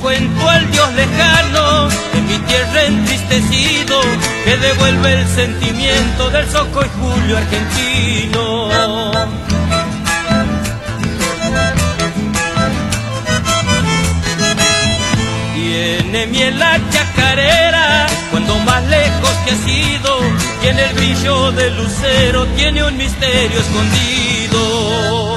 cuento al Dios lejano de mi tierra entristecido que devuelve el sentimiento del soco y julio argentino. Tiene miel la chacarera cuando más lejos que ha sido, tiene el brillo del lucero, tiene un misterio escondido.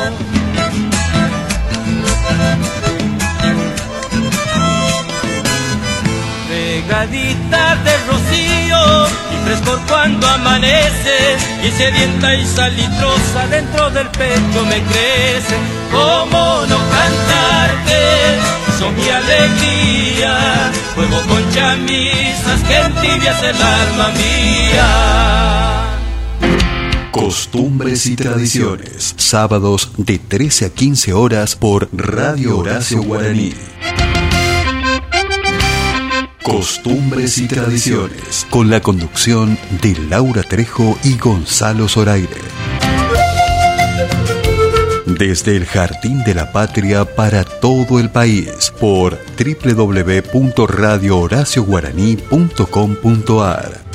De rocío y frescor cuando amanece y sedienta y salitrosa dentro del pecho me crece. ¿Cómo no cantarte? Son mi alegría, juego con chamisas que entibias el alma mía. Costumbres y tradiciones. Sábados de 13 a 15 horas por Radio Horacio Guaraní. Costumbres y tradiciones. Con la conducción de Laura Trejo y Gonzalo Zoraire. Desde el Jardín de la Patria para todo el país por www.radiohoracioguaraní.com.ar.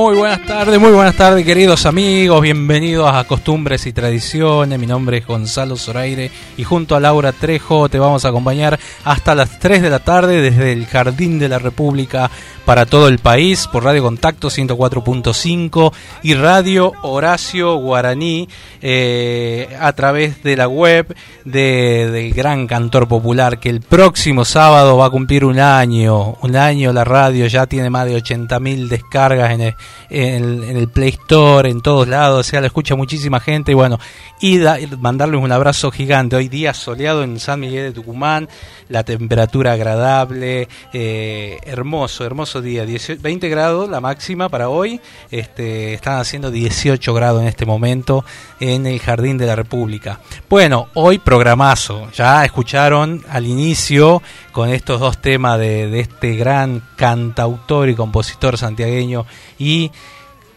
Muy buenas tardes, muy buenas tardes queridos amigos, bienvenidos a Costumbres y Tradiciones, mi nombre es Gonzalo Zoraire y junto a Laura Trejo te vamos a acompañar hasta las 3 de la tarde desde el Jardín de la República para todo el país por Radio Contacto 104.5 y Radio Horacio Guaraní eh, a través de la web de, del gran cantor popular que el próximo sábado va a cumplir un año, un año la radio ya tiene más de 80.000 descargas en en, el Play Store, en todos lados, o sea, la escucha muchísima gente y bueno, y da, mandarles un abrazo gigante. Hoy día soleado en San Miguel de Tucumán, la temperatura agradable, eh, hermoso, hermoso día, 18, 20 grados la máxima para hoy, este, están haciendo 18 grados en este momento en el Jardín de la República. Bueno, hoy programazo, ya escucharon al inicio con estos dos temas de este gran cantautor y compositor santiagueño y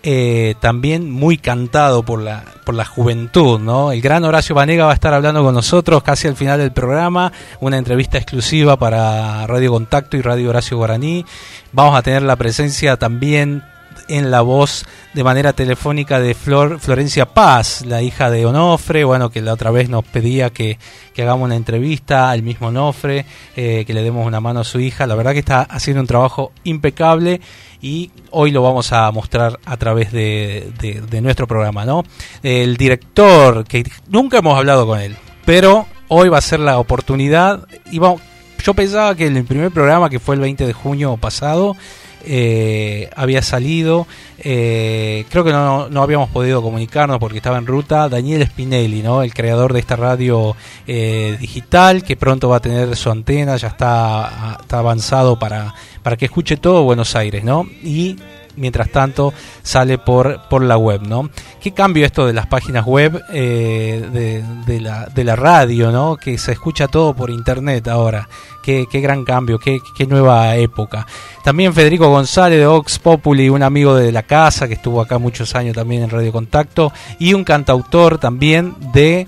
eh, también muy cantado por la, por la juventud, ¿no? El gran Horacio Vanega va a estar hablando con nosotros casi al final del programa, una entrevista exclusiva para Radio Contacto y Radio Horacio Guaraní. Vamos a tener la presencia también en la voz de manera telefónica de Flor, Florencia Paz, la hija de Onofre, bueno, que la otra vez nos pedía que, que hagamos una entrevista al mismo Onofre, eh, que le demos una mano a su hija. La verdad que está haciendo un trabajo impecable y hoy lo vamos a mostrar a través de, de, de nuestro programa, ¿no? El director, que nunca hemos hablado con él, pero hoy va a ser la oportunidad. Y vamos, yo pensaba que en el primer programa, que fue el 20 de junio pasado, eh, había salido, eh, creo que no, no, habíamos podido comunicarnos porque estaba en ruta, Daniel Spinelli, ¿no? el creador de esta radio eh, digital, que pronto va a tener su antena, ya está, está avanzado para, para que escuche todo Buenos Aires, ¿no? Y mientras tanto sale por, por la web, ¿no? ¿Qué cambio esto de las páginas web eh, de, de, la, de la radio, ¿no? Que se escucha todo por internet ahora. Qué, qué gran cambio, qué, qué, nueva época. También Federico González de Ox Populi, un amigo de la casa que estuvo acá muchos años también en Radio Contacto y un cantautor también de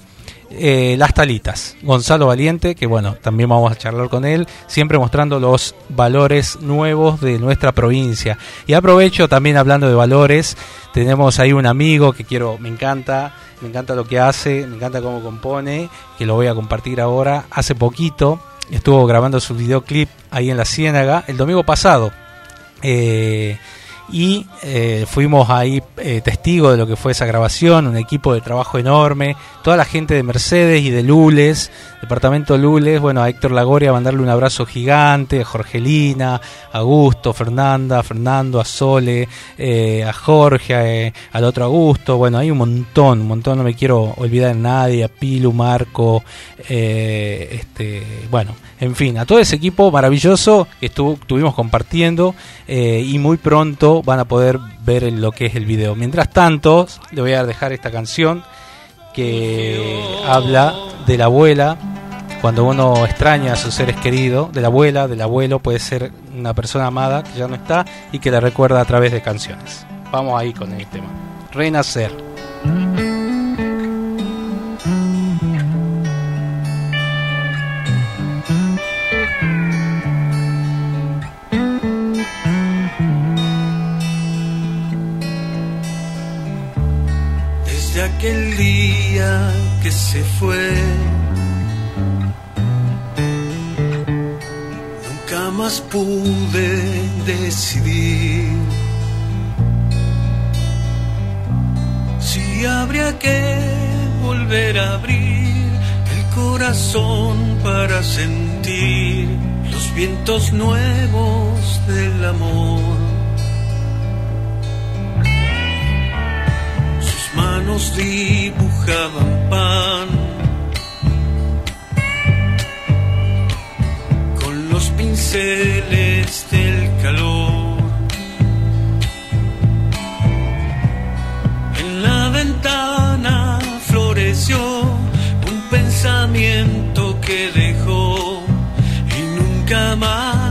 eh, Las Talitas, Gonzalo Valiente, que bueno, también vamos a charlar con él, siempre mostrando los valores nuevos de nuestra provincia. Y aprovecho también hablando de valores, tenemos ahí un amigo que quiero, me encanta, me encanta lo que hace, me encanta cómo compone, que lo voy a compartir ahora. Hace poquito estuvo grabando su videoclip ahí en la Ciénaga, el domingo pasado. Eh, y eh, fuimos ahí eh, testigos de lo que fue esa grabación, un equipo de trabajo enorme, toda la gente de Mercedes y de Lules, departamento Lules, bueno, a Héctor Lagoria mandarle un abrazo gigante, a Jorgelina, a Augusto, Fernanda, Fernando, a Sole, eh, a Jorge, al otro Augusto, bueno, hay un montón, un montón, no me quiero olvidar de nadie, a Pilu, Marco, este, bueno, en fin, a todo ese equipo maravilloso que estuvo, estuvimos compartiendo y muy pronto van a poder ver lo que es el video. Mientras tanto, le voy a dejar esta canción que habla de la abuela cuando uno extraña a sus seres queridos, de la abuela, del abuelo, puede ser una persona amada que ya no está y que la recuerda a través de canciones. Vamos ahí con el tema. Renacer. Aquel día que se fue más pude decidir si habría que volver a abrir el corazón para sentir los vientos nuevos del amor. Manos dibujaban pan celeste el calor. En la ventana floreció un pensamiento que dejó y nunca más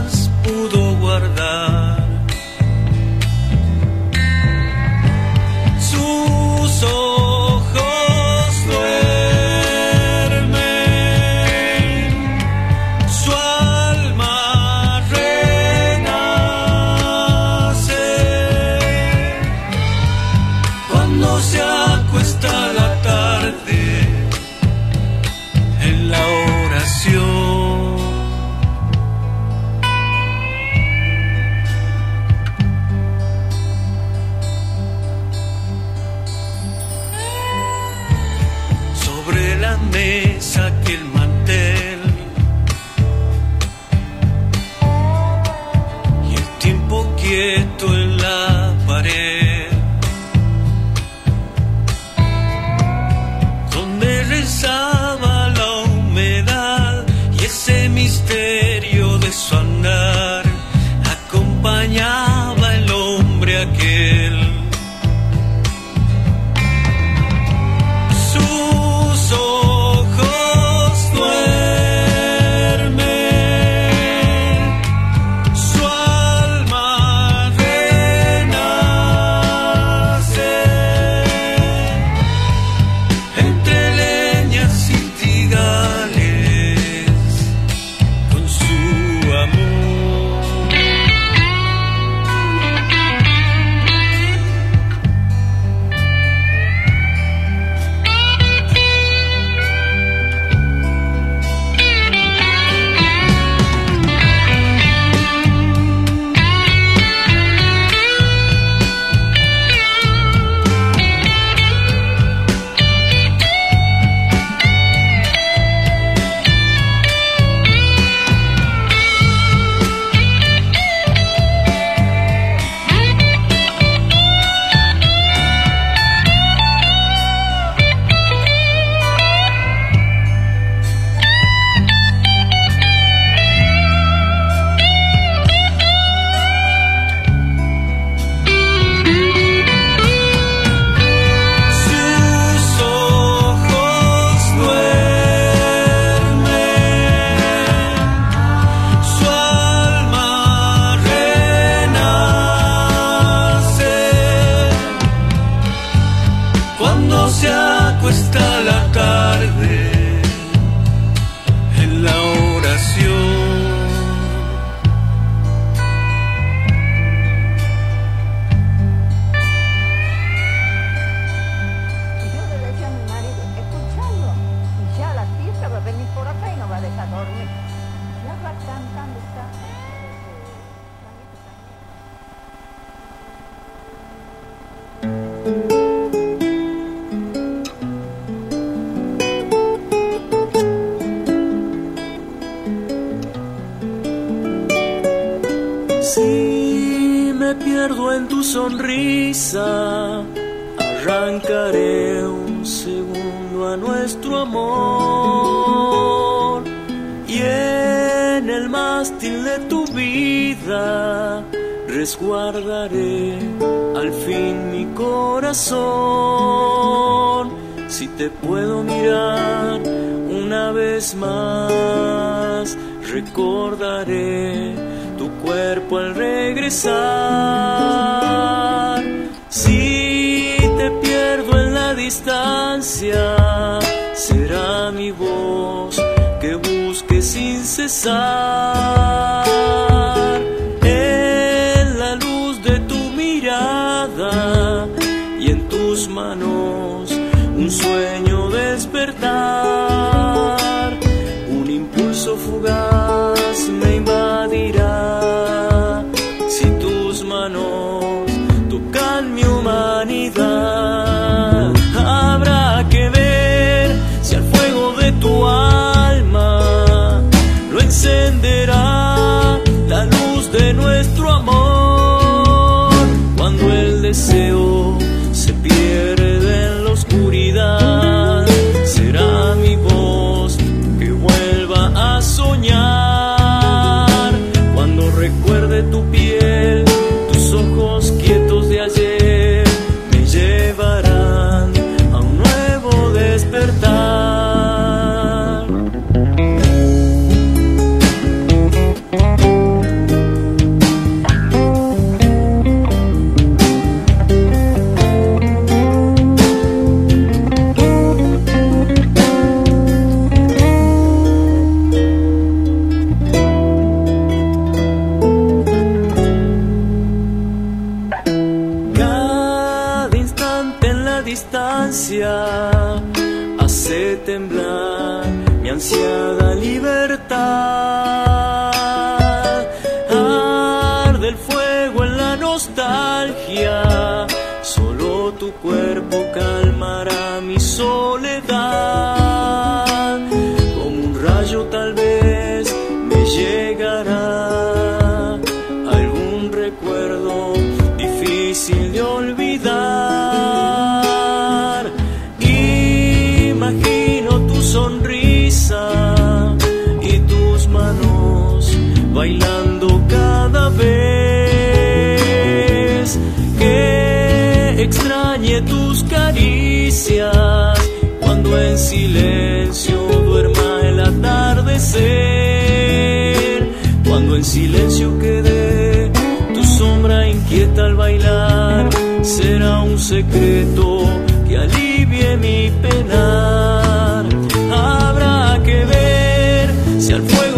que alivie mi penar. Habrá que ver si al fuego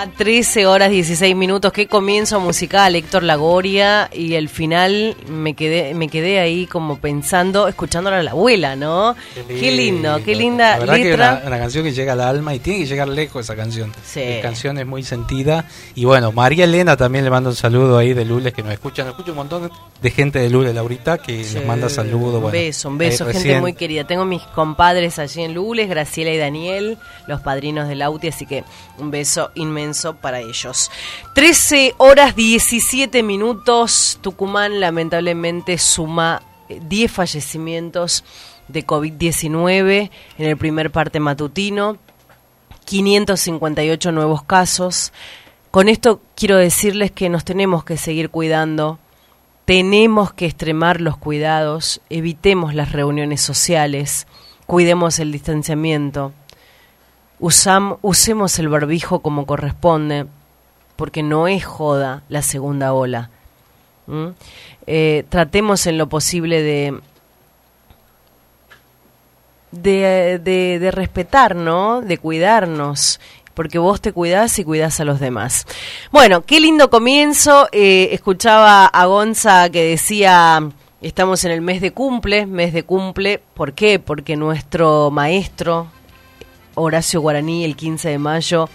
¿Cómo les va? 13 horas 16 minutos. Qué comienzo musical, Héctor Lagoria. Y el final me quedé, me quedé ahí como pensando, escuchándola a la abuela, ¿no? Qué lindo, qué linda La verdad que es letra. una, una canción que llega al alma y tiene que llegar lejos esa canción. Sí. La canción es muy sentida. Y bueno, María Elena también le manda un saludo ahí de Lules que nos escucha. Nos escucha un montón de gente de Lules, Laurita, que Sí. nos manda saludos. Un bueno, beso, un beso, eh, gente recién- muy querida. Tengo mis compadres allí en Lules, Graciela y Daniel, los padrinos del Auti, así que un beso inmenso para ellos. 13 horas 17 minutos. Tucumán lamentablemente suma eh, 10 fallecimientos de COVID-19 en el primer parte matutino. 558 nuevos casos. Con esto quiero decirles que nos tenemos que seguir cuidando, tenemos que extremar los cuidados, evitemos las reuniones sociales, cuidemos el distanciamiento, usam- usemos el barbijo como corresponde, porque no es joda la segunda ola. Eh, tratemos en lo posible de, de, de, de respetar, ¿no? De cuidarnos porque vos te cuidás y cuidás a los demás. Bueno, qué lindo comienzo. Eh, escuchaba a Gonza que decía, estamos en el mes de cumple, mes de cumple. ¿Por qué? Porque nuestro maestro, Horacio Guaraní, el 15 de mayo,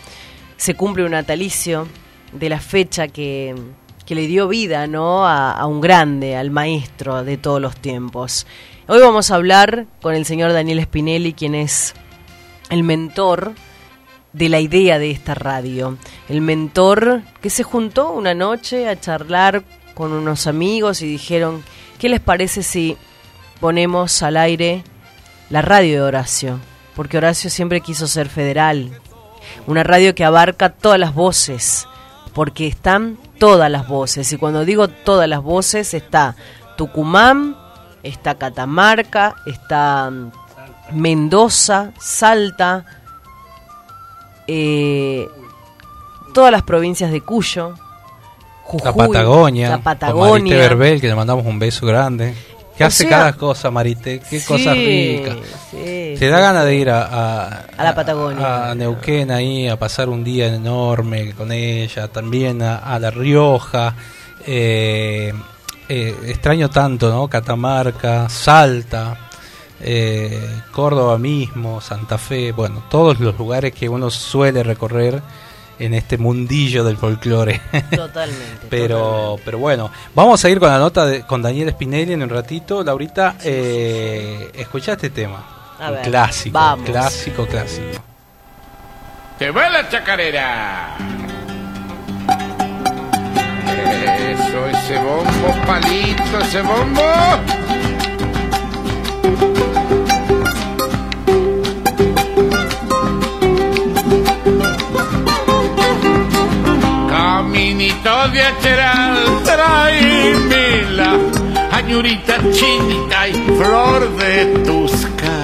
se cumple un natalicio de la fecha que, le dio vida ¿no? A, a un grande, al maestro de todos los tiempos. Hoy vamos a hablar con el señor Daniel Spinelli, quien es el mentor de la idea de esta radio. El mentor que se juntó una noche a charlar con unos amigos y dijeron, ¿qué les parece si ponemos al aire la radio de Horacio? Porque Horacio siempre quiso ser federal. Una radio que abarca todas las voces, porque están todas las voces. Y cuando digo todas las voces, está Tucumán, está Catamarca, está Mendoza, Salta, eh, todas las provincias de Cuyo, Jujuy, la Patagonia, la Patagonia. Marité que le mandamos un beso grande. Que hace cada cosa, Marité, qué cosa rica. Te da ganas de ir a, a, la Patagonia. A Neuquén ahí, a pasar un día enorme con ella, también a, La Rioja. Eh, eh, extraño tanto, ¿no? Catamarca, Salta, eh, Córdoba mismo, Santa Fe, bueno, todos los lugares que uno suele recorrer en este mundillo del folclore. Totalmente. pero, pero bueno, vamos a ir con la nota de, con Daniel Spinelli en un ratito. Laurita, eh, escucha este tema. clásico, clásico, clásico. ¡Te va la chacarera! Eso, ese bombo, palito, ese bombo. Acheral, trae mila, añurita chinita y flor de tusca.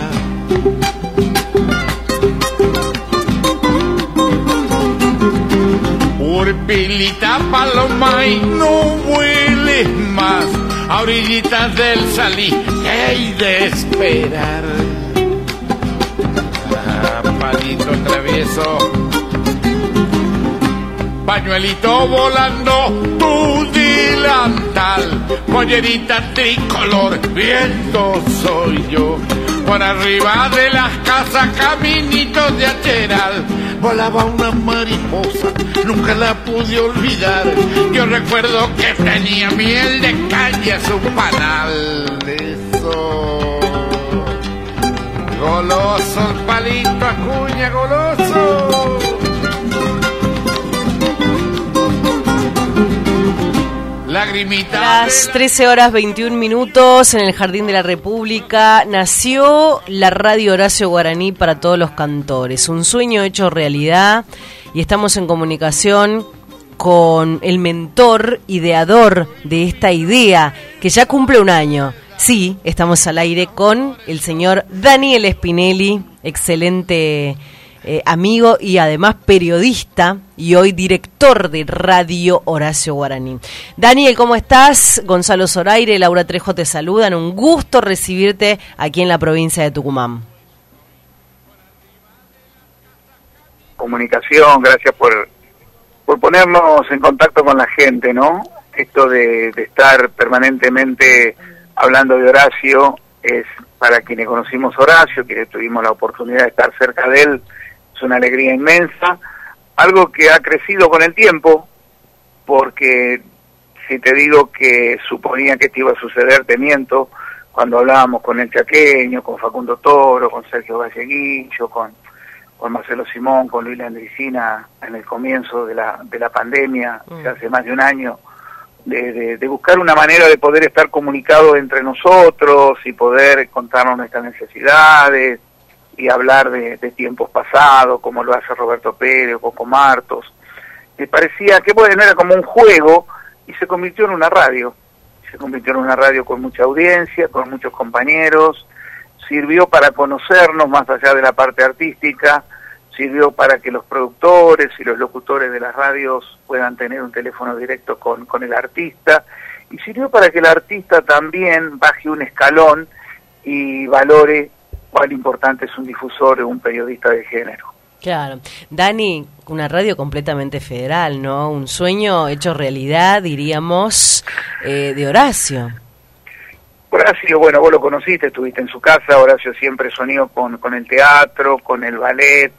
Urpilita paloma y no huele más a orillitas del que hay de esperar. Ah, palito travieso pañuelito volando, tu dilantal, pollerita tricolor, viento soy yo. Por arriba de las casas, caminitos de acheral, volaba una mariposa, nunca la pude olvidar. Yo recuerdo que tenía miel de caña su panal. Eso. Goloso el palito, acuña, goloso. Las 13 horas 21 minutos en el Jardín de la República nació la radio Horacio Guaraní para todos los cantores. Un sueño hecho realidad y estamos en comunicación con el mentor, ideador de esta idea que ya cumple un año. Sí, estamos al aire con el señor Daniel Spinelli, excelente eh, amigo y además periodista y hoy director de Radio Horacio Guaraní. Daniel, ¿cómo estás? Gonzalo Zoraire, Laura Trejo te saludan. Un gusto recibirte aquí en la provincia de Tucumán. Comunicación, gracias por, por ponernos en contacto con la gente, ¿no? Esto de, de estar permanentemente hablando de Horacio es para quienes conocimos Horacio, quienes tuvimos la oportunidad de estar cerca de él, una alegría inmensa, algo que ha crecido con el tiempo, porque si te digo que suponía que esto iba a suceder, te miento, cuando hablábamos con el Chaqueño, con Facundo Toro, con Sergio Valleguillo, con, con Marcelo Simón, con Luis Landricina, en el comienzo de la, de la pandemia, mm. hace más de un año, de, de, buscar una manera de poder estar comunicados entre nosotros y poder contarnos nuestras necesidades, y hablar de, tiempos pasados, como lo hace Roberto Pérez o Coco Martos. Me parecía que bueno, era como un juego y se convirtió en una radio. Se convirtió en una radio con mucha audiencia, con muchos compañeros, sirvió para conocernos más allá de la parte artística, sirvió para que los productores y los locutores de las radios puedan tener un teléfono directo con, con el artista, y sirvió para que el artista también baje un escalón y valore cuán importante es un difusor o un periodista de género. Claro. Dani, una radio completamente federal, ¿no? Un sueño hecho realidad, diríamos, eh, de Horacio. Horacio, bueno, vos lo conociste, estuviste en su casa, Horacio siempre soñó con, con el teatro, con el ballet,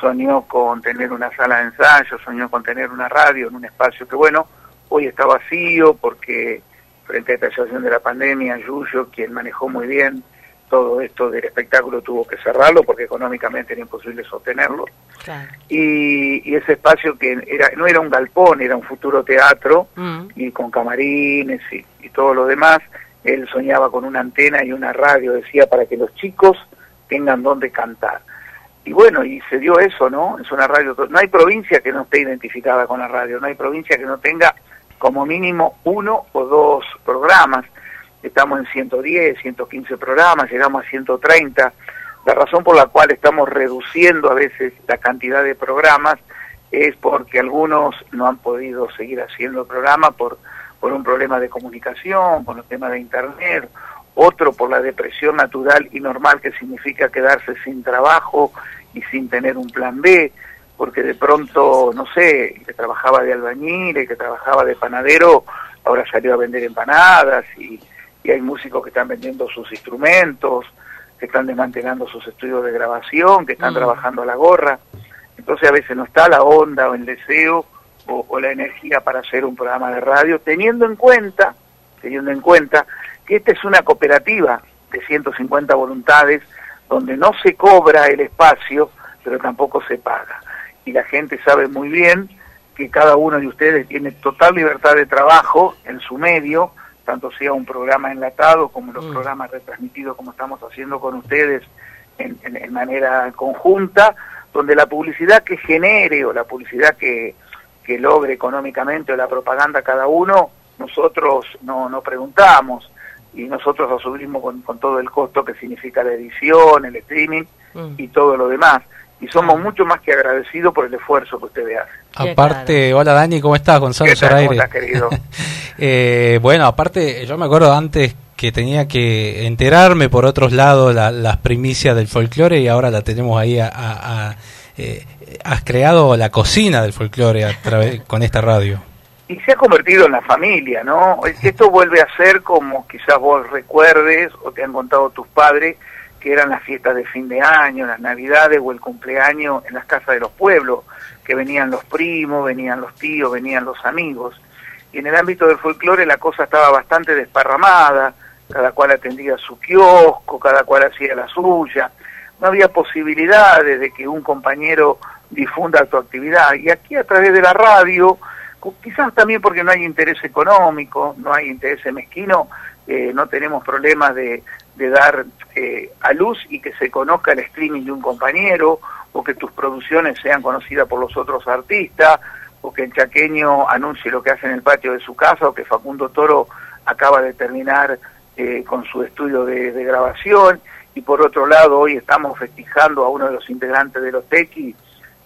soñó con tener una sala de ensayo, soñó con tener una radio en un espacio que, bueno, hoy está vacío porque frente a esta situación de la pandemia, Yuyo, quien manejó muy bien todo esto del espectáculo, tuvo que cerrarlo porque económicamente era imposible sostenerlo. Y, ese espacio que era no era un galpón, era un futuro teatro, mm. y con camarines y, y todo lo demás, él soñaba con una antena y una radio, decía, para que los chicos tengan donde cantar. Y bueno, y se dio eso, ¿no? Es una radio, no hay provincia que no esté identificada con la radio, no hay provincia que no tenga como mínimo uno o dos programas. Estamos en 110, 115 programas, llegamos a 130. La razón por la cual estamos reduciendo a veces la cantidad de programas es porque algunos no han podido seguir haciendo programa por por un problema de comunicación, por el tema de internet, otro por la depresión natural y normal que significa quedarse sin trabajo y sin tener un plan B, porque de pronto, no sé, que trabajaba de albañil, que trabajaba de panadero, ahora salió a vender empanadas y, hay músicos que están vendiendo sus instrumentos, que están desmantelando sus estudios de grabación, que están mm. trabajando a la gorra. Entonces a veces no está la onda o el deseo o, la energía para hacer un programa de radio, teniendo en cuenta, teniendo en cuenta que esta es una cooperativa de 150 voluntades donde no se cobra el espacio, pero tampoco se paga. Y la gente sabe muy bien que cada uno de ustedes tiene total libertad de trabajo en su medio, tanto sea un programa enlatado como los mm. programas retransmitidos como estamos haciendo con ustedes en, en manera conjunta, donde la publicidad que genere o la publicidad que, que logre económicamente la propaganda cada uno, nosotros no, no preguntamos y nosotros asumimos con, con todo el costo que significa la edición, el streaming mm. y todo lo demás. Y somos mucho más que agradecidos por el esfuerzo que ustedes hacen. Aparte, hola Dani, ¿cómo estás? Gonzalo Zoraire. querido? eh, bueno, aparte, yo me acuerdo antes que tenía que enterarme por otros lados las primicias del folclore y ahora la tenemos ahí a, eh, has creado la cocina del folclore a través con esta radio. Y se ha convertido en la familia, ¿no? Esto vuelve a ser como quizás vos recuerdes o te han contado tus padres que eran las fiestas de fin de año, las navidades o el cumpleaños en las casas de los pueblos, que venían los primos, venían los tíos, venían los amigos. Y en el ámbito del folclore la cosa estaba bastante desparramada, cada cual atendía su kiosco, cada cual hacía la suya no había posibilidades de que un compañero difunda tu actividad. Y aquí a través de la radio, quizás también porque no hay interés económico, no hay interés mezquino, eh, no tenemos problemas de, de dar eh, a luz y que se conozca el streaming de un compañero, o que tus producciones sean conocidas por los otros artistas, o que el chaqueño anuncie lo que hace en el patio de su casa, o que Facundo Toro acaba de terminar eh, con su estudio de, de grabación y por otro lado hoy estamos festejando a uno de los integrantes de los TECI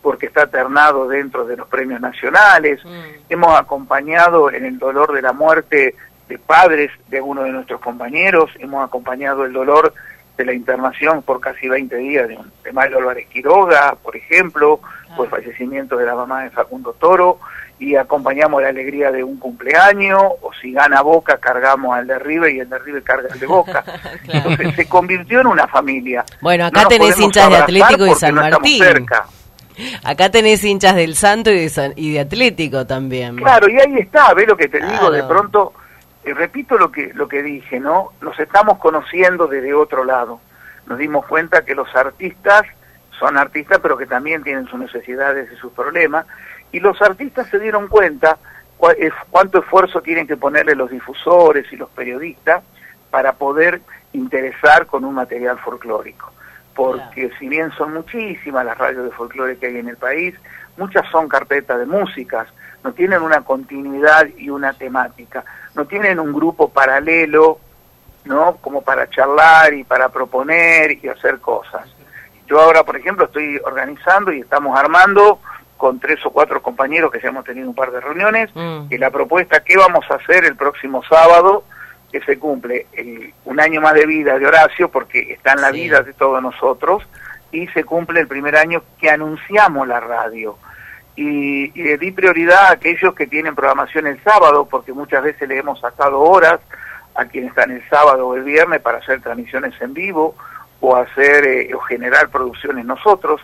porque está ternado dentro de los premios nacionales. Mm. Hemos acompañado en el dolor de la muerte de padres de uno de nuestros compañeros, hemos acompañado el dolor de la internación por casi 20 días de, de Mario Álvarez Quiroga, por ejemplo, por el ah. fallecimiento de la mamá de Facundo Toro, y acompañamos la alegría de un cumpleaños, o si gana Boca, cargamos al de River y el de River carga al de Boca. Entonces se convirtió en una familia. Bueno, acá tenés hinchas de Atlético y San Martín. Acá tenés hinchas del Santo y de, y de Atlético también. Claro, y ahí está, ve lo que te digo, de pronto, eh, repito lo que, lo que dije, ¿no? Nos estamos conociendo desde otro lado. Nos dimos cuenta que los artistas son artistas, pero que también tienen sus necesidades y sus problemas, y los artistas se dieron cuenta cuánto esfuerzo tienen que ponerle los difusores y los periodistas para poder interesar con un material folclórico. Porque si bien son muchísimas las radios de folclore que hay en el país, muchas son carpetas de músicas, no tienen una continuidad y una temática, no tienen un grupo paralelo, ¿no? Como para charlar y para proponer y hacer cosas. Yo ahora, por ejemplo, estoy organizando y estamos armando con tres o cuatro compañeros que ya hemos tenido un par de reuniones, mm. y la propuesta que vamos a hacer el próximo sábado, que se cumple un año más de vida de Horacio, porque está en la vida de todos nosotros, y se cumple el primer año que anunciamos la radio. Y, y le di prioridad a aquellos que tienen programación el sábado, porque muchas veces le hemos sacado horas a quienes están el sábado o el viernes para hacer transmisiones en vivo o hacer eh, o generar producciones nosotros.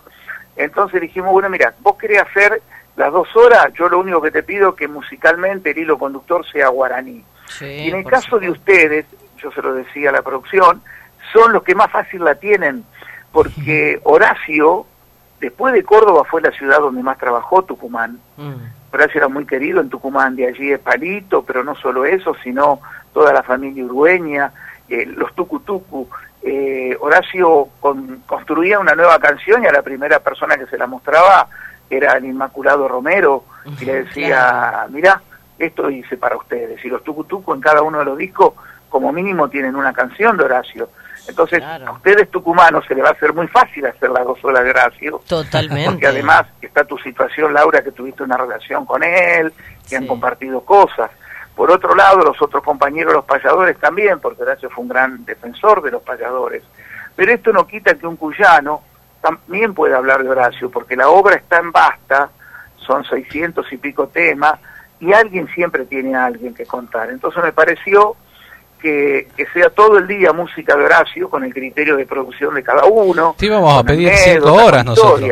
Entonces dijimos, bueno, mira, vos querés hacer las dos horas, yo lo único que te pido es que musicalmente el hilo conductor sea guaraní. y en el caso de ustedes, yo se lo decía a la producción, son los que más fácil la tienen, porque Horacio, después de Córdoba, fue la ciudad donde más trabajó Tucumán. Mm. Horacio era muy querido en Tucumán, de allí es Palito, pero no solo eso, sino toda la familia urgueña, eh, los tucutucu. Eh, Horacio construía una nueva canción y a la primera persona que se la mostraba era el Inmaculado Romero y le decía, mira, esto hice para ustedes. Y los tucutucu en cada uno de los discos, como mínimo, tienen una canción de Horacio. Entonces, a ustedes tucumanos se le va a hacer muy fácil hacer las dos horas de Horacio. Totalmente. Porque además está tu situación, Laura, que tuviste una relación con él, que han compartido cosas. Por otro lado, los otros compañeros, los payadores también, porque Horacio fue un gran defensor de los payadores. Pero esto no quita que un cuyano también puede hablar de Horacio, porque la obra está en basta, son 600 y pico temas, y alguien siempre tiene a alguien que contar. Entonces me pareció que, sea todo el día música de Horacio con el criterio de producción de cada uno. Te íbamos a pedir cinco horas nosotros.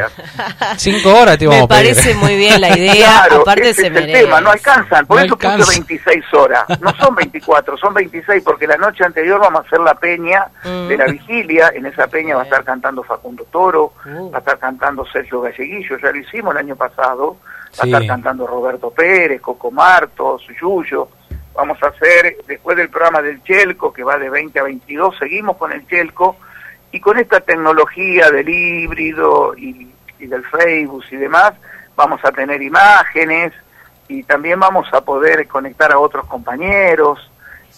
cinco horas te íbamos a pedir. Me parece muy bien la idea, aparte se es el tema, no alcanzan, por eso puse 26 horas, no son 24, son 26 porque la noche anterior vamos a hacer la peña de la mm. vigilia, en esa peña va a estar cantando Facundo Toro, uh. va a estar cantando Sergio Galleguillo, ya lo hicimos el año pasado, va a estar cantando Roberto Pérez, Coco Martos, Yuyo, Vamos a hacer, después del programa del Chelco, que va de 20 a 22, seguimos con el Chelco, y con esta tecnología del híbrido y, del Facebook y demás, vamos a tener imágenes y también vamos a poder conectar a otros compañeros.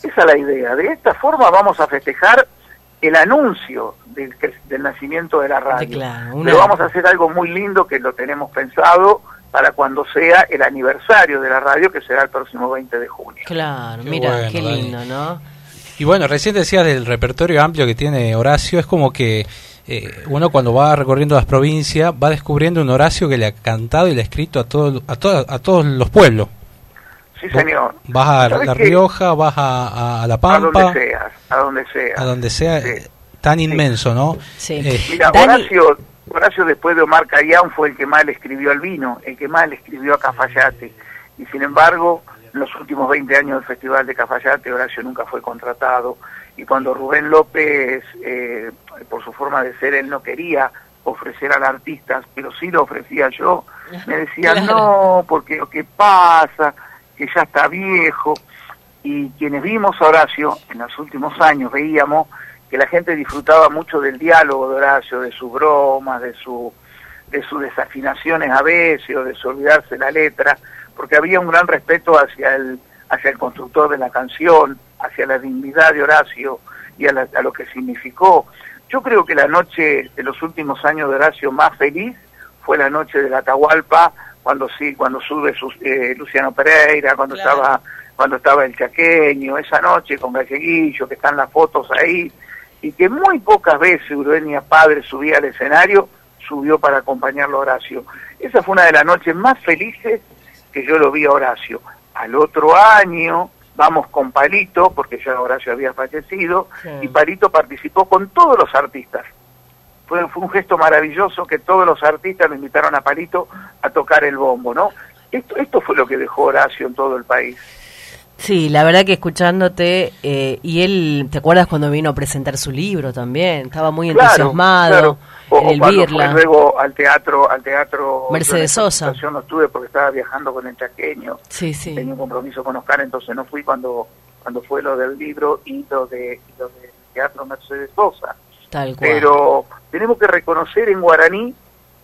Esa es la idea. De esta forma vamos a festejar el anuncio del, del nacimiento de la radio. Pero vamos a hacer algo muy lindo que lo tenemos pensado para cuando sea el aniversario de la radio, que será el próximo 20 de junio. Claro, mira, qué lindo, ¿no? Y bueno, recién decías del repertorio amplio que tiene Horacio, es como que eh, uno cuando va recorriendo las provincias va descubriendo un Horacio que le ha cantado y le ha escrito a, todo, a, a todos los pueblos. Sí, señor. Vas a La Rioja, vas a, La Pampa. A donde sea, a donde sea. A donde sea, tan inmenso, ¿no? Sí. Eh, Mira, Horacio Horacio después de Omar Cayán fue el que más le escribió al vino, el que más le escribió a Cafayate. Y sin embargo, en los últimos 20 años del Festival de Cafayate, Horacio nunca fue contratado. Y cuando Rubén López, eh, por su forma de ser, él no quería ofrecer al artista, pero sí lo ofrecía yo, me decía, no, porque lo que pasa, que ya está viejo. Y quienes vimos a Horacio en los últimos años veíamos que la gente disfrutaba mucho del diálogo de Horacio, de sus bromas, de su de sus desafinaciones a veces o de su olvidarse la letra, porque había un gran respeto hacia el hacia el constructor de la canción, hacia la dignidad de Horacio y a, lo que significó. Yo creo que la noche de los últimos años de Horacio más feliz fue la noche de la Atahualpa, cuando sí, cuando sube eh, Luciano Pereira, cuando estaba cuando estaba el chaqueño, esa noche con Galleguillo, que están las fotos ahí, y que muy pocas veces Uruenia Padre subía al escenario, subió para acompañarlo a Horacio. Esa fue una de las noches más felices que yo lo vi a Horacio. Al otro año vamos con Palito, porque ya Horacio había fallecido, y Palito participó con todos los artistas. Fue, fue un gesto maravilloso que todos los artistas me invitaron a Palito a tocar el bombo, ¿no? Esto, esto fue lo que dejó Horacio en todo el país. Sí, la verdad que escuchándote, eh, y él, ¿te acuerdas cuando vino a presentar su libro también? Estaba muy entusiasmado. O, en el cuando luego al teatro, al teatro Mercedes Sosa. Yo no estuve porque estaba viajando con el chaqueño. Sí, sí. Tenía un compromiso con Oscar, entonces no fui cuando cuando fue lo del libro y lo de lo del teatro Mercedes Sosa. Tal cual. Pero tenemos que reconocer en guaraní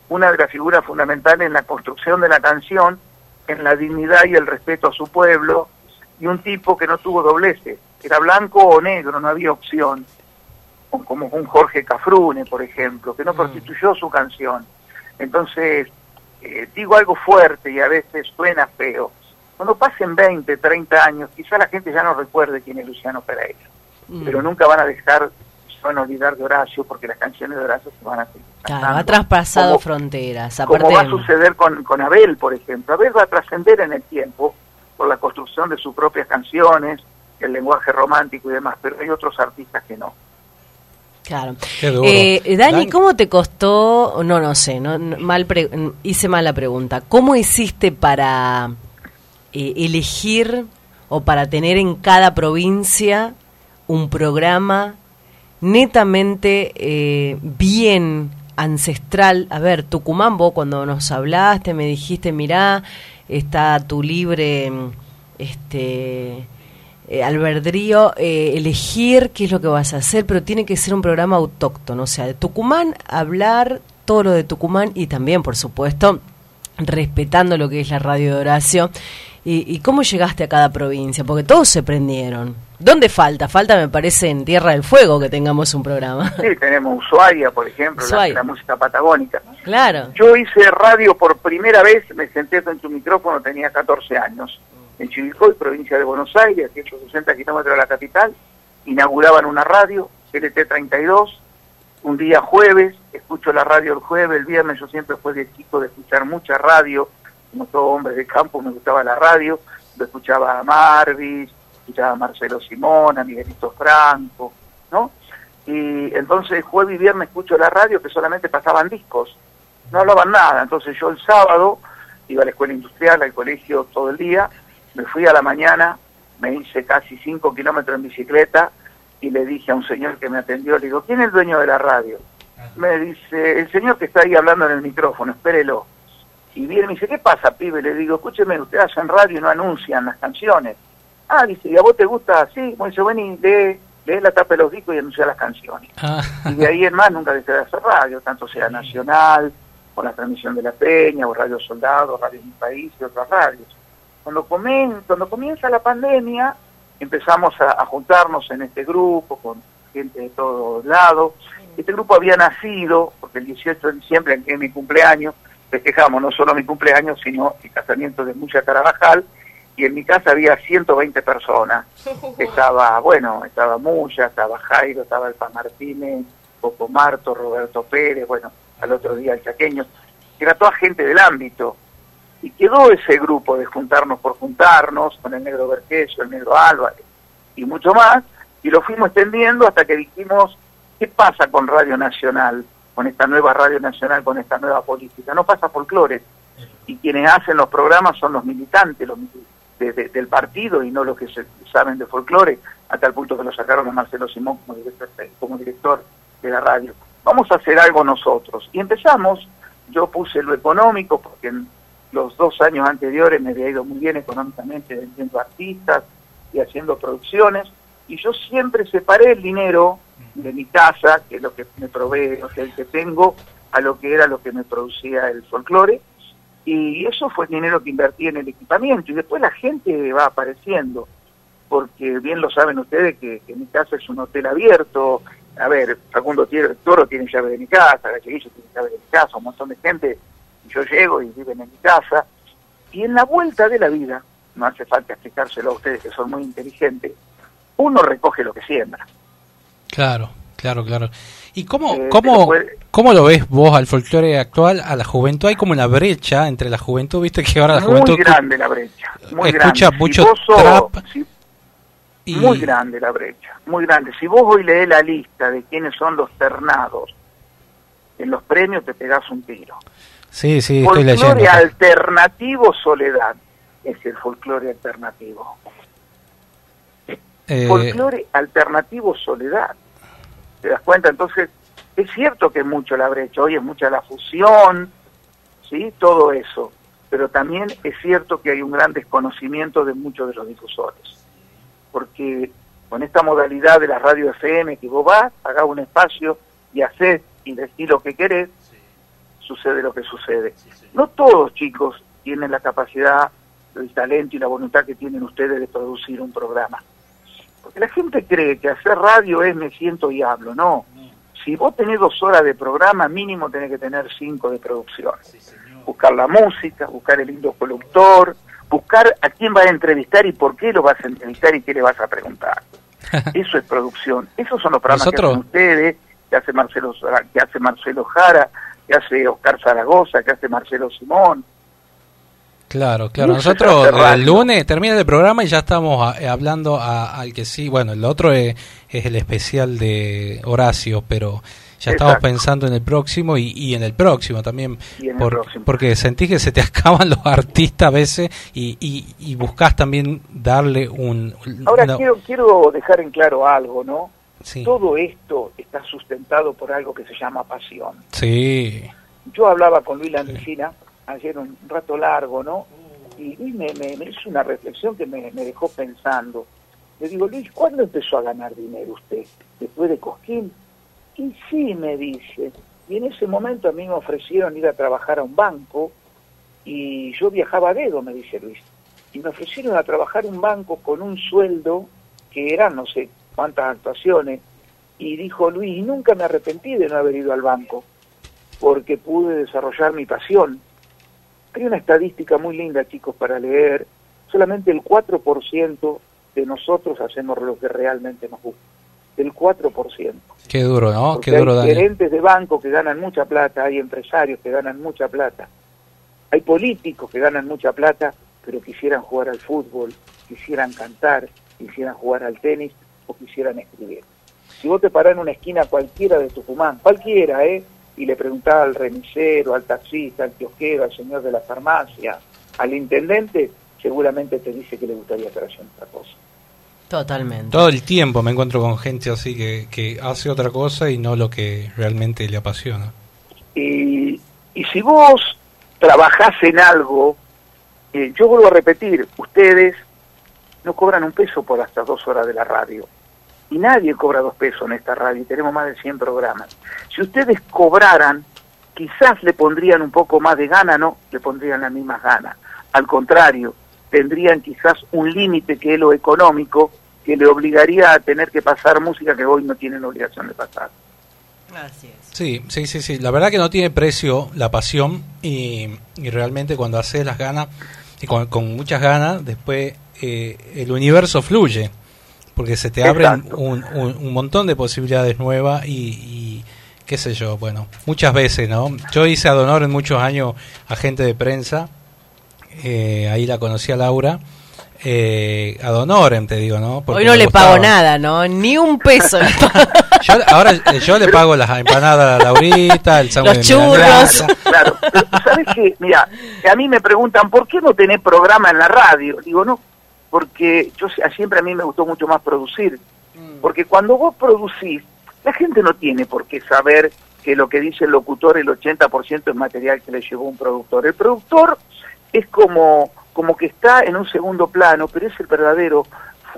una de las figuras fundamentales en la construcción de la canción, en la dignidad y el respeto a su pueblo, y un tipo que no tuvo dobleces, era blanco o negro, no había opción, como un Jorge Cafrune, por ejemplo, que no mm. prostituyó su canción. Entonces, eh, digo algo fuerte y a veces suena feo. Cuando pasen 20, 30 años, quizá la gente ya no recuerde quién es Luciano Pereira, mm. pero nunca van a dejar van a olvidar de Horacio porque las canciones de Horacio se van a seguir Claro, ha traspasado Como- fronteras. como Aparte, va a suceder con, con Abel, por ejemplo. Abel va a trascender en el tiempo por la construcción de sus propias canciones, el lenguaje romántico y demás, pero hay otros artistas que no. Claro. Eh, Dani. ¿cómo te costó? No, no sé, no, no, mal pre- hice mala pregunta. ¿Cómo hiciste para eh, elegir o para tener en cada provincia un programa netamente eh, bien ancestral? A ver, Tucumán, vos cuando nos hablaste me dijiste, mirá, está tu libre, mm, este eh, albedrío, eh, elegir qué es lo que vas a hacer, pero tiene que ser un programa autóctono, o sea, de Tucumán, hablar todo lo de Tucumán y también, por supuesto, respetando lo que es la radio de Horacio. ¿Y, y cómo llegaste a cada provincia? Porque todos se prendieron. ¿Dónde falta? Falta, me parece, en Tierra del Fuego que tengamos un programa. Sí, tenemos Ushuaia, por ejemplo, la- Ushuaia. La, música patagónica. claro. Yo hice radio por primera vez, me senté en tu micrófono, tenía 14 años, en Chivilcoy, provincia de Buenos Aires, a 160 kilómetros de la capital, inauguraban una radio, LT32, un día jueves, escucho la radio el jueves, el viernes yo siempre fui de chico de escuchar mucha radio, como todo hombre de campo me gustaba la radio, lo escuchaba a Marvis, escuchaba a Marcelo Simón, a Miguelito Franco, ¿no? Y entonces jueves y viernes escucho la radio que solamente pasaban discos, no hablaban nada, entonces yo el sábado iba a la escuela industrial, al colegio todo el día, me fui a la mañana, me hice casi 5 kilómetros en bicicleta y le dije a un señor que me atendió, le digo, ¿quién es el dueño de la radio? Me dice, el señor que está ahí hablando en el micrófono, espérelo. Y viene y me dice, ¿qué pasa, pibe? Le digo, escúcheme, ustedes hacen radio y no anuncian las canciones. Ah, dice, ¿y a vos te gusta así? Me dice, bueno, y lee, lee la tapa de los discos y anuncia las canciones. Ah, Y de ahí en más nunca dejé de hacer radio, tanto sea nacional, o la transmisión de la Peña, o Radio Soldado, Radio Mi País y otras radios. Cuando, comen- cuando comienza la pandemia, empezamos a, a juntarnos en este grupo con gente de todos lados. Este grupo había nacido, porque el 18 de diciembre, que es mi cumpleaños, festejamos no solo mi cumpleaños, sino el casamiento de Mucha Carabajal, y en mi casa había 120 personas. Estaba, bueno, estaba Muya, estaba Jairo, estaba Alfa Martínez, Poco Marto, Roberto Pérez, bueno, al otro día el chaqueño. Era toda gente del ámbito. Y quedó ese grupo de juntarnos por juntarnos, con el negro Vergesio, el negro Álvarez y mucho más, y lo fuimos extendiendo hasta que dijimos, ¿qué pasa con Radio Nacional, con esta nueva Radio Nacional, con esta nueva política? No pasa folclore. Y quienes hacen los programas son los militantes los mili- de- de- del partido y no los que se saben de folclore, hasta el punto que lo sacaron a Marcelo Simón como director, como director de la radio. Vamos a hacer algo nosotros. Y empezamos, yo puse lo económico, porque en los dos años anteriores me había ido muy bien económicamente vendiendo artistas y haciendo producciones, y yo siempre separé el dinero de mi casa, que es lo que me provee, o sea, el que tengo, a lo que era lo que me producía el folclore, y eso fue el dinero que invertí en el equipamiento, y después la gente va apareciendo, porque bien lo saben ustedes que, mi casa es un hotel abierto, a ver, Facundo Toro tiene llave de mi casa, Galleguillo tiene llave de mi casa, un montón de gente, y yo llego y viven en mi casa, y en la vuelta de la vida, no hace falta explicárselo a ustedes que son muy inteligentes, uno recoge lo que siembra. claro, claro, claro. ¿Y cómo, Eh, cómo, puede- cómo lo ves vos al folclore actual, a la juventud? Hay como una brecha entre la juventud, viste que ahora la muy juventud grande la brecha, muy escucha grande. mucho sos- trap si- y Muy grande la brecha, muy grande. Si vos hoy lees la lista de quiénes son los ternados en los premios, te pegás un tiro. Sí, sí, estoy leyendo. folclore alternativo Soledad es el folclore alternativo. Eh, Folclore alternativo Soledad. ¿Te das cuenta? Entonces, es cierto que es mucho la brecha, hoy es mucha la fusión, ¿sí? Todo eso. Pero también es cierto que hay un gran desconocimiento de muchos de los difusores. Porque con esta modalidad de la radio FM que vos vas, pagás un espacio y haces y decís lo que querés, sucede lo que sucede. No todos, chicos, tienen la capacidad, el talento y la voluntad que tienen ustedes de producir un programa. Porque la gente cree que hacer radio es me siento y hablo, no. Si vos tenés dos horas de programa, mínimo tenés que tener cinco de producción. Buscar la música, buscar el lindo conductor, buscar a quién vas a entrevistar y por qué lo vas a entrevistar y qué le vas a preguntar. Eso es producción. Esos son los programas Nosotros- que hacen ustedes, que hace Marcelo que hace Marcelo Jara, que hace Oscar Zaragoza, que hace Marcelo Simón. Claro, claro. Nosotros el radio. lunes termina el programa y ya estamos a- eh, hablando a- al que sí. Bueno, el otro es, es el especial de Horacio, pero ya estamos pensando en el próximo y, y en el próximo también. Y en el por- próximo. Porque sentís que se te acaban los artistas a veces y, y, y buscas también darle un. Ahora una- quiero, quiero dejar en claro algo, ¿no? sí, Todo esto está sustentado por algo que se llama pasión. sí, Yo hablaba con Luis Landicina ayer un rato largo, ¿no? Y Luis me, me- hizo una reflexión que me, dejó pensando. Le digo, Luis, ¿cuándo empezó a ganar dinero usted? ¿Después de Cosquín? Y sí, me dice. Y en ese momento a mí me ofrecieron ir a trabajar a un banco y yo viajaba a dedo, me dice Luis. Y me ofrecieron a trabajar un banco con un sueldo que eran no sé cuántas actuaciones. Y dijo Luis, y nunca me arrepentí de no haber ido al banco porque pude desarrollar mi pasión. Hay una estadística muy linda, chicos, para leer. Solamente el 4% de nosotros hacemos lo que realmente nos gusta. El 4%. qué duro, ¿no? Porque Qué duro, hay gerentes de banco que ganan mucha plata, hay empresarios que ganan mucha plata, hay políticos que ganan mucha plata, pero quisieran jugar al fútbol, quisieran cantar, quisieran jugar al tenis o quisieran escribir. Si vos te parás en una esquina cualquiera de Tucumán, cualquiera, ¿eh? Y le preguntás al remisero, al taxista, al kiosquero, al señor de la farmacia, al intendente, seguramente te dice que le gustaría estar haciendo otra cosa. Totalmente. Todo el tiempo me encuentro con gente así que, que hace otra cosa y no lo que realmente le apasiona. Y, y si vos trabajás en algo, eh, yo vuelvo a repetir, ustedes no cobran un peso por estas dos horas de la radio. Y nadie cobra dos pesos en esta radio, y tenemos más de 100 programas. Si ustedes cobraran, quizás le pondrían un poco más de gana, no, le pondrían las mismas ganas. Al contrario, tendrían quizás un límite que es lo económico, que le obligaría a tener que pasar música que hoy no tienen obligación de pasar. Así es. Sí, sí, sí, sí. La verdad que no tiene precio la pasión y, y realmente cuando haces las ganas, y con, con muchas ganas, después eh, el universo fluye, porque se te abren un, un- un montón de posibilidades nuevas y, y qué sé yo, bueno, muchas veces, ¿no? Yo hice a Donor en muchos años agente de prensa, eh, ahí la conocí a Laura. Eh, ad honorem, te digo, ¿no? Porque Hoy no le pago nada, ¿no? Ni un peso. le pago. Yo, ahora eh, yo le pago las empanadas a Laurita, el sándwich Los churros. Claro, ¿sabes qué? Mira, a mí me preguntan, ¿por qué no tenés programa en la radio? Digo, no, porque yo sie- siempre a mí me gustó mucho más producir. Porque cuando vos producís, la gente no tiene por qué saber que lo que dice el locutor, el 80% es material que le llevó un productor. El productor es como, como que está en un segundo plano, pero es el verdadero,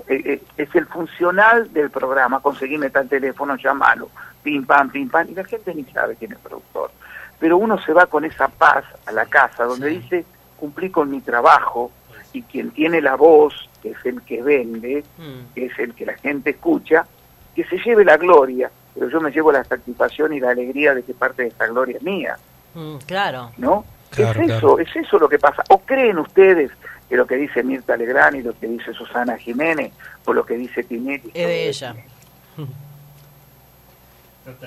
eh, eh, es el funcional del programa. Conseguime tal teléfono, llámalo, pim, pam, pim, pam, y la gente ni sabe quién es el productor. Pero uno se va con esa paz a la casa, donde dice, cumplí con mi trabajo, y quien tiene la voz, que es el que vende, Mm. que es el que la gente escucha, que se lleve la gloria, pero yo me llevo la satisfacción y la alegría de que parte de esta gloria es mía, Mm, claro. ¿no? Claro, es eso, claro. es eso lo que pasa. ¿O creen ustedes que lo que dice Mirta Legrand y lo que dice Susana Jiménez o lo que dice Tinetti Es de ella.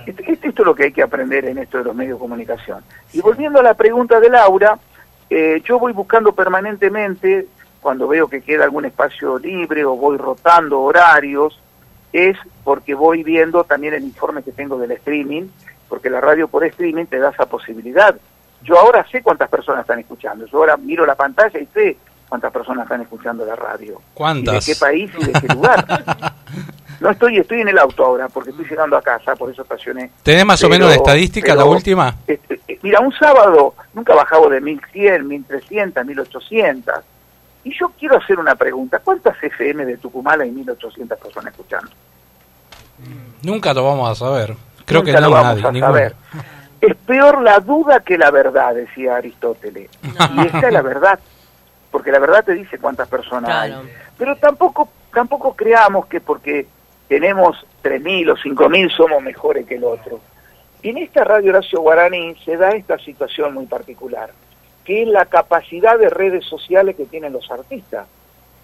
Esto, esto es lo que hay que aprender en esto de los medios de comunicación. Y volviendo a la pregunta de Laura, eh, yo voy buscando permanentemente, cuando veo que queda algún espacio libre o voy rotando horarios, es porque voy viendo también el informe que tengo del streaming, porque la radio por streaming te da esa posibilidad. Yo ahora sé cuántas personas están escuchando, yo ahora miro la pantalla y sé cuántas personas están escuchando la radio. ¿Cuántas? Y de qué país y de qué lugar. No estoy, estoy en el auto ahora, porque estoy llegando a casa, por eso estacioné. ¿Tenés más o menos de estadística la última? este, eh, mira, un sábado nunca bajaba de 1100, 1300, 1800. Y yo quiero hacer una pregunta. ¿Cuántas FM de Tucumán hay 1800 personas escuchando? Nunca lo vamos a saber. Creo Nunca que lo no, vamos nadie, a ninguno. saber. Es peor la duda que la verdad, decía Aristóteles. Y esta es la verdad. Porque la verdad te dice cuántas personas Claro. hay. Pero tampoco, tampoco creamos que porque tenemos 3.000 o 5.000 somos mejores que el otro. Y en esta radio Horacio Guaraní se da esta situación muy particular, que es la capacidad de redes sociales que tienen los artistas.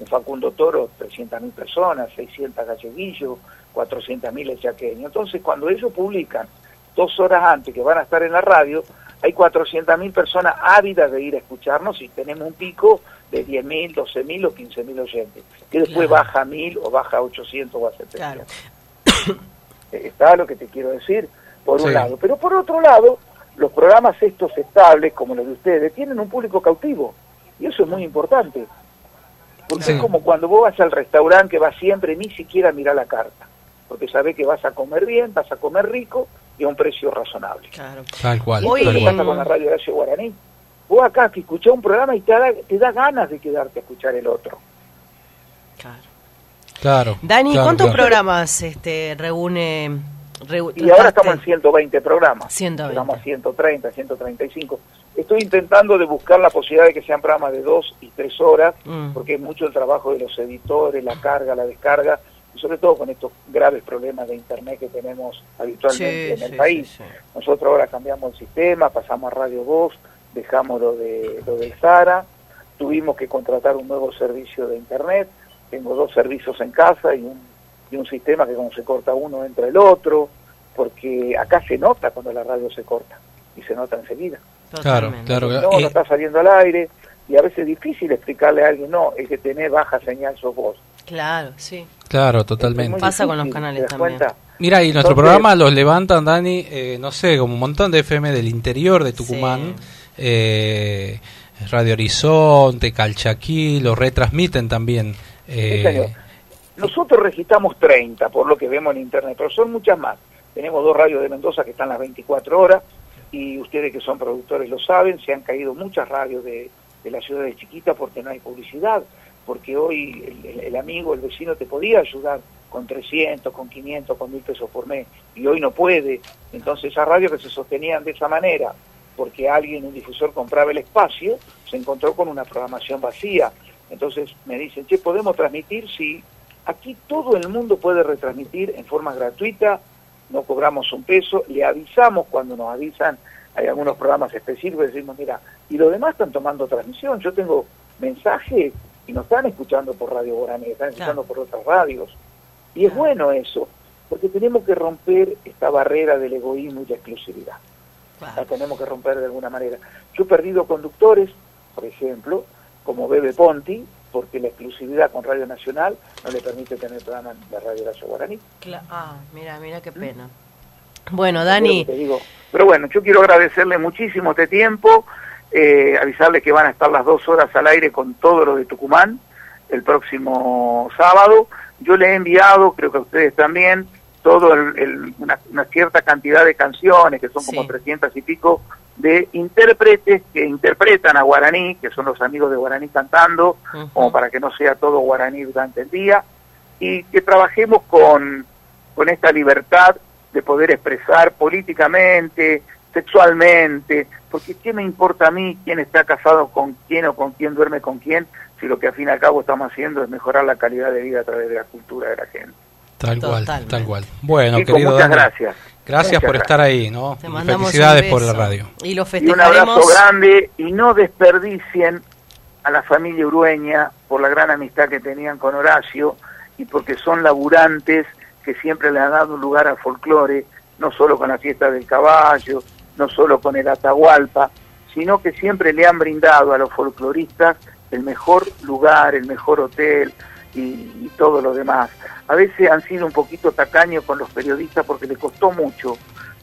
un Facundo Toro, 300.000 personas, 600 galleguillos, 400.000 el chaqueño. Entonces, cuando ellos publican dos horas antes que van a estar en la radio, hay 400.000 personas ávidas de ir a escucharnos y tenemos un pico de 10.000, 12.000 o 15.000 oyentes, que después baja a 1.000 o baja a 800 o a 700. Claro. Está lo que te quiero decir, por un lado. Pero por otro lado, los programas estos estables, como los de ustedes, tienen un público cautivo. Y eso es muy importante. Porque es como cuando vos vas al restaurante que vas siempre, ni siquiera mirar la carta. Porque sabés que vas a comer bien, vas a comer rico y a un precio razonable. Claro. Tal cual. ¿Y qué pasa con la radio Horacio Guaraní? Vos acá que escuchás un programa y te da, te da ganas de quedarte a escuchar el otro. Claro. Claro. Dani, ¿cuántos programas este, reúne y ahora estamos en 120 programas. 120. Estamos a 130, 135. Estoy intentando de buscar la posibilidad de que sean programas de dos y tres horas, mm. porque es mucho el trabajo de los editores, la carga, la descarga, y sobre todo con estos graves problemas de Internet que tenemos habitualmente en el país. Nosotros ahora cambiamos el sistema, pasamos a Radio Voz, dejamos lo, de, lo del Sara, tuvimos que contratar un nuevo servicio de Internet, tengo dos servicios en casa y un y un sistema que cuando se corta uno entra el otro, porque acá se nota cuando la radio se corta y se nota enseguida. Claro, claro. No, no está saliendo al aire y a veces es difícil explicarle a alguien, no, es que tenés baja señal sos vos. Claro, sí. Claro, totalmente. Pasa con los canales también. Mira, y nuestro programa los levantan, Dani, eh, no sé, como un montón de FM del interior de Tucumán. Eh, Radio Horizonte, Calchaquí, lo retransmiten también. Eh, nosotros registramos 30, por lo que vemos en Internet, pero son muchas más. Tenemos dos radios de Mendoza que están las 24 horas y ustedes que son productores lo saben, se han caído muchas radios de, la ciudad de Chiquita porque no hay publicidad, porque hoy el, amigo, el vecino te podía ayudar con 300, con 500, con 1000 pesos por mes y hoy no puede. Entonces esas radios que se sostenían de esa manera porque alguien, un difusor, compraba el espacio, se encontró con una programación vacía. Entonces me dicen, che, ¿podemos transmitir? Sí, Aquí todo el mundo puede retransmitir en forma gratuita, no cobramos un peso, le avisamos cuando nos avisan, hay algunos programas específicos, decimos, mira, y los demás están tomando transmisión, yo tengo mensajes y no están escuchando por Radio Guaraní, están escuchando por otras radios. Y es bueno eso, porque tenemos que romper esta barrera del egoísmo y la exclusividad. La tenemos que romper de alguna manera. Yo he perdido conductores, por ejemplo, como Bebe Ponti, porque la exclusividad con Radio Nacional no le permite tener programa de Radio Horacio Guaraní. ah, mira, mira qué pena. Bueno, Dani. digo. Pero bueno, yo quiero agradecerle muchísimo este tiempo, eh, avisarle que van a estar las dos horas al aire con todo lo de Tucumán el próximo sábado. Yo le he enviado, creo que a ustedes también, todo una, cierta cantidad de canciones, que son como 300 y pico, de intérpretes que interpretan a guaraní, que son los amigos de guaraní cantando, como para que no sea todo guaraní durante el día, y que trabajemos con, con esta libertad de poder expresar políticamente, sexualmente, porque ¿qué me importa a mí quién está casado con quién o con quién duerme con quién, si lo que al fin y al cabo estamos haciendo es mejorar la calidad de vida a través de la cultura de la gente? Tal cual, tal cual. Bueno, querido muchas gracias. Gracias por estar ahí, ¿no? felicidades por la radio. Y, lo un abrazo grande y no desperdicien a la familia urueña por la gran amistad que tenían con Horacio y porque son laburantes que siempre le han dado un lugar al folclore, no solo con la fiesta del caballo, no solo con el Atahualpa, sino que siempre le han brindado a los folcloristas el mejor lugar, el mejor hotel y todo lo demás. A veces han sido un poquito tacaños con los periodistas porque le costó mucho,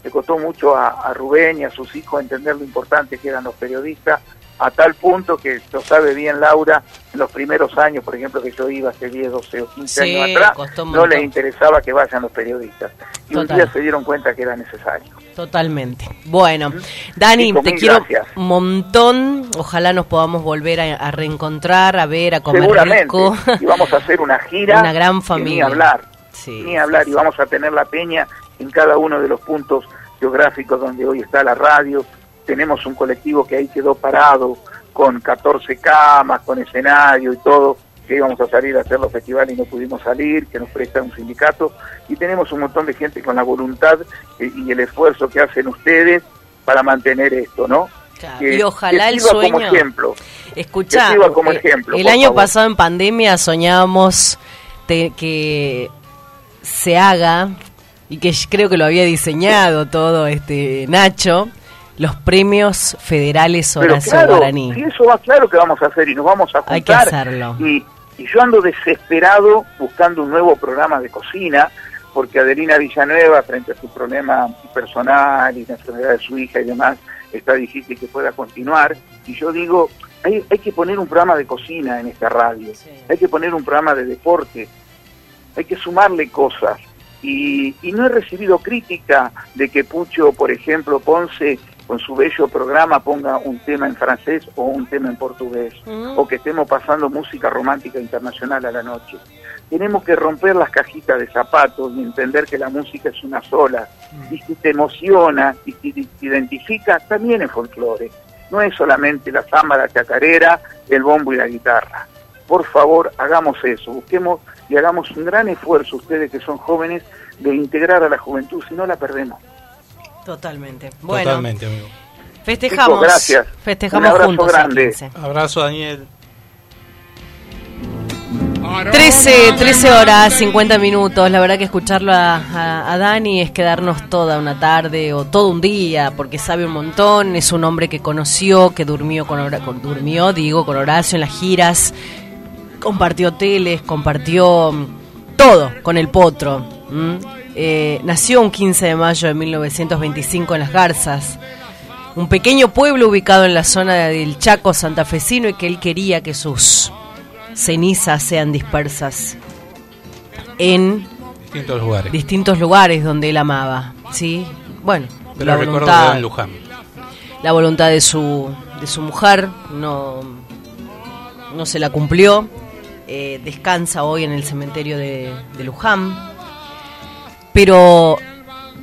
le costó mucho a, Rubén y a sus hijos entender lo importante que eran los periodistas, a tal punto que lo sabe bien Laura, en los primeros años, por ejemplo, que yo iba hace 10, 12 o 15 años atrás, no les interesaba que vayan los periodistas. Y un día se dieron cuenta que era necesario. Totalmente. Bueno, Dani, te quiero un montón. Ojalá nos podamos volver a, reencontrar, a ver, a comer Seguramente. Y vamos a hacer una gira. una gran familia. Ni hablar. ni hablar. Y vamos a tener la peña en cada uno de los puntos geográficos donde hoy está la radio. Tenemos un colectivo que ahí quedó parado con 14 camas, con escenario y todo que íbamos a salir a hacer los festivales y no pudimos salir, que nos presta un sindicato, y tenemos un montón de gente con la voluntad y el esfuerzo que hacen ustedes para mantener esto, ¿no? y ojalá el sueño. como ejemplo. Que como eh, ejemplo, el año favor. pasado en pandemia soñábamos te- que se haga y que creo que lo había diseñado todo este Nacho los premios federales Horacio claro, Guaraní. eso va claro que vamos a hacer y nos vamos a juntar. Hay que hacerlo. Y, y yo ando desesperado buscando un nuevo programa de cocina, porque Adelina Villanueva, frente a su problema personal y la enfermedad de su hija y demás, está difícil que pueda continuar. Y yo digo, hay, hay que poner un programa de cocina en esta radio, hay que poner un programa de deporte, hay que sumarle cosas. Y, y no he recibido crítica de que Pucho, por ejemplo, Ponce, con su bello programa ponga un tema en francés o un tema en portugués, Mm. o que estemos pasando música romántica internacional a la noche. Tenemos que romper las cajitas de zapatos y entender que la música es una sola. Y si te emociona y si te identifica, también es folclore. No es solamente la samba, la chacarera, el bombo y la guitarra. Por favor, hagamos eso, busquemos y hagamos un gran esfuerzo, ustedes que son jóvenes, de integrar a la juventud, si no la perdemos. Totalmente. Bueno, Totalmente, amigo. festejamos. Chicos, gracias. Festejamos Un abrazo juntos. grande. 15. Abrazo, Daniel. 13, 13 horas, 50 minutos. La verdad que escucharlo a, a- a Dani es quedarnos toda una tarde o todo un día, porque sabe un montón. Es un hombre que conoció, que durmió con, durmió, digo, con Horacio en las giras. Compartió hoteles, compartió mm, todo con el potro. ¿m? Eh, nació un 15 de mayo de 1925 en Las Garzas un pequeño pueblo ubicado en la zona del Chaco santafesino y que él quería que sus cenizas sean dispersas en Distintos lugares. distintos lugares donde él amaba, ¿sí? Bueno, Pero la voluntad, Luján. la voluntad de su de su mujer no no se la cumplió. Eh, descansa hoy en el cementerio de, de Luján, pero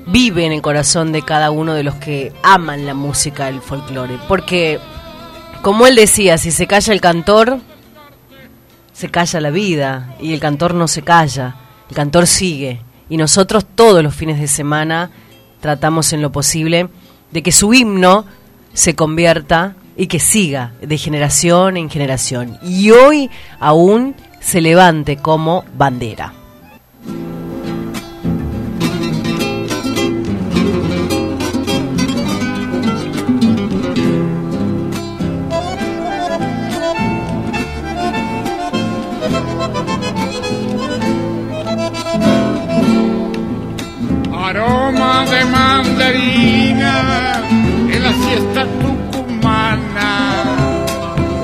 vive en el corazón de cada uno de los que aman la música del folclore, porque como él decía, si se calla el cantor, se calla la vida y el cantor no se calla, el cantor sigue. Y nosotros todos los fines de semana tratamos en lo posible de que su himno se convierta y que siga de generación en generación. Y hoy aún se levante como bandera. Aroma de mandarina en la siesta tucumana.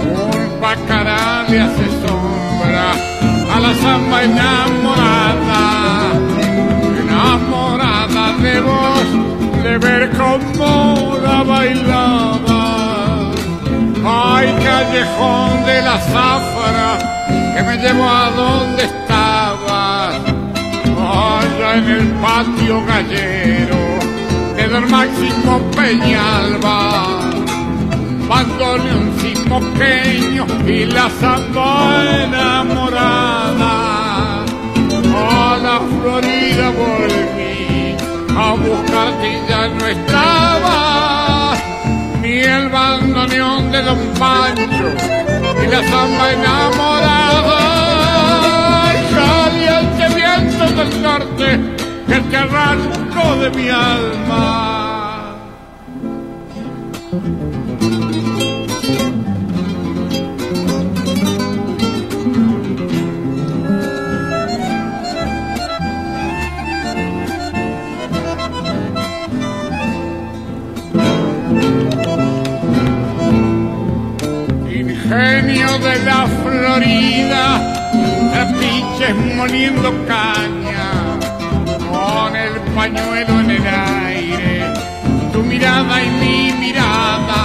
Un bacará le hace sombra a la samba enamorada. Enamorada de vos, de ver cómo la bailaba. Ay, callejón de la zafra que me llevó a donde allá en el patio gallero de Don Máximo Peñalba. Bandoneoncito pequeño y la samba enamorada. A la Florida volví a buscarte y ya no estaba. Ni el bandoneón de Don Pancho y la samba enamorada. Viento del norte que arranco de mi alma. Ingenio de la Florida, trapiches moliendo caña, con el pañuelo en el aire, tu mirada y mi mirada,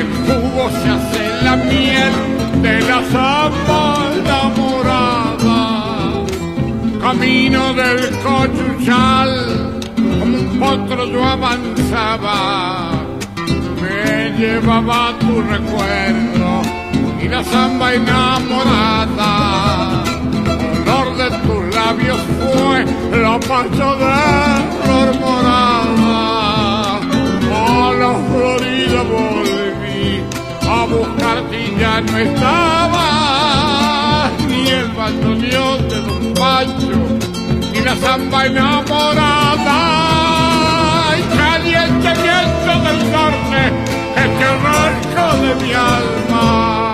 el jugo se hace la miel de la samba enamorada, camino del cochuchal, como un potro yo avanzaba me llevaba tu recuerdo y la samba enamorada. Olor de tus labios fue la pacha de flor morada. A la Florida volví a buscarte y ya no estaba ni el bandoneón de Don Pancho, ni la zamba enamorada. Y caliente viento del norte, este arranco de mi alma.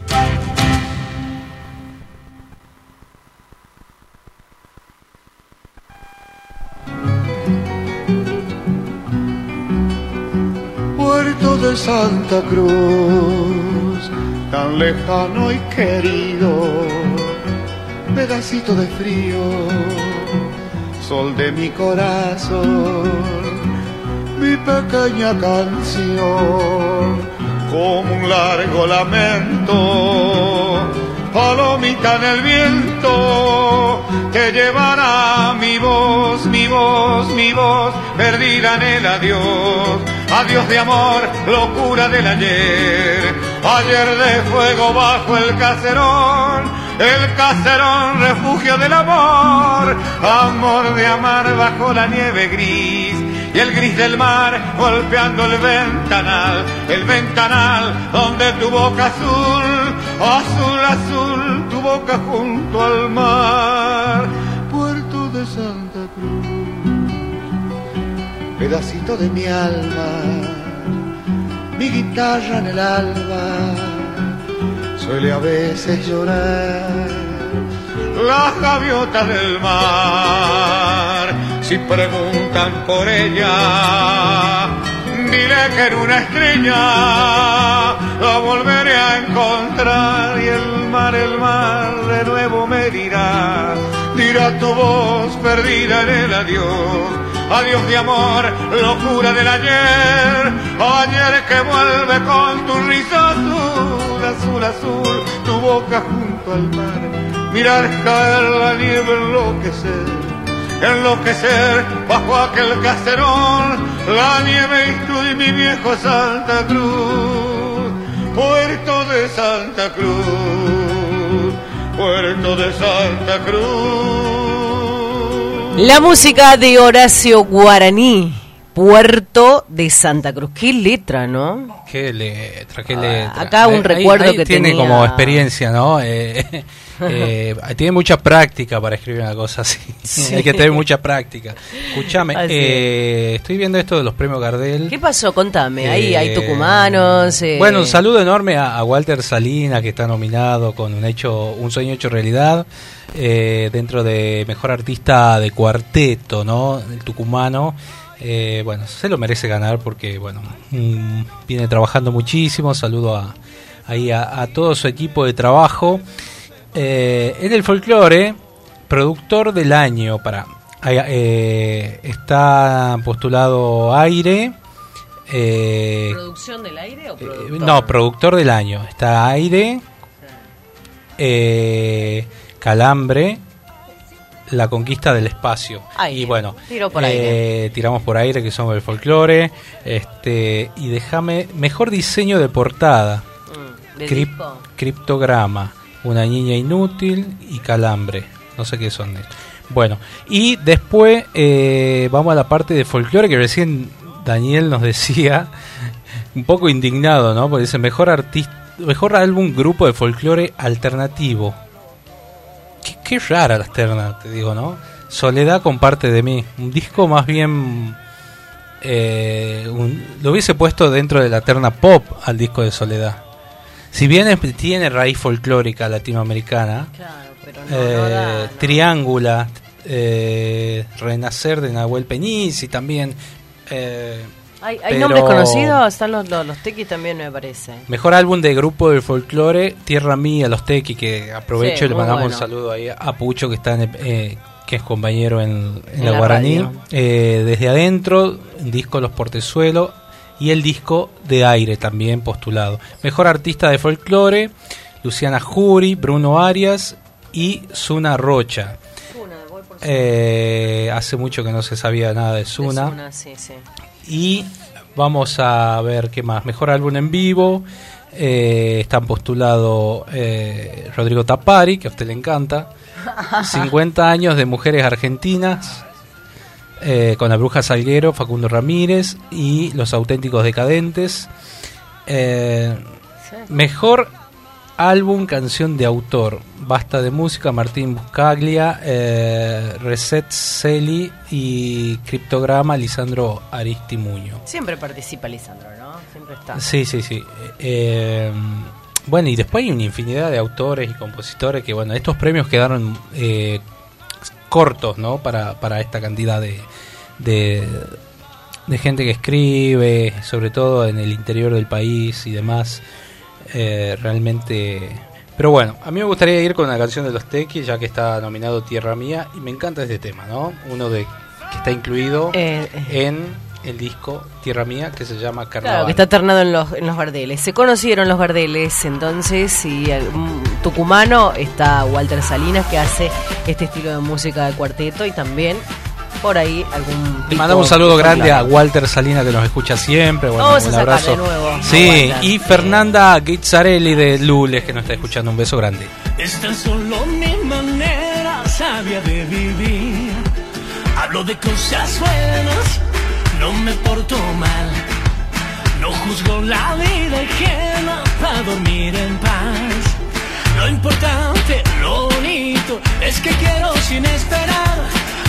Santa Cruz, tan lejano y querido, pedacito de frío, sol de mi corazón, mi pequeña canción, como un largo lamento, palomita en el viento, que llevará mi voz, mi voz, mi voz, perdida en el adiós, adiós de amor, locura del ayer, ayer de fuego bajo el caserón, el caserón refugio del amor, amor de amar bajo la nieve gris, y el gris del mar golpeando el ventanal, el ventanal donde tu boca azul, azul, azul, tu boca junto al mar, puerto de Cruz, pedacito de mi alma, mi guitarra en el alba, suele a veces llorar las gaviotas del mar. Si preguntan por ella, dile que en una estrella la volveré a encontrar y el mar, el mar de nuevo me dirá, dirá tu voz perdida en el adiós. Adiós de amor, locura del ayer, ayer que vuelve con tu risa azul, azul, azul, tu boca junto al mar, mirar caer la nieve, enloquecer, enloquecer bajo aquel caserón, la nieve y tú y mi viejo Santa Cruz, puerto de Santa Cruz, puerto de Santa Cruz. La música de Horacio Guaraní, Puerto de Santa Cruz. Qué letra, ¿no? Qué letra, qué Ah, letra. acá un Ahí- recuerdo ahí que tiene tenía- como experiencia, ¿no? Eh, eh, tiene mucha práctica para escribir una cosa así. Sí. Hay que tener mucha práctica. Escúchame, eh, estoy viendo esto de los premios Gardel. ¿Qué pasó? Contame. Ahí Eh, hay tucumanos. eh, Bueno, un saludo enorme a, a Walter Salina, que está nominado con un hecho, un sueño hecho realidad, eh, dentro de mejor artista de cuarteto, ¿no? El tucumano. Eh, bueno, se lo merece ganar porque, bueno, mm, viene trabajando muchísimo. Saludo a, ahí a, a todo su equipo de trabajo. Eh, en el folclore, productor del año para está postulado Aire. eh, ¿Producción del aire o eh, productor? no, productor del año. Está Aire, eh, Calambre, La Conquista del Espacio. Aire. Y bueno, por eh, tiramos por aire, que son el folclore. Este, y déjame, mejor diseño de portada. Mm, criptograma, Una niña inútil y Calambre. No sé qué son. Bueno, y después eh, vamos a la parte de folclore que recién Daniel nos decía, un poco indignado, ¿no? Porque dice mejor artista, mejor álbum grupo de folclore alternativo. Qué, qué rara la externa, te digo, ¿no? Soledad comparte de mí. Un disco más bien. eh, un- lo hubiese puesto dentro de la terna pop al disco de Soledad. Si bien es- tiene raíz folclórica latinoamericana, Claro, pero no, eh, no da, no. Triángula, eh, Renacer de Nahuel Penici también. ¿Hay, hay pero- nombres conocidos? Están los, los, los tequis también, me parece. Mejor álbum de grupo del folclore, Tierra Mía, Los Tequi, que aprovecho Sí, y le mandamos bueno. un saludo ahí a Pucho, que está en eh, que es compañero en, en En la la Guaraní. Eh, desde adentro, disco Los Portezuelos y el disco de aire también postulado. Mejor artista de folclore, Luciana Jury, Bruno Arias y Zuna Rocha. Eh, hace mucho que no se sabía nada de sí, sí. Y vamos a ver qué más. Mejor álbum en vivo. Eh, están postulados eh, Rodrigo Tapari, que a usted le encanta. 50 años de mujeres argentinas. eh, con la Bruja Salguero, Facundo Ramírez y Los Auténticos Decadentes. Mejor álbum, canción de autor. Basta de música, Martín Buscaglia, eh, Reset Celi y Criptograma, Lisandro Aristimuño. Siempre participa Lisandro, ¿no? Siempre está. Sí, sí, sí. Eh, bueno, y después hay una infinidad de autores y compositores que, bueno, estos premios quedaron eh, cortos, ¿no? Para, para esta cantidad de, de, de gente que escribe, sobre todo en el interior del país y demás. Eh, realmente... Pero bueno, a mí me gustaría ir con una canción de los Tequis, ya que está nominado Tierra Mía, y me encanta este tema, ¿no? Uno de que está incluido Eh, eh. en el disco Tierra Mía, que se llama Carnaval. Claro, que está ternado en los, en los. Se conocieron los Gardeles, entonces, y tucumano está Walter Salinas, que hace este estilo de música de cuarteto, y también por ahí algún... Le mandamos un saludo grande a. Walter Salina que nos escucha siempre. Bueno, a un abrazo. de nuevo Sí, Walter. y Fernanda Guizzarelli de Lules que nos está escuchando. Un beso grande. Es tan solo mi manera sabia de vivir. Hablo de cosas buenas, no me porto mal. No juzgo la vida ajena para dormir en paz. Lo importante, lo bonito, es que quiero sin esperar.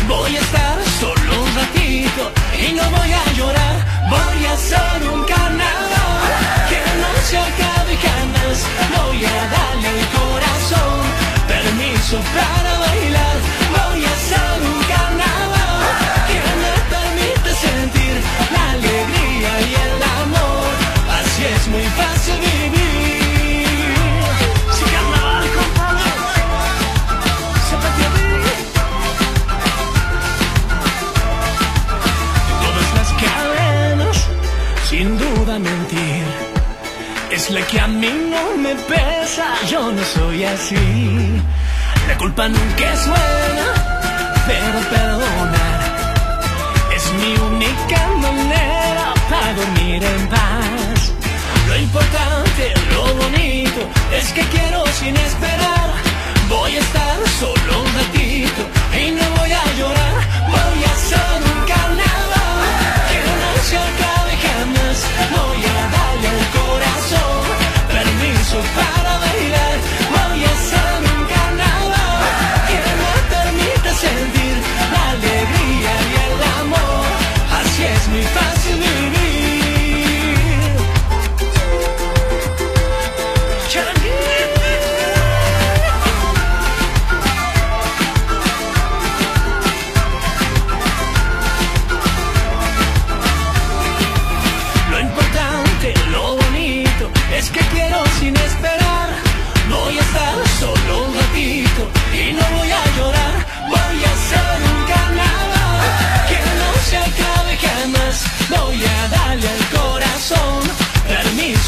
Voy a estar solo un ratito y no voy a llorar. Voy a hacer un carnaval que no se acabe jamás. Voy a darle al corazón permiso para bailar. Voy a hacer un carnaval que me permite sentir la alegría y el amor. Así es muy fácil mentir. Es la que a mí no me pesa, yo no soy así. La culpa nunca es buena, pero perdonar es mi única manera para dormir en paz. Lo importante, lo bonito, es que quiero sin esperar. Voy a estar solo un ratito y no voy a llorar. Voy a hacer un carnaval que no permiso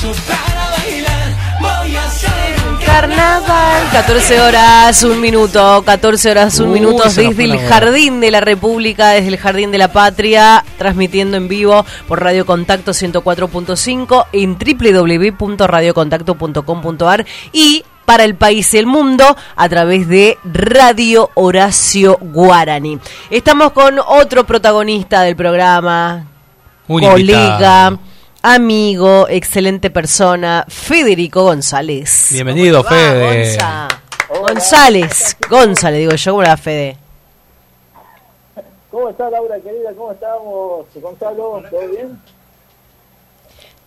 permiso para bailar. Voy a hacer un Carnaval, 14 horas, un minuto, 14 horas, un Uy, minuto desde el. Jardín de la República, desde el Jardín de la Patria, transmitiendo en vivo por Radio Contacto 104.5 en www.radiocontacto.com.ar y para el país y el mundo a través de Radio Horacio Guarani. Estamos con otro protagonista del programa, Un colega, invitado. Amigo, excelente persona, Federico González. Bienvenido, ¿Cómo te va, Fede. Gonza? González, González, digo yo, ¿cómo la Fede? ¿Cómo está Laura querida? ¿Cómo estamos? Gonzalo, ¿todo bien?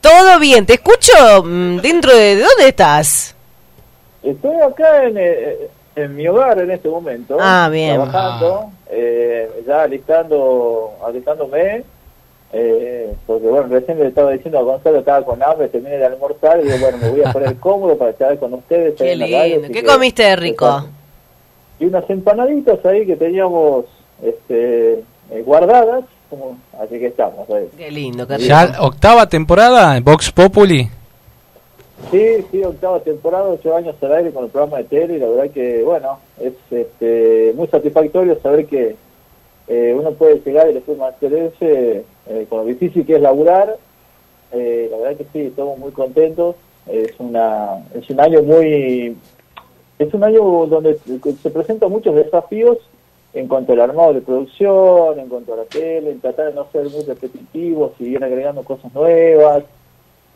Todo bien, te escucho mm, dentro de... ¿De dónde estás? Estoy acá en, eh, en mi hogar en este momento. Ah, bien. Trabajando, eh, ya alistando, alistándome. Eh, porque bueno, recién le estaba diciendo a Gonzalo, estaba con hambre, terminé de almorzar y digo, bueno, me voy a poner cómodo para estar con ustedes. Qué lindo. ¿Qué que- comiste de rico? Y unas empanaditas ahí que teníamos este, eh, guardadas como- así que estamos. ahí. Qué lindo, qué Ya rico. octava temporada en Vox Populi. Sí, sí, octava temporada, ocho años al aire con el programa de tele y la verdad que, bueno, es este, muy satisfactorio saber que eh, uno puede llegar y después mantenerse eh, con lo difícil que es laburar. Eh, la verdad que sí, estamos muy contentos. Es una es un año muy es un año donde se presentan muchos desafíos en cuanto al armado de producción, en cuanto a la tele, en tratar de no ser muy repetitivos y ir agregando cosas nuevas.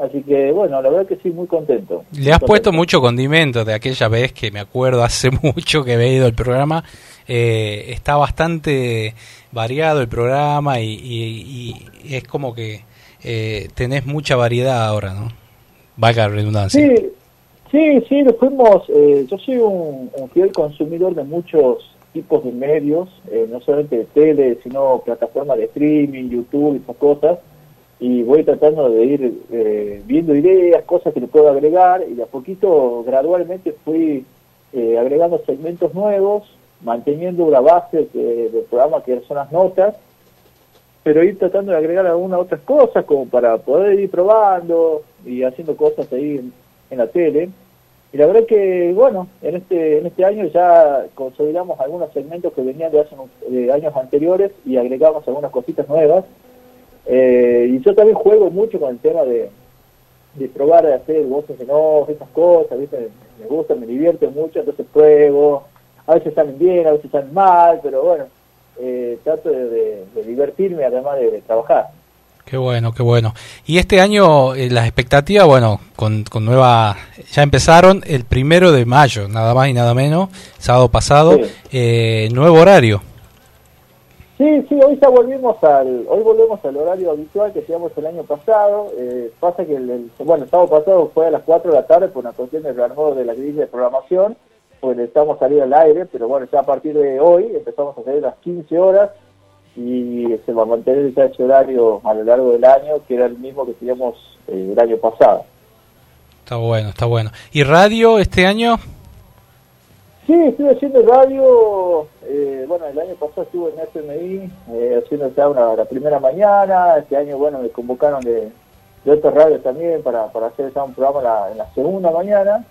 Así que, bueno, la verdad que sí, muy contento. Le has puesto mucho condimento de aquella vez que me acuerdo hace mucho que había ido el programa. Eh, está bastante variado el programa y, y- y es como que eh, tenés mucha variedad ahora, ¿no? Valga la redundancia. Sí, sí, sí, lo fuimos. eh, yo soy un, un fiel consumidor de muchos tipos de medios, eh, no solamente de tele, sino plataformas de streaming, YouTube y esas cosas. Y voy tratando de ir eh, viendo ideas, cosas que le puedo agregar, y de a poquito, gradualmente, fui eh, agregando segmentos nuevos, manteniendo la base que- del programa que son las notas, pero ir tratando de agregar algunas otras cosas como para poder ir probando y haciendo cosas ahí en, la tele. Y la verdad que, bueno, en este en este año ya consolidamos algunos segmentos que venían de hace de años anteriores y agregamos algunas cositas nuevas. Eh, y yo también juego mucho con el tema de, de probar de hacer voces en off, esas cosas, ¿viste? Me gusta, me divierte mucho, entonces pruebo. A veces salen bien, a veces salen mal, pero bueno, eh, trato de, de- de divertirme además de, de trabajar. Qué bueno, qué bueno. Y este año eh, las expectativas, bueno, con, con nueva, ya empezaron el primero de mayo, nada más y nada menos, sábado pasado, Sí. eh, nuevo horario. Sí, sí, hoy ya volvimos al, hoy volvemos al horario habitual que teníamos el año pasado. Eh, pasa que el, bueno, el sábado pasado fue a las 4 de la tarde por una cuestión de rearmado de la grilla de programación, pues necesitamos salir al aire, pero bueno, ya a partir de hoy empezamos a salir a las 15 horas y se va a mantener ya ese horario a lo largo del año, que era el mismo que teníamos eh, el año pasado. Está bueno, está bueno. ¿Y radio este año? Sí, estuve haciendo radio, eh, bueno, el año pasado estuve en FMI, eh, haciendo ya una, la primera mañana, este año, bueno, me convocaron de, de otras radios también para, para hacer ya un programa en la segunda mañana.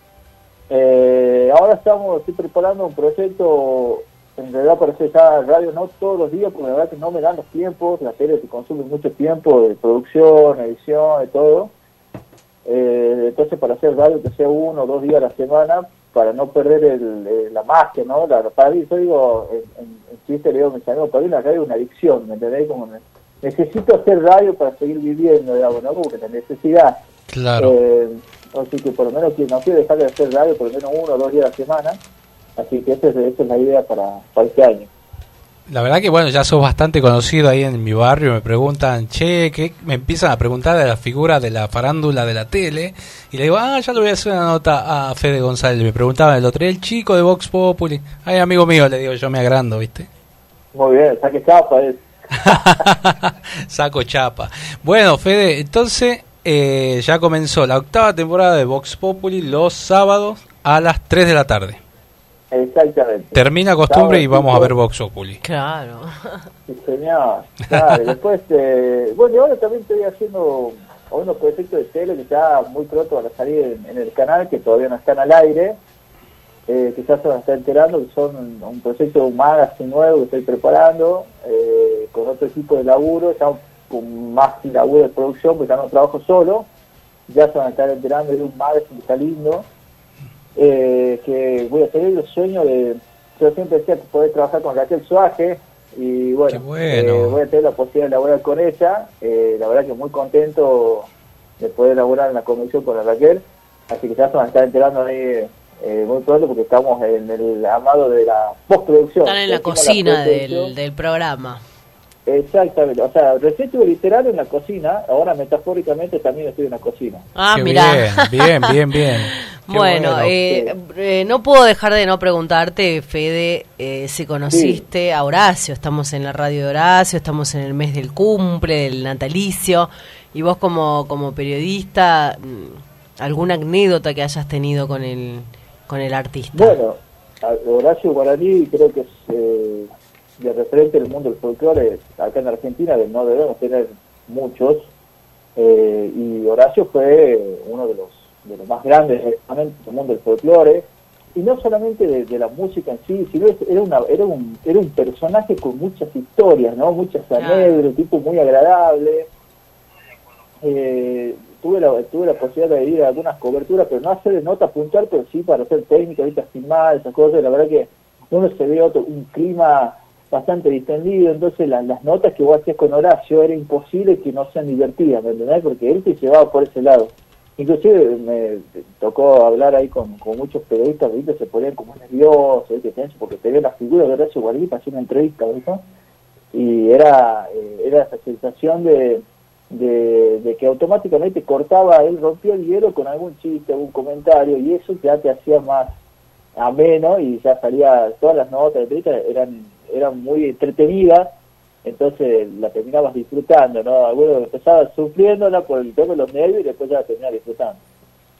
Eh, ahora estamos, estoy preparando un proyecto, en realidad para hacer ya radio no todos los días, porque la verdad que no me dan los tiempos, la tele te consume mucho tiempo de producción, edición, de todo. Eh, entonces para hacer radio que sea uno o dos días a la semana para no perder el, eh, la magia, ¿no? La, para mí, yo digo, en, en, chiste le digo a mis amigos, para mí la radio es una adicción, ¿me entendés? Como ne- necesito hacer radio para seguir viviendo, digamos, ¿no? Como que la necesidad. Claro. Eh, así que por lo menos que no quiero dejar de hacer radio por lo menos uno o dos días a la semana. Así que esa es, esa es la idea para, para este año. La verdad que bueno, ya sos bastante conocido ahí en mi barrio, me preguntan, che, ¿qué? me empiezan a preguntar de la figura de la farándula de la tele, y le digo, ah, ya le voy a hacer una nota a Fede González, me preguntaban el otro, el chico de Vox Populi, ay amigo mío, le digo, yo me agrando, ¿viste? Muy bien, saque chapa. Es, Saco chapa. Bueno, Fede, entonces eh, ya comenzó la octava temporada de Vox Populi los sábados a las 3 de la tarde. Exactamente. Termina costumbre y vamos a ver Vox. Claro. Sí, señor. Claro, después, eh, bueno, y ahora también estoy haciendo unos proyectos de tele que ya muy pronto van a salir en, en el canal, que todavía no están al aire, eh, que ya se van a estar enterando, que son un, un proyecto un magazine nuevo que estoy preparando, eh, con otro equipo de laburo, ya con más laburo de producción, porque ya no trabajo solo, ya se van a estar enterando de un magazine que está lindo, eh, que voy a tener el sueño de, yo siempre decía que poder trabajar con Raquel Suaje, y bueno, eh, voy a tener la posibilidad de laborar con ella, eh, la verdad que muy contento de poder laborar en la convención con la Raquel, así que ya se van a estar enterando ahí eh, muy pronto porque estamos en el amado de la postproducción. Están en la cocina del programa. Exactamente, o sea, recién estuve literal en la cocina, ahora metafóricamente también estoy en la cocina. Ah, Qué mirá. Bien, bien, bien, Bueno, bueno. eh, eh, no puedo dejar de no preguntarte, Fede, eh, si conociste a Horacio. Estamos en la radio de Horacio, estamos en el mes del cumple, del natalicio, y vos como, como periodista, mm, ¿alguna anécdota que hayas tenido con el, con el artista? Bueno, Horacio Guaraní creo que es, eh, de referente del mundo del folclore acá en Argentina, de no debemos tener muchos, eh, y Horacio fue uno de los, de los más grandes exponentes del mundo del folclore, y no solamente de, la música en sí, sino era, una, era, un, era un personaje con muchas historias, ¿no? muchas anécdotas, tipo muy agradable. Eh, tuve la, tuve la posibilidad de ir a algunas coberturas, pero no hacer de nota puntual, pero sí para hacer técnica, ahorita filmar, esas cosas, la verdad que uno se ve otro, un clima bastante distendido, entonces las notas que vos hacías con Horacio era imposible que no sean divertidas, ¿me entendés? Porque él te llevaba por ese lado. Inclusive me tocó hablar ahí con, muchos periodistas, ¿viste? se ponían como nerviosos, porque tenía la figura de Horacio Guarí para hacer una entrevista, ¿viste? Y era, eh, era esa sensación de, de, que automáticamente cortaba, él rompía el hielo con algún chiste, algún comentario, y eso ya te hacía más ameno y ya salía, todas las notas de eran, eran muy entretenidas, entonces la terminabas disfrutando, ¿no? Algunos empezaba sufriéndola por el tema de los nervios y después ya la terminaba disfrutando.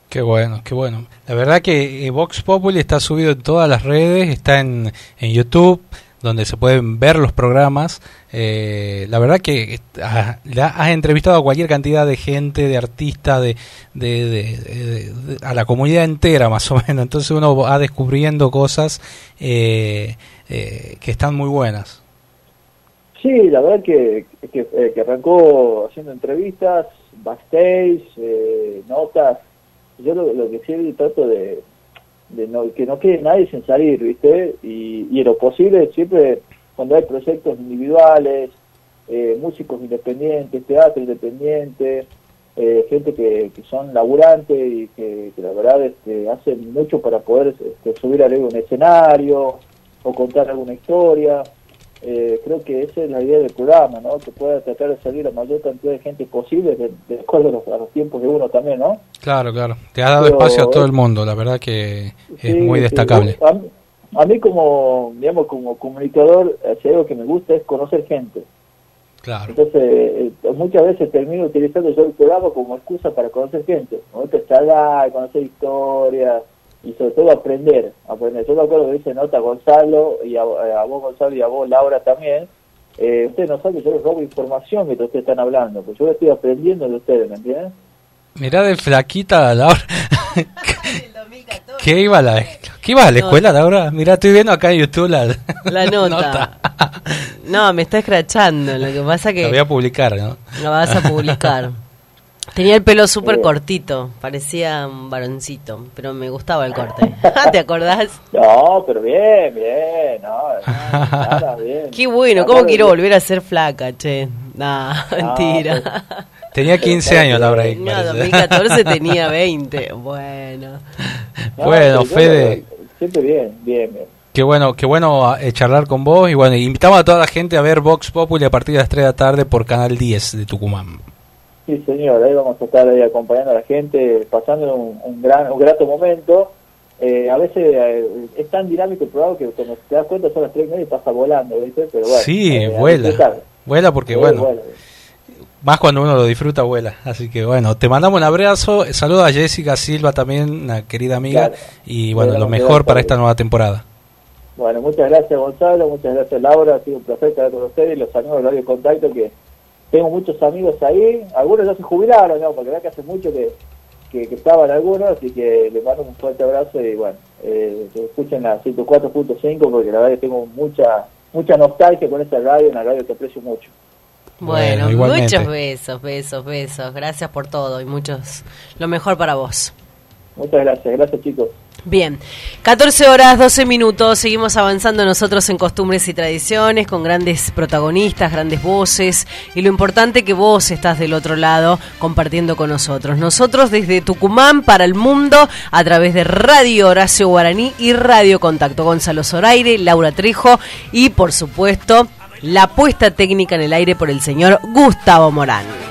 Qué bueno, qué bueno. La verdad que eh, Vox Populi está subido en todas las redes, está en, en YouTube, donde se pueden ver los programas. Eh, la verdad que has, has, entrevistado a cualquier cantidad de gente, de artistas, de, de, a la comunidad entera más o menos. Entonces uno va descubriendo cosas eh, eh, que están muy buenas. Sí, la verdad que, que, arrancó haciendo entrevistas, backstage, notas. Yo lo, que sí trato de, de no, que no quede nadie sin salir, ¿viste? Y, en lo posible siempre cuando hay proyectos individuales, eh, músicos independientes, teatro independiente, eh, gente que, que, son laburantes y que, la verdad este, hacen mucho para poder este, subir a un escenario o contar alguna historia. Eh, creo que esa es la idea del programa, ¿no? Que pueda tratar de salir la mayor cantidad de gente posible de, acuerdo a los, tiempos de uno también, ¿no? Claro, claro. Te ha dado espacio a todo el mundo, la verdad que es muy destacable. A, mí como, digamos, como comunicador, algo que me gusta es conocer gente. Claro. Entonces, eh, muchas veces termino utilizando yo el programa como excusa para conocer gente. Gusta charlar, conocer historias, y sobre todo aprender, aprender. Yo me acuerdo que dice nota Gonzalo, y a, vos Gonzalo y a vos Laura también, eh, ustedes no saben que yo les robo información mientras ustedes están hablando, pues yo estoy aprendiendo de ustedes, ¿me entienden? Mirá de flaquita Laura. ¿Qué iba a la, ¿Qué iba a la escuela, Laura? Mirá, estoy viendo acá en YouTube la, la nota. no, me está escrachando. Lo que pasa que. Lo voy a publicar, ¿no? Lo vas a publicar. Tenía el pelo súper cortito, parecía un varoncito, pero me gustaba el corte. ¿Te acordás? No, pero bien, bien, no, bien. Qué bueno, ¿cómo quiero volver a ser flaca, che? Nah, mentira. Pues, tenía 15 años Laura ahí. No, 2014 tenía 20, bueno. bueno, Fede. Siempre bien, bien, bien. Qué bueno, qué bueno eh, charlar con vos y bueno, invitamos a toda la gente a ver Vox Populi a partir de las 3 de la tarde por Canal 10 de Tucumán. Sí, señor, ahí vamos a estar ahí acompañando a la gente, pasando un, gran, un grato momento. Eh, a veces eh, es tan dinámico el programa que cuando te das cuenta son las tres y media y pasa volando, ¿viste? Pero bueno, sí, eh, vuela. Vuela porque, bueno, más cuando uno lo disfruta, vuela. Así que, bueno, te mandamos un abrazo. Saludos a Jessica Silva también, una querida amiga. Y, bueno, lo mejor para esta nueva temporada. Bueno, muchas gracias, Gonzalo. Muchas gracias, Laura. Ha sido un placer estar con ustedes y los amigos de Radio Contacto que tengo muchos amigos ahí, algunos ya se jubilaron, ¿no? porque verdad que hace mucho que, que, estaban algunos, así que les mando un fuerte abrazo y bueno, eh, escuchen la 104.5 porque la verdad que tengo mucha mucha nostalgia con esa radio, una radio que aprecio mucho. Bueno, muchos besos, besos, besos. Gracias por todo y muchos. Lo mejor para vos. Muchas gracias, gracias chicos. Bien, 14 horas 12 minutos, seguimos avanzando nosotros en costumbres y tradiciones con grandes protagonistas, grandes voces y lo importante que vos estás del otro lado compartiendo con nosotros. Nosotros desde Tucumán para el mundo a través de Radio Horacio Guaraní y Radio Contacto Gonzalo Zoraire, Laura Trejo y por supuesto la puesta técnica en el aire por el señor Gustavo Morán.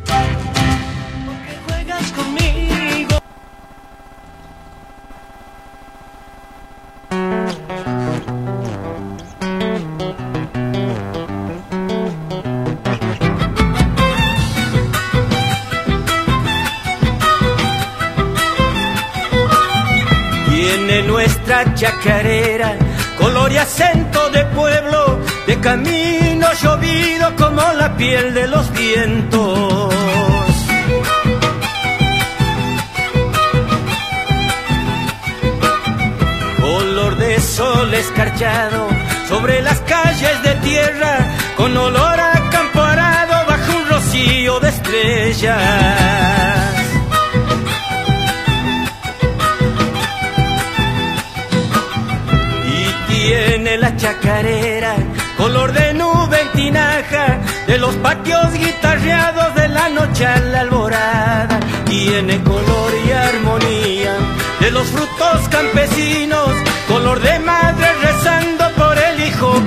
piel de los vientos. Color de sol escarchado sobre las calles de tierra, con olor a campo arado bajo un rocío de estrellas. Y tiene la chacarera color de nube tinaja de los patios guitarreados de la noche a la alborada. Tiene color y armonía de los frutos campesinos, color de madre rezando por el hijo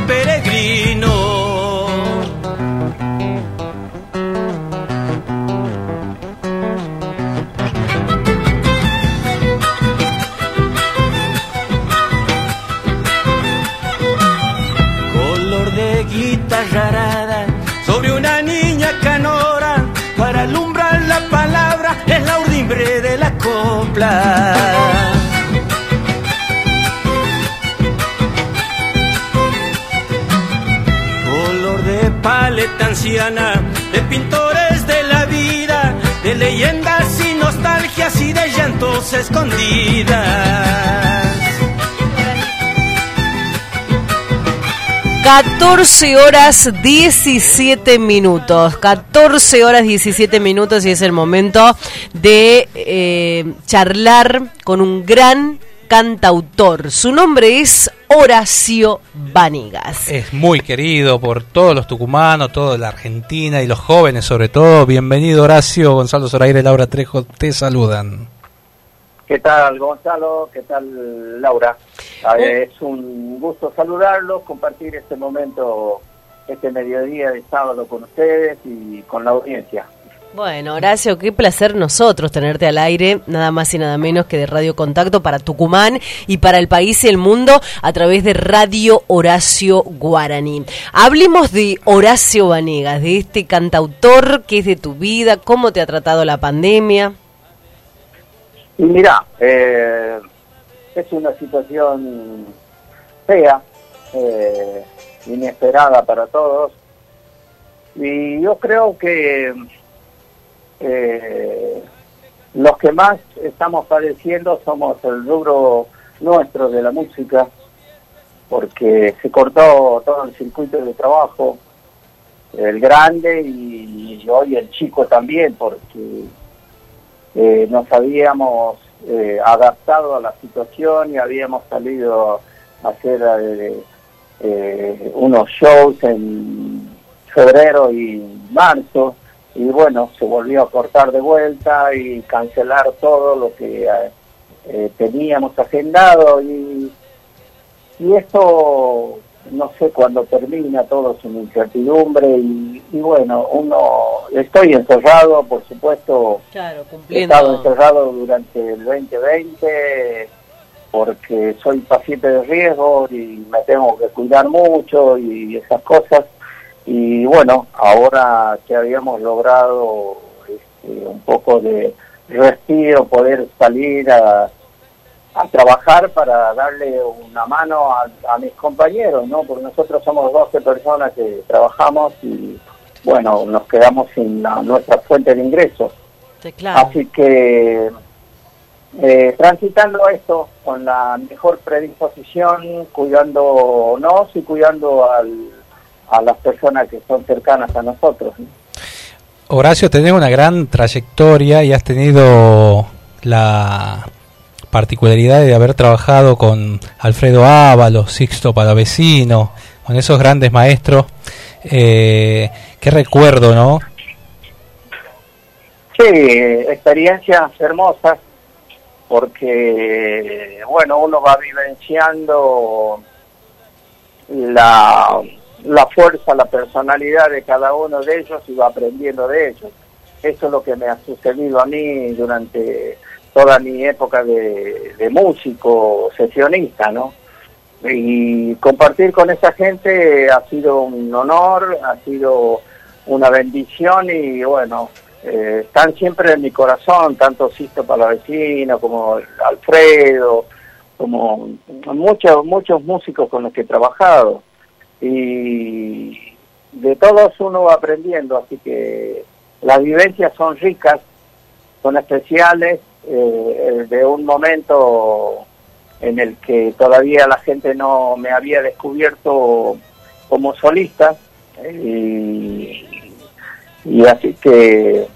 de la copla. Color de paleta anciana de pintores de la vida, de leyendas y nostalgias y de llantos escondidas. 14 horas 17 minutos. 14 horas 17 minutos y es el momento de eh, charlar con un gran cantautor. Su nombre es Horacio Vanegas. Es muy querido por todos los tucumanos, toda la Argentina y los jóvenes sobre todo. Bienvenido Horacio, Gonzalo Zoraire, Laura Trejo, te saludan. ¿Qué tal, Gonzalo? ¿Qué tal, Laura? A ver, es un gusto saludarlos, compartir este momento, este mediodía de sábado con ustedes y con la audiencia. Bueno, Horacio, qué placer nosotros tenerte al aire, nada más y nada menos que de Radio Contacto para Tucumán y para el país y el mundo a través de Radio Horacio Guaraní. Hablemos de Horacio Vanegas, de este cantautor que es de tu vida, cómo te ha tratado la pandemia. Y mira, eh, es una situación fea, eh, inesperada para todos, y yo creo que eh, los que más estamos padeciendo somos el rubro nuestro de la música, porque se cortó todo el circuito de trabajo, el grande y, y hoy el chico también, porque eh, nos habíamos eh, adaptado a la situación y habíamos salido a hacer eh, eh, unos shows en febrero y marzo. Y bueno, se volvió a cortar de vuelta y cancelar todo lo que eh, teníamos agendado. Y, y esto no sé cuándo termina, todo es una incertidumbre y, y bueno, uno, estoy encerrado, por supuesto, Claro, he cumpliendo. estado encerrado durante el 2020 porque soy paciente de riesgo y me tengo que cuidar mucho y esas cosas. Y bueno, ahora que habíamos logrado este, un poco de respiro, poder salir a, a trabajar para darle una mano a, a mis compañeros, ¿no? Porque nosotros somos 12 personas que trabajamos y bueno, nos quedamos sin la- nuestra fuente de ingresos. Sí, claro. Así que eh, transitando esto con la mejor predisposición, cuidándonos y cuidando al- a las personas que son cercanas a nosotros. ¿no? Horacio, tenés una gran trayectoria y has tenido la particularidad de haber trabajado con Alfredo Ábalos, Sixto Palavecino, con esos grandes maestros. Eh, qué recuerdo, ¿no? Sí, experiencias hermosas, porque, bueno, uno va vivenciando la, la fuerza, la personalidad de cada uno de ellos y va aprendiendo de ellos. Eso es lo que me ha sucedido a mí durante toda mi época de, músico, sesionista, ¿no? Y compartir con esa gente ha sido un honor, ha sido una bendición y bueno, eh, están siempre en mi corazón, tanto Sisto Palavecino como Alfredo, como muchos, muchos músicos con los que he trabajado. Y de todos uno va aprendiendo, así que las vivencias son ricas, son especiales, eh, de un momento en el que todavía la gente no me había descubierto como solista y, y así que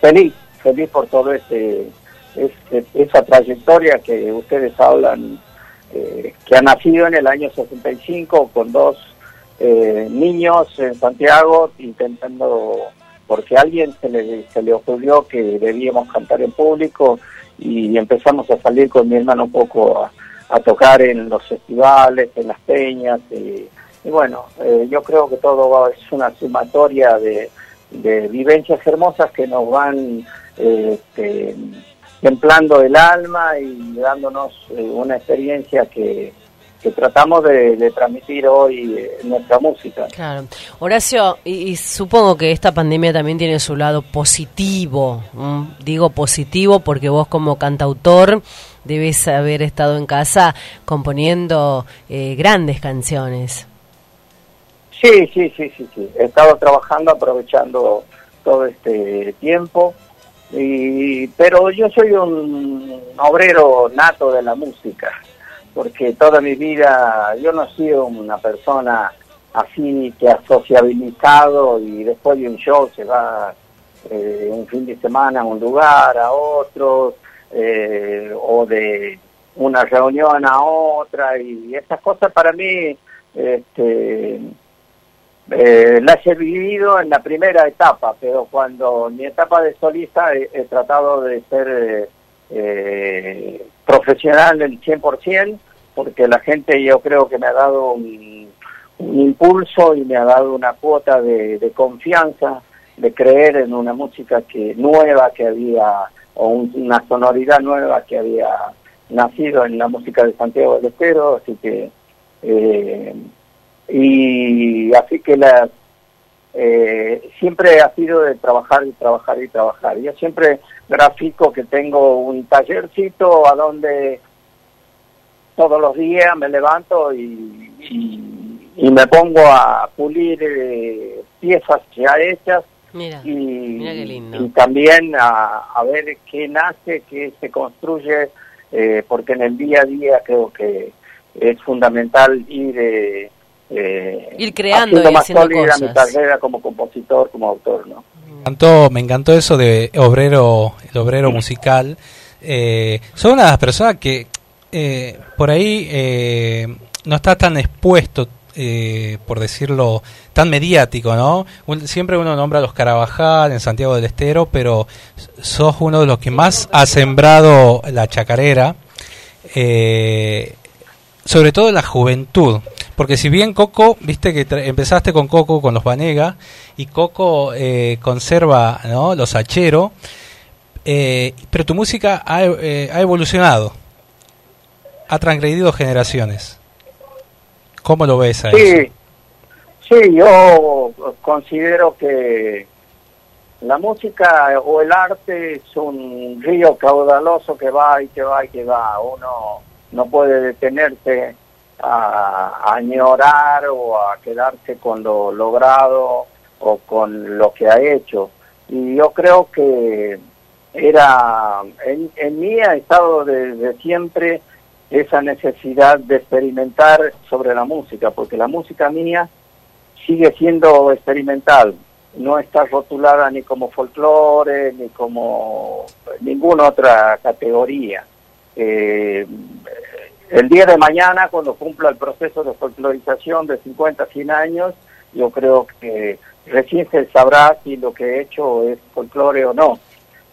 feliz, feliz por todo ese, ese- esa trayectoria que ustedes hablan, eh, que ha nacido en el año 65 con dos eh, niños en Santiago intentando, porque a alguien se le, se le ocurrió que debíamos cantar en público y empezamos a salir con mi hermano un poco a, tocar en los festivales, en las peñas y, y bueno, eh, yo creo que todo es una sumatoria de, de vivencias hermosas que nos van eh, este, templando el alma y dándonos eh, una experiencia que, que tratamos de, de transmitir hoy eh, nuestra música. Claro. Horacio, y, y supongo que esta pandemia también tiene su lado positivo. ¿m? Digo positivo porque vos como cantautor debes haber estado en casa componiendo eh, grandes canciones. Sí, sí, sí, sí, sí. He estado trabajando aprovechando todo este tiempo, y, pero yo soy un obrero nato de la música, porque toda mi vida yo no he sido una persona así que ha sociabilizado y después de un show se va eh, un fin de semana a un lugar, a otro, eh, o de una reunión a otra, y esas cosas para mí este, eh, las he vivido en la primera etapa, pero cuando mi etapa de solista he, he tratado de ser profesional del 100%, porque la gente yo creo que me ha dado un, impulso y me ha dado una cuota de, confianza, de creer en una música que nueva que había, o un- una sonoridad nueva que había nacido en la música de Santiago del Estero, así que... eh, y así que la eh, siempre ha sido de trabajar y trabajar y trabajar. Yo siempre grafico que tengo un tallercito a donde todos los días me levanto y, y, y me pongo a pulir eh, piezas ya hechas Mira, y, mira qué lindo. y también a, a ver qué nace, qué se construye, eh, porque en el día a día creo que es fundamental ir, eh, Ir creando haciendo y más haciendo sólida mi cosas. carrera como compositor, como autor, ¿no? Me encantó, me encantó eso de obrero, el obrero musical. Eh, son una de las personas que eh, por ahí eh, no está tan expuesto, eh, por decirlo, tan mediático, ¿no? Un- siempre uno nombra a los Carabajal en Santiago del Estero, pero sos uno de los que más ha sembrado la chacarera, eh, sobre todo en la juventud. Porque si bien Coco, viste que empezaste con Coco, con los Vanega, y Coco eh, conserva ¿no? los Hachero, eh, pero tu música ha, eh, ha evolucionado, ha transgredido generaciones. ¿Cómo lo ves a eso? Sí, sí, yo considero que la música o el arte es un río caudaloso que va y que va y que va. Uno no puede detenerse a, a añorar o a quedarse con lo logrado o con lo que ha hecho. Y yo creo que era, en, en mí ha estado desde siempre esa necesidad de experimentar sobre la música, porque la música mía sigue siendo experimental, no está rotulada ni como folclore, ni como ninguna otra categoría. Eh, el día de mañana, cuando cumpla el proceso de folclorización de 50 100 años, yo creo que recién se sabrá si lo que he hecho es folclore o no.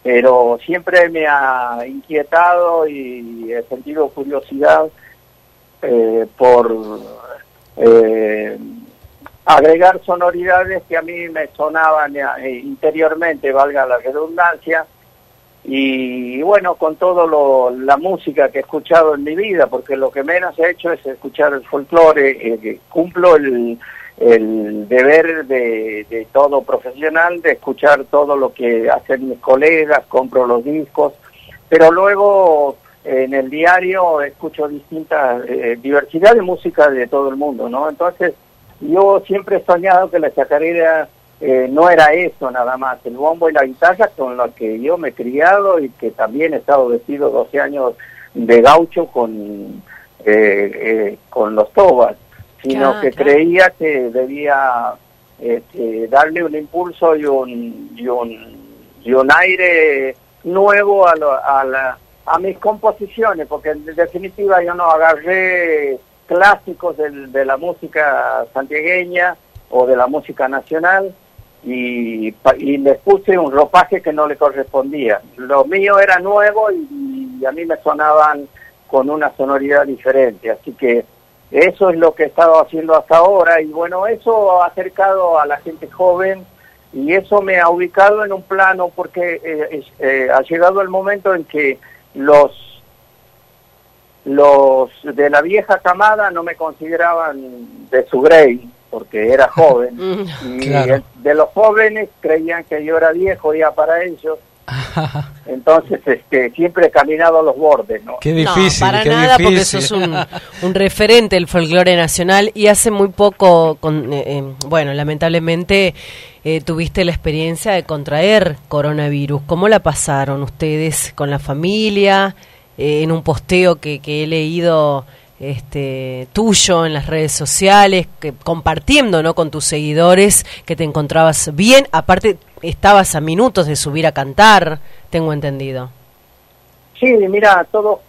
Pero siempre me ha inquietado y he sentido curiosidad eh, por eh, agregar sonoridades que a mí me sonaban eh, interiormente, valga la redundancia, y bueno, con todo lo, la música que he escuchado en mi vida, porque lo que menos he hecho es escuchar el folclore, eh, cumplo el, el deber de, de todo profesional, de escuchar todo lo que hacen mis colegas, compro los discos, pero luego en el diario escucho distintas, eh, diversidad de música de todo el mundo, ¿no? Entonces, yo siempre he soñado que la chacarera eh, no era eso nada más, el bombo y la guitarra con lo que yo me he criado y que también he estado vestido 12 años de gaucho con, eh, eh, con los tobas, sino Claro, que claro. creía que debía este, darle un impulso y un, y un, y un aire nuevo a, lo- a, la- a mis composiciones, porque en definitiva yo no agarré clásicos del- de la música santiagueña o de la música nacional y, y les puse un ropaje que no le correspondía. Lo mío era nuevo y, a mí me sonaban con una sonoridad diferente, así que eso es lo que he estado haciendo hasta ahora. Y bueno, eso ha acercado a la gente joven y eso me ha ubicado en un plano porque eh, eh, ha llegado el momento en que los los de la vieja camada no me consideraban de su grey porque era joven Mm. y Claro. de los jóvenes creían que yo era viejo ya para ellos entonces este siempre he caminado a los bordes no Qué difícil, no, para qué nada, porque difícil. sos un, un referente del folclore nacional y hace muy poco, con, eh, eh, bueno, lamentablemente eh, tuviste la experiencia de contraer coronavirus. ¿Cómo la pasaron ustedes con la familia? Eh, en un posteo que, que he leído este tuyo en las redes sociales, que compartiendo ¿no? con tus seguidores que te encontrabas bien, aparte estabas a minutos de subir a cantar, tengo entendido. Sí, mira, todo,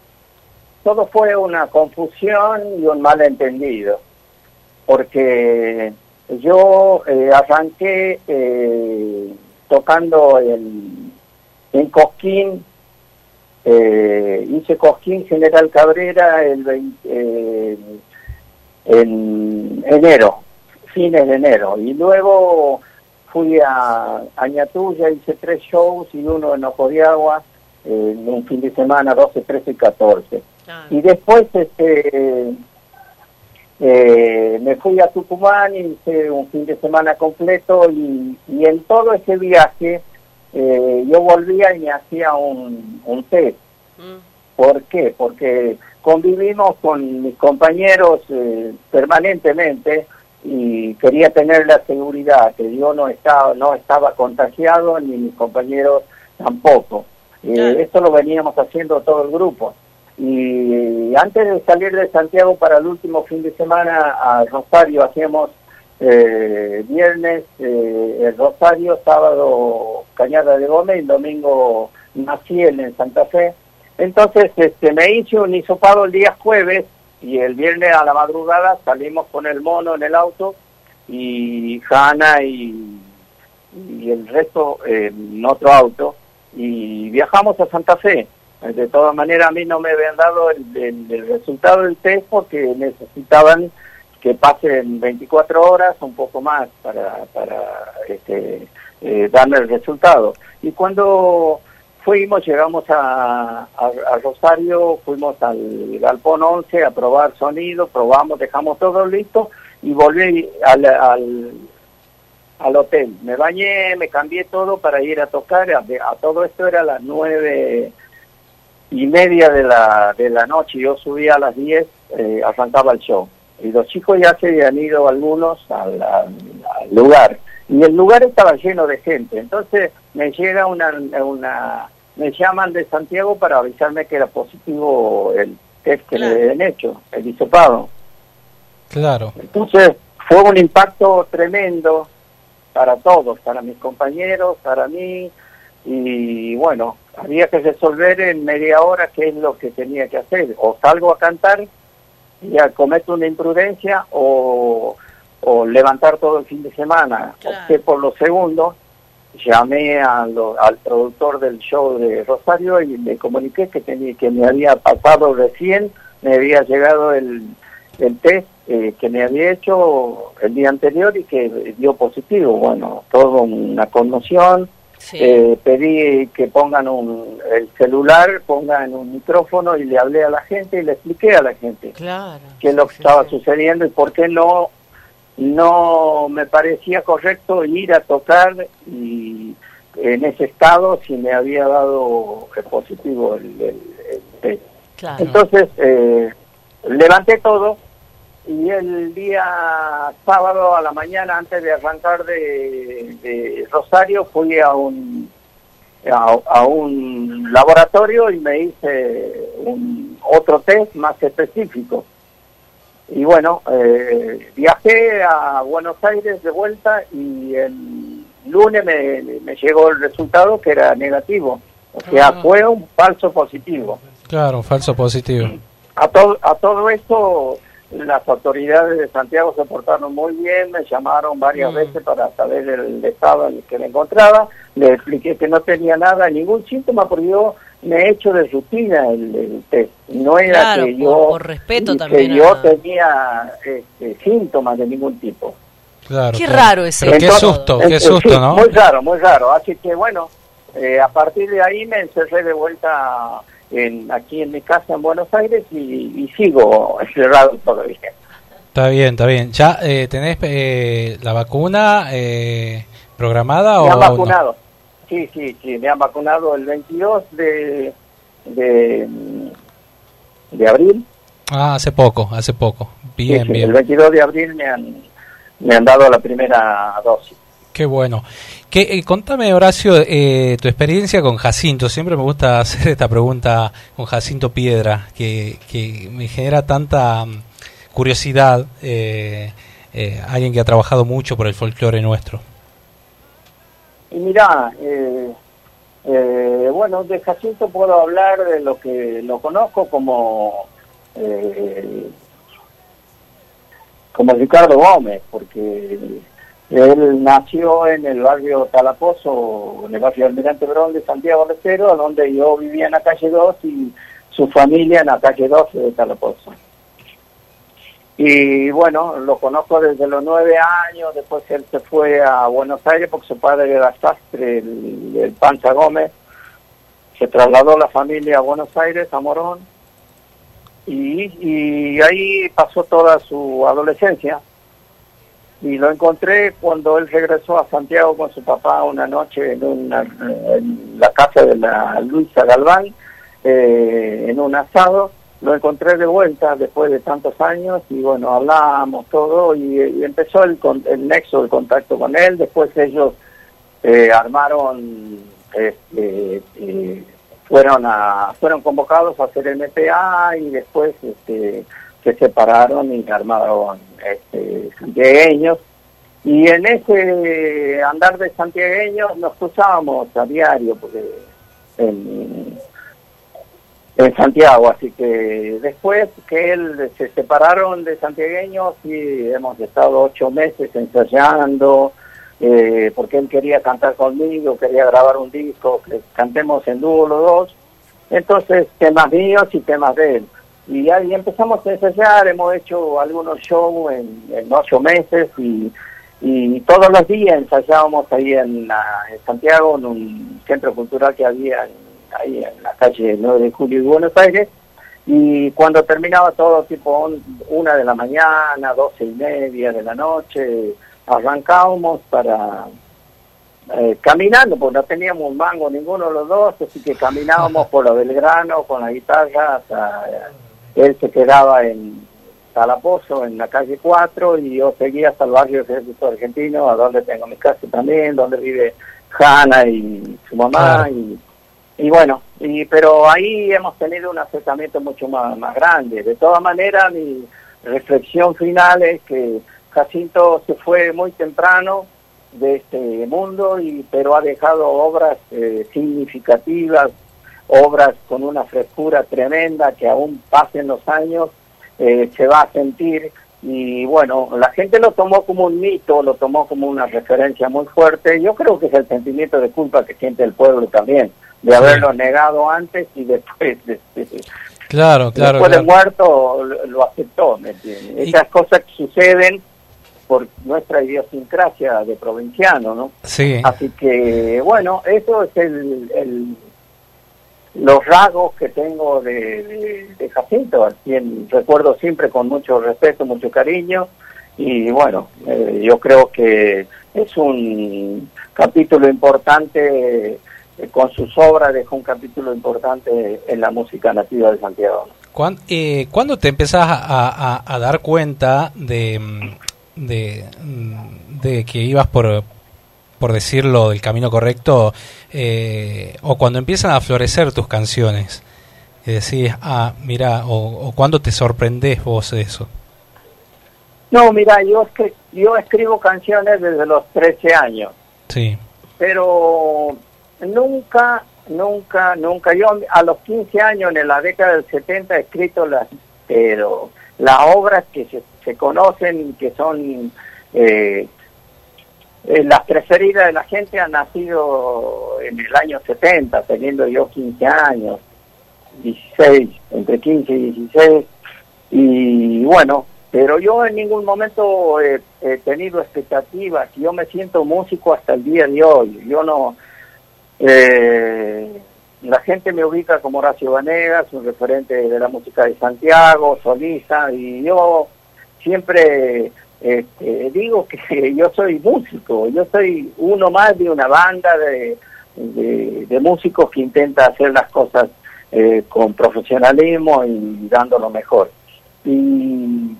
todo fue una confusión y un malentendido, porque yo eh, arranqué eh, tocando en, en Cosquín, eh, hice Cosquín General Cabrera el 20, eh, en enero, fines de enero, y luego fui a Añatuya, hice tres shows y uno en Ojo de Agua, en un fin de semana 12, 13 y 14. Y después este eh, me fui a Tucumán hice un fin de semana completo y, y en todo ese viaje eh, yo volvía y me hacía un, un test. ¿Por qué? Porque convivimos con mis compañeros eh, permanentemente y quería tener la seguridad que yo no estaba, no estaba contagiado ni mis compañeros tampoco. Eh, esto lo veníamos haciendo todo el grupo. Y antes de salir de Santiago para el último fin de semana a Rosario, hacíamos eh, viernes eh, el Rosario, sábado Cañada de Gómez, y domingo Maciel en Santa Fe. Entonces este, me hice un hisopado el día jueves y el viernes a la madrugada salimos con el mono en el auto y Hanna y, el resto en otro auto y viajamos a Santa Fe. De todas maneras, a mí no me habían dado el, el- el resultado del test porque necesitaban que pasen 24 horas, un poco más, para, para este, eh, darle el resultado. Y cuando fuimos, llegamos a, a, Rosario, fuimos al Galpón 11 a probar sonido, probamos, dejamos todo listo y volví al, al, al hotel. Me bañé, me cambié todo para ir a tocar. A, todo esto era a las nueve y media de la, de la noche. Yo subía a las diez, eh, arrancaba el show. Y los chicos ya se habían ido algunos al, lugar. Y el lugar estaba lleno de gente. Entonces me llega una, una, me llaman de Santiago para avisarme que era positivo el test que le habían hecho, el hisopado. Claro. Entonces fue un impacto tremendo para todos, para mis compañeros, para mí, y bueno, había que resolver en media hora qué es lo que tenía que hacer. O salgo a cantar y cometo una imprudencia o, o levantar todo el fin de semana. Opté por lo segundo, llamé al productor del show de Rosario y le comuniqué que, tenía, que me había pasado recién, me había llegado el, el test eh, que me había hecho el día anterior y que dio positivo. Bueno, todo una conmoción. Eh, pedí que pongan un, el celular, pongan un micrófono y le hablé a la gente y le expliqué a la gente qué es lo que estaba sucediendo y por qué no no me parecía correcto ir a tocar y en ese estado si me había dado positivo el, test. Entonces eh, levanté todo y el día sábado a la mañana antes de arrancar de, Rosario fui a un a, un laboratorio y me hice un otro test más específico. Y bueno eh, viajé a Buenos Aires de vuelta y el lunes me, me llegó el resultado que era negativo. O sea ah. fue un falso positivo. Claro un falso positivo. A todo a todo esto las autoridades de Santiago se portaron muy bien, me llamaron varias mm. veces para saber el estado en el que me encontraba, le expliqué que no tenía nada, ningún síntoma, porque yo me he hecho de rutina el, test. No era que yo, respeto que yo tenía este, síntomas de ningún tipo. Claro, qué raro ese. qué susto, qué susto, ¿no? Muy raro, muy raro. Así que bueno, eh, a partir de ahí me encerré de vuelta en, aquí en mi casa en Buenos Aires y, sigo encerrado todavía. Está bien, está bien. ¿Ya eh, tenés eh, la vacuna eh, programada me o han vacunado. Sí, sí, sí, me han vacunado el 22 de, de, de abril. Ah, hace poco, hace poco. Bien, bien. El 22 de abril me han, me han dado la primera dosis. Qué bueno. Que, eh, contame, Horacio, eh, tu experiencia con Jacinto. Siempre me gusta hacer esta pregunta con Jacinto Piedra, que, que me genera tanta mm, curiosidad. Eh, alguien que ha trabajado mucho por el folclore nuestro. Y mira, bueno, de Jacinto puedo hablar de lo que lo conozco como como Ricardo Gómez, porque él nació en el barrio Talapozo, en el barrio Almirante Brón de Santiago de Cero, donde yo vivía en la calle 2 y su familia en la calle 12 de Talapozo. Y bueno, lo conozco desde los nueve años, después él se fue a Buenos Aires porque su padre era sastre, el, el Pancha Gómez. Se trasladó la familia a Buenos Aires, a Morón, y ahí pasó toda su adolescencia y lo encontré cuando él regresó a Santiago con su papá una noche en, una, en la casa de la Luisa Galván, eh, en un asado. Lo encontré de vuelta después de tantos años y bueno, hablamos todo y, empezó el, el nexo de contacto con él. Después ellos eh, armaron, este, eh, fueron, a, fueron convocados a hacer el MPA y después este, se separaron y armaron este, santiagueños. Y en ese andar de santiagueños nos cruzábamos a diario porque en, Santiago, así que después que él se separaron de santiagueños y hemos estado ocho meses ensayando, eh, porque él quería cantar conmigo, quería grabar un disco, que cantemos en dúo los dos, entonces temas míos y temas de él. Y ahí empezamos a ensayar, hemos hecho algunos shows en, en ocho meses y, y todos los días ensayábamos ahí en, la- en Santiago, en un centro cultural que había en- ahí en la calle 9 de Julio de Buenos Aires. Y cuando terminaba todo, tipo on- una de la mañana, doce y media de la noche, arrancábamos para eh, caminando, porque no teníamos un mango ninguno de los dos, así que caminábamos por la Belgrano con la guitarra hasta... eh, él se quedaba en Calapozo, en la calle 4, y yo seguía hasta el barrio Ejército Argentino, a donde tengo mi casa también, donde vive Hanna y su mamá, Claro. y, y bueno, y pero ahí hemos tenido un acercamiento mucho más, más grande. De todas maneras, mi reflexión final es que Jacinto se fue muy temprano de este mundo, y pero ha dejado obras eh, significativas, obras con una frescura tremenda que aún pasen los años eh, se va a sentir y bueno, la gente lo tomó como un mito, lo tomó como una referencia muy fuerte. Yo creo que es el sentimiento de culpa que siente el pueblo también, de haberlo negado antes y después, de, de- Claro, claro. después de claro. muerto lo, aceptó. ¿me entiendes? Y- Esas cosas que suceden por nuestra idiosincrasia de provinciano, ¿no? Sí. Así que, bueno, eso es el, el- los rasgos que tengo de, Jacinto, a quien recuerdo siempre con mucho respeto, mucho cariño, y bueno, eh, yo creo que es un capítulo importante, eh, con sus obras dejó un capítulo importante en la música nativa de Santiago. ¿Cuán- eh, ¿Cuándo te empezás a, dar cuenta mm, mm, de que ibas por, por decirlo del camino correcto? eh, o cuando empiezan a florecer tus canciones y decís, ah, mira, o, o cuando te sorprendés vos de eso. No, mira, yo, escri- yo escribo canciones desde los 13 años. Sí, pero nunca, nunca, nunca. Yo a los 15 años, en la década del 70, he escrito las, pero las obras que se, se conocen, que son eh, eh, las preferidas de la gente, han nacido en el año 70, teniendo yo 15 años, 16, entre 15 y 16. Y bueno, pero yo en ningún momento he, he tenido expectativas. Yo me siento músico hasta el día de hoy. Yo no. eh, la gente me ubica como Horacio Vanegas, un referente de la música de Santiago, solista, y yo siempre este, digo que yo soy músico. Yo soy uno más de una banda de, de, músicos que intenta hacer las cosas eh, con profesionalismo y dando lo mejor. Y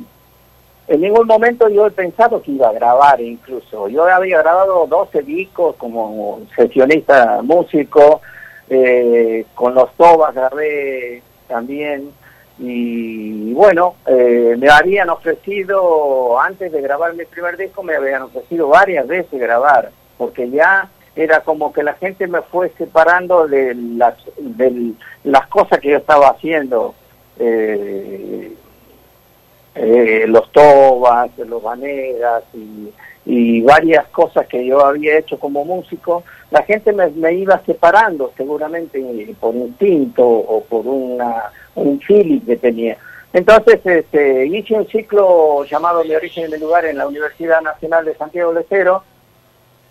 en ningún momento yo he pensado que iba a grabar incluso. Yo había grabado 12 discos como sesionista músico, eh, con los Tobas grabé también. Y bueno, eh, me habían ofrecido, antes de grabar mi primer disco, me habían ofrecido varias veces grabar, porque ya era como que la gente me fue separando de las, de las cosas que yo estaba haciendo. Eh, eh, los tobas, los vanegas y, y varias cosas que yo había hecho como músico, la gente me, me iba separando seguramente por instinto o por una, un feeling que tenía. Entonces este, hice un ciclo llamado Mi origen en el lugar en la Universidad Nacional de Santiago del Estero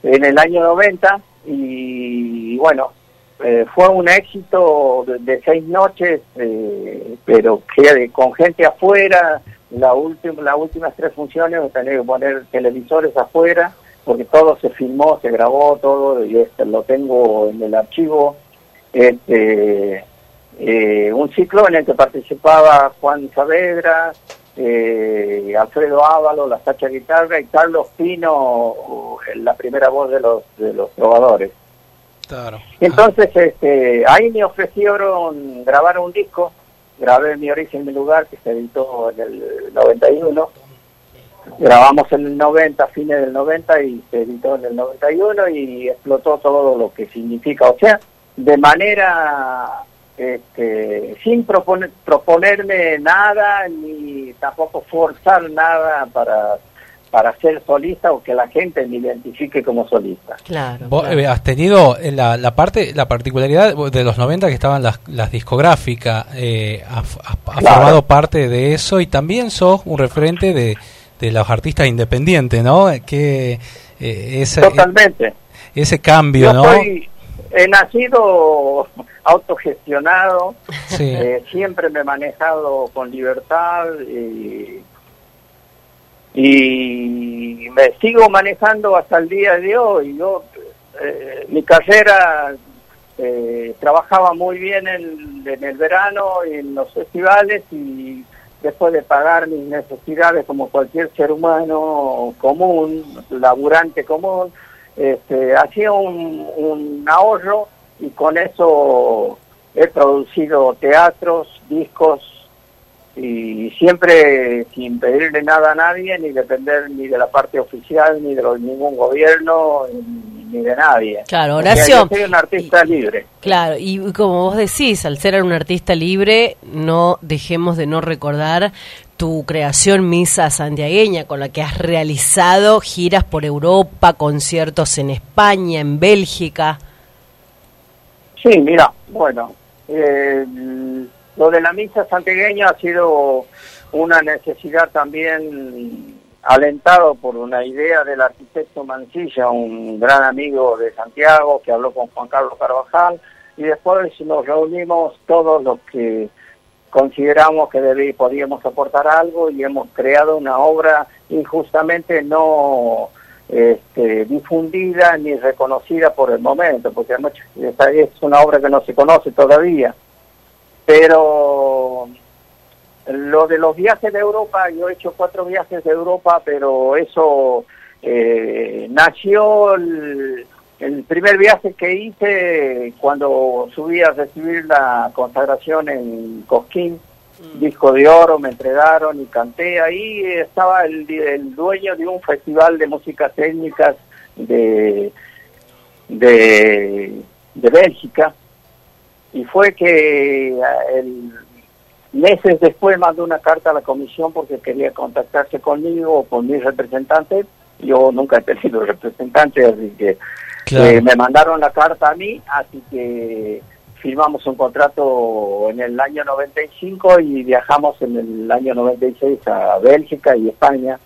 en el año 90 y bueno, eh, fue un éxito de, seis noches, eh, pero que con gente afuera, la última, las últimas tres funciones tenía que poner televisores afuera, porque todo se filmó, se grabó, todo, y este, lo tengo en el archivo. Este, eh, un ciclo en el que participaba Juan Saavedra, eh, Alfredo Ávalo, la Sacha Guitarra y Carlos Pino, la primera voz de los, de los trovadores. claro. Entonces, este, ahí me ofrecieron grabar un disco, grabé Mi Origen, Mi Lugar, que se editó en el 91. Grabamos en el 90, fines del 90, y se editó en el 91 y explotó todo lo que significa. O sea, de manera, este, sin proponer, proponerme nada, ni tampoco forzar nada para para ser solista o que la gente me identifique como solista. Claro. Vos claro. eh, has tenido eh, la, la parte, la particularidad de los 90 que estaban las, las discográficas, eh, has, has- has Claro. formado parte de eso y también sos un referente de, de los artistas independientes, ¿no? Que eh, ese, Totalmente. ese cambio, Yo ¿no? soy, he nacido autogestionado, Sí. eh, siempre me he manejado con libertad y, y me sigo manejando hasta el día de hoy. Yo, eh, mi carrera eh, trabajaba muy bien en, en el verano, en los festivales y después de pagar mis necesidades como cualquier ser humano común, laburante común, este, hacía un, un ahorro y con eso he producido teatros, discos y siempre sin pedirle nada a nadie, ni depender ni de la parte oficial, ni de ningún gobierno, ni, de nadie. Claro, O sea, Horacio. yo soy un artista libre. Claro, y como vos decís, al ser un artista libre, no dejemos de no recordar tu creación Misa Santiagueña, con la que has realizado giras por Europa, conciertos en España, en Bélgica. Sí, mira, bueno, eh, lo de la misa santiagueña ha sido una necesidad también alentado por una idea del arquitecto Mancilla, un gran amigo de Santiago que habló con Juan Carlos Carvajal y después nos reunimos todos los que consideramos que debí, podíamos aportar algo y hemos creado una obra injustamente no este, difundida ni reconocida por el momento, porque es una obra que no se conoce todavía. Pero lo de los viajes de Europa, yo he hecho cuatro viajes de Europa, pero eso eh, nació el primer viaje que hice cuando subí a recibir la consagración en Cosquín, disco de oro me entregaron y canté. Ahí estaba el, el dueño de un festival de música técnicas de de, de Bélgica. Y fue que el, meses después mandó una carta a la comisión porque quería contactarse conmigo o con mi representante. Yo nunca he tenido representante así que Claro. eh, me mandaron la carta a mí así que firmamos un contrato en el año 95 y viajamos en el año 96 a Bélgica y España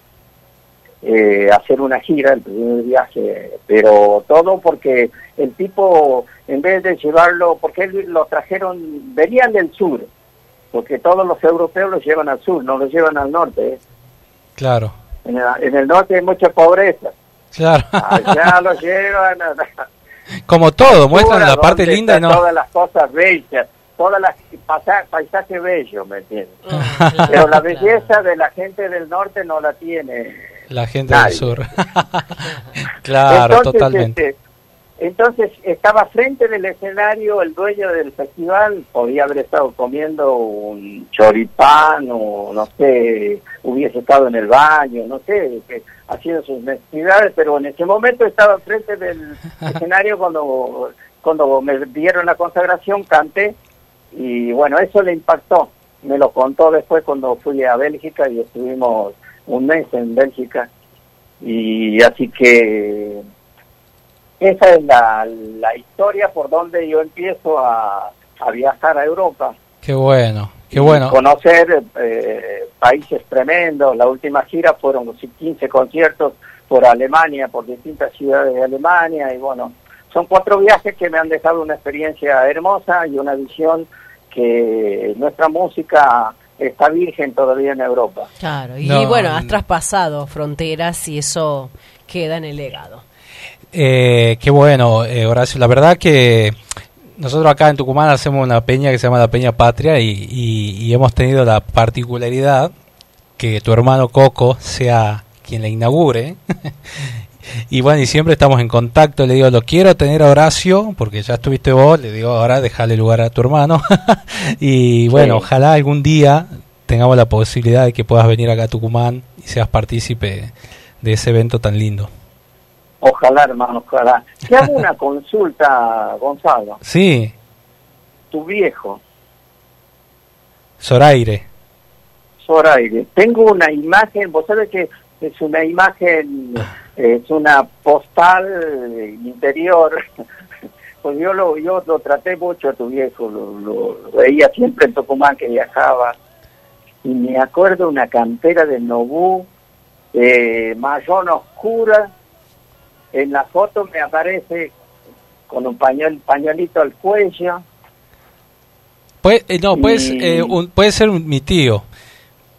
eh, a hacer una gira, el primer viaje, pero todo porque el tipo, en vez de llevarlo, porque él lo trajeron, venían del sur, porque todos los europeos los llevan al sur, no los llevan al norte. ¿eh? Claro, En, el, en el norte hay mucha pobreza, claro. allá los llevan a, Como todo, muestran la parte linda y no. Todas las cosas bellas, todas las paisajes bellos, ¿me entiendes? Ah, Pero la claro. belleza de la gente del norte no la tiene. La gente Nadie. del sur. claro, entonces, totalmente. este, entonces estaba frente del escenario el dueño del festival, podía haber estado comiendo un choripán o no sé, hubiese estado en el baño, no sé, que, haciendo sus necesidades, pero en ese momento estaba frente del escenario cuando, cuando me dieron la consagración, canté y bueno, eso le impactó. Me lo contó después cuando fui a Bélgica y estuvimos un mes en Bélgica y así que esa es la, la historia por donde yo empiezo a, a viajar a Europa. Qué bueno, qué y bueno. Conocer eh, países tremendos. La última gira fueron 15 conciertos por Alemania, por distintas ciudades de Alemania. Y bueno, son cuatro viajes que me han dejado una experiencia hermosa y una visión que nuestra música está virgen todavía en Europa. Claro, y No, bueno, has traspasado fronteras y eso queda en el legado. Eh, qué bueno, eh, Horacio. La verdad que nosotros acá en Tucumán hacemos una peña que se llama la Peña Patria y, y- y hemos tenido la particularidad que tu hermano Coco sea quien la inaugure. y bueno, y siempre estamos en contacto. Le digo, lo quiero tener a Horacio, porque ya estuviste vos. Le digo, ahora déjale lugar a tu hermano. y bueno, Sí. ojalá algún día tengamos la posibilidad de que puedas venir acá a Tucumán y seas partícipe de ese evento tan lindo. Ojalá, hermano, ojalá. Te hago una consulta, Gonzalo. Sí, Tu viejo, Zoraire. Zoraire, tengo una imagen, vos sabés que es una imagen, es una postal interior. Pues yo lo, yo lo traté mucho a tu viejo, lo, lo veía siempre en Tucumán que viajaba. Y me acuerdo una cantera de Nobú, eh, mayón oscura. En la foto me aparece con un pañuel, pañuelito al cuello. Puede, eh, no, puede, Y- eh, un- puede ser un- mi tío.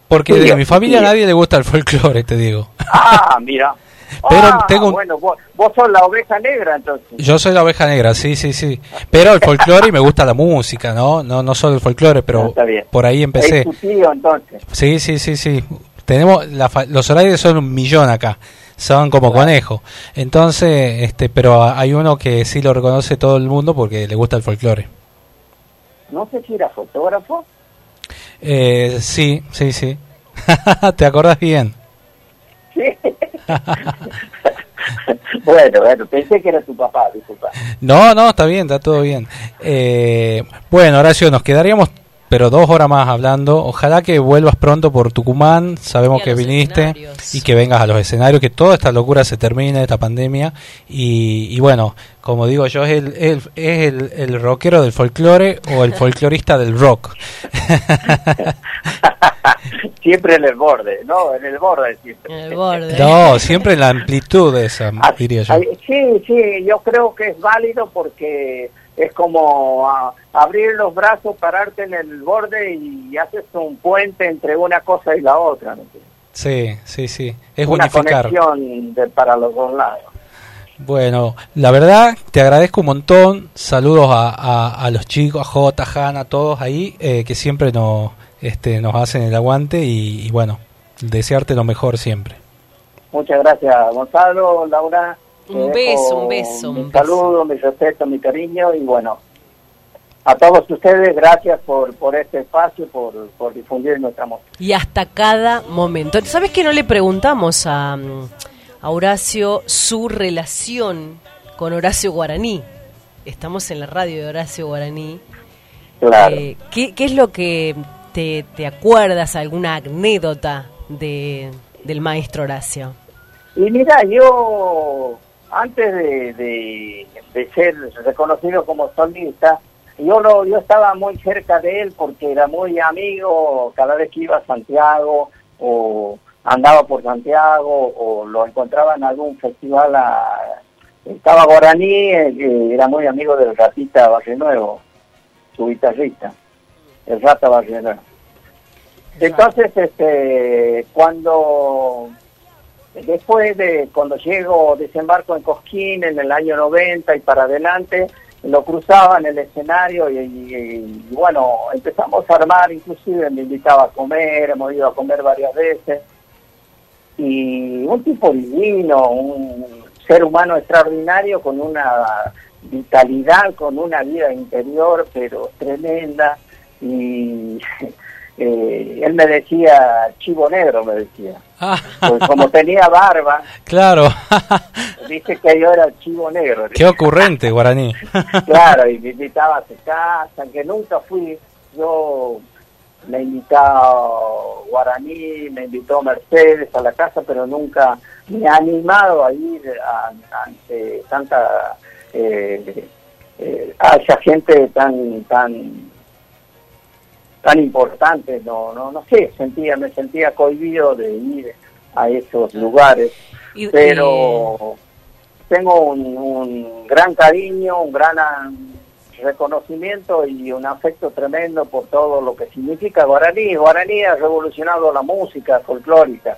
Porque de mi familia a nadie le gusta el folclore, te digo. Ah, mira. Pero Ah, tengo un- Bueno, vos, vos sos la oveja negra entonces. Yo soy la oveja negra, sí, sí, sí. Pero el folclore y me gusta la música, ¿no? No, no solo el folclore, pero está bien. por ahí empecé. Es tu tío entonces. Sí, sí, sí, sí. Tenemos la fa- los horarios son un millón acá. Son como conejos. Entonces, este, pero hay uno que sí lo reconoce todo el mundo porque le gusta el folclore. No sé si era fotógrafo. Eh, sí, sí, sí. ¿Te acordás bien? Sí. bueno, bueno, pensé que era tu papá, disculpa. No, no, está bien, está todo bien. Eh, bueno, Horacio, nos quedaríamos, pero dos horas más hablando. Ojalá que vuelvas pronto por Tucumán. Sabemos que viniste escenarios. y que vengas a los escenarios, que toda esta locura se termine, esta pandemia. Y, y bueno, como digo yo, es el, el- es el, el rockero del folclore o el folclorista del rock. siempre en el borde, no, en el borde siempre. En el borde. no, siempre en la amplitud de esa, Ah, diría yo. Sí, sí, yo creo que es válido porque es como ah, abrir los brazos, pararte en el borde y haces un puente entre una cosa y la otra. ¿no? Sí, sí, sí. Es una unificar. conexión de- para los dos lados. Bueno, la verdad, te agradezco un montón. Saludos a, a, a los chicos, a J, a Hanna, a todos ahí, eh, que siempre nos, este, nos hacen el aguante y, y bueno, desearte lo mejor siempre. Muchas gracias, Gonzalo, Laura. Un Te beso, un beso, un saludo, mi respeto, mi cariño y bueno, a todos ustedes, gracias por, por este espacio, por, por difundir nuestra música. Y hasta cada momento. ¿Sabes que no le preguntamos a, a Horacio su relación con Horacio Guaraní? Estamos en la radio de Horacio Guaraní. Claro. Eh, ¿qué, qué es lo que te, te acuerdas, alguna anécdota de, del maestro Horacio? Y mira, yo antes de, de, de ser reconocido como solista, yo lo, yo estaba muy cerca de él porque era muy amigo cada vez que iba a Santiago o andaba por Santiago o lo encontraba en algún festival. A, estaba Guaraní, eh, era muy amigo del Ratita Barrio Nuevo, su guitarrista, el Rata Barrio Nuevo. Entonces, este, cuando después de cuando llego, desembarco en Cosquín en el año 90 y para adelante, lo cruzaba en el escenario y, bueno, empezamos a armar, inclusive me invitaba a comer, hemos ido a comer varias veces. Y un tipo divino, un ser humano extraordinario con una vitalidad, con una vida interior, pero tremenda. Y eh, él me decía, chivo negro, me decía. Pues como tenía barba, Claro, dice que yo era chivo negro. qué ocurrente, Guaraní. Claro, y me invitaba a su casa, que nunca fui. Yo me invitó Guaraní, me invitó Mercedes a la casa, pero nunca me ha animado a ir a- ante tanta. Eh, eh, a esa gente tan tan tan importante no no no sé sentía me sentía cohibido de ir a esos lugares Y- pero tengo un, un gran cariño, un gran reconocimiento y un afecto tremendo por todo lo que significa Guaraní. Guaraní ha revolucionado la música folclórica,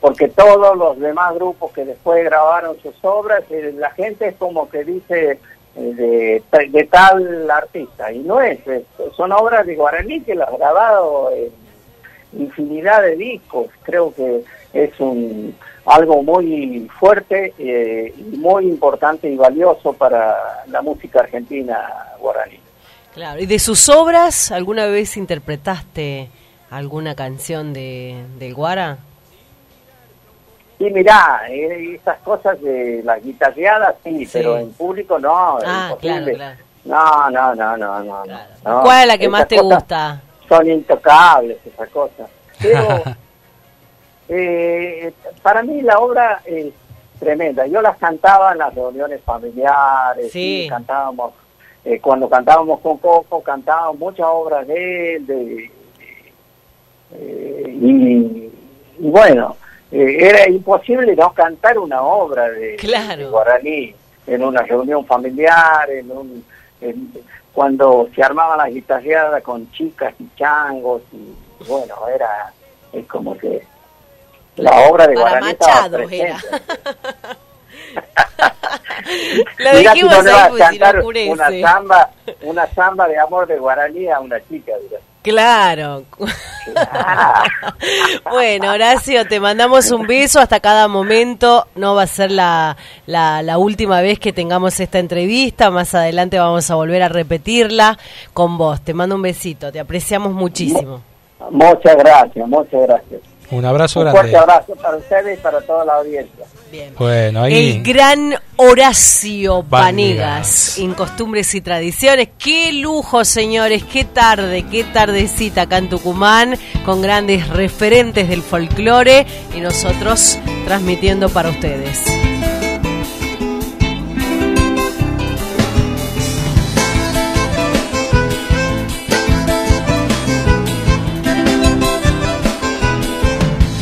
porque todos los demás grupos que después grabaron sus obras, eh, la gente es como que dice de, de tal artista, y no es, son obras de Guaraní que las ha grabado en infinidad de discos. Creo que es un algo muy fuerte eh, y muy importante y valioso para la música argentina guaraní. Claro. ¿Y de sus obras alguna vez interpretaste alguna canción de, del Guara? Y mirá, eh, esas cosas de las guitarreadas sí, Sí. pero en público no, es Ah, imposible. claro, No, no, no, no, no. no. ¿Cuál es la que Esas más te gusta? Son intocables esas cosas. Pero eh, para mí la obra es tremenda. Yo las cantaba en las reuniones familiares, Sí. y cantábamos, eh, cuando cantábamos con Coco, cantábamos muchas obras de él, de- eh, y, y bueno, eh, era imposible no cantar una obra de, Claro. de guaraní en una reunión familiar, en un, en- cuando se armaban las guitarreadas con chicas y changos, y bueno, era es como que la obra de Para guaraní estaba presente. Lo Mirá si dijimos no ahí porque si no una samba, una samba de amor de guaraní a una chica. dirá. Claro. Bueno, Horacio, te mandamos un beso hasta cada momento. No va a ser la, la, la última vez que tengamos esta entrevista. Más adelante vamos a volver a repetirla con vos. Te mando un besito. Te apreciamos muchísimo. muchas gracias, muchas gracias. Un abrazo Un grande. fuerte abrazo para ustedes y para toda la audiencia. Bien. Bueno, ahí. El gran Horacio Vanegas. Vanegas en costumbres y tradiciones. Qué lujo, señores, qué tarde, qué tardecita acá en Tucumán, con grandes referentes del folclore y nosotros transmitiendo para ustedes.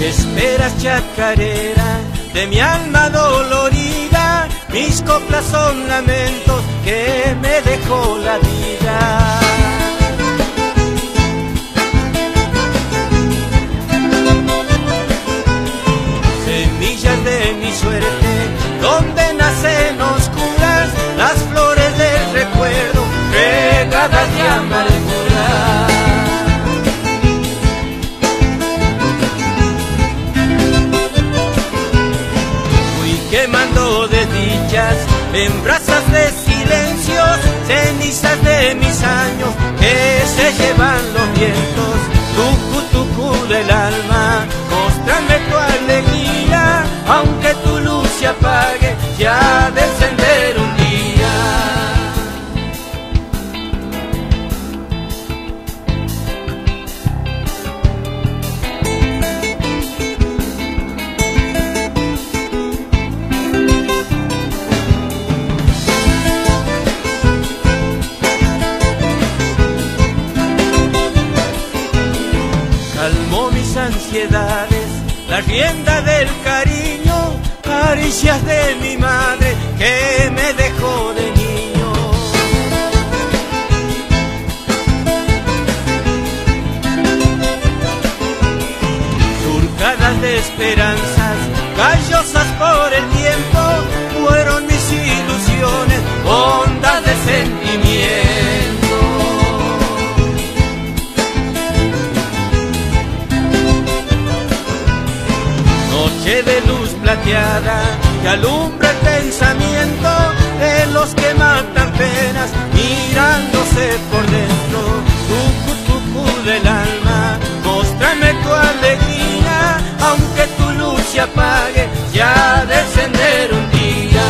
¿Qué esperas, chacarera, de mi alma dolorida? Mis coplas son lamentos que me dejó la vida. En brasas de silencios, cenizas de mis años que se llevan los vientos. Tucu, tucu del alma, mostrame tu alegría, aunque tu luz se apague, ya de rienda del cariño, caricias de mi madre que me dejó de niño. Surcadas de esperanzas, plateada que alumbra el pensamiento de los que matan penas mirándose por dentro. Tucu, tucu del alma, mostrame tu alegría, aunque tu luz se apague, ya de encender un día.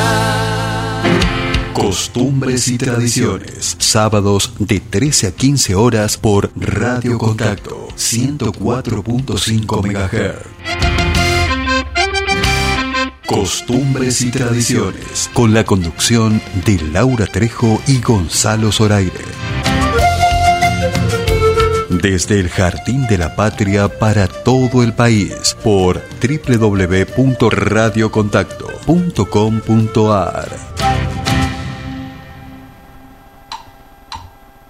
Costumbres y tradiciones. Sábados de 13 a 15 horas por Radio Contacto 104.5 MHz. Costumbres y tradiciones. Con la conducción de Laura Trejo y Gonzalo Zoraire. Desde el Jardín de la Patria para todo el país por www.radiocontacto.com.ar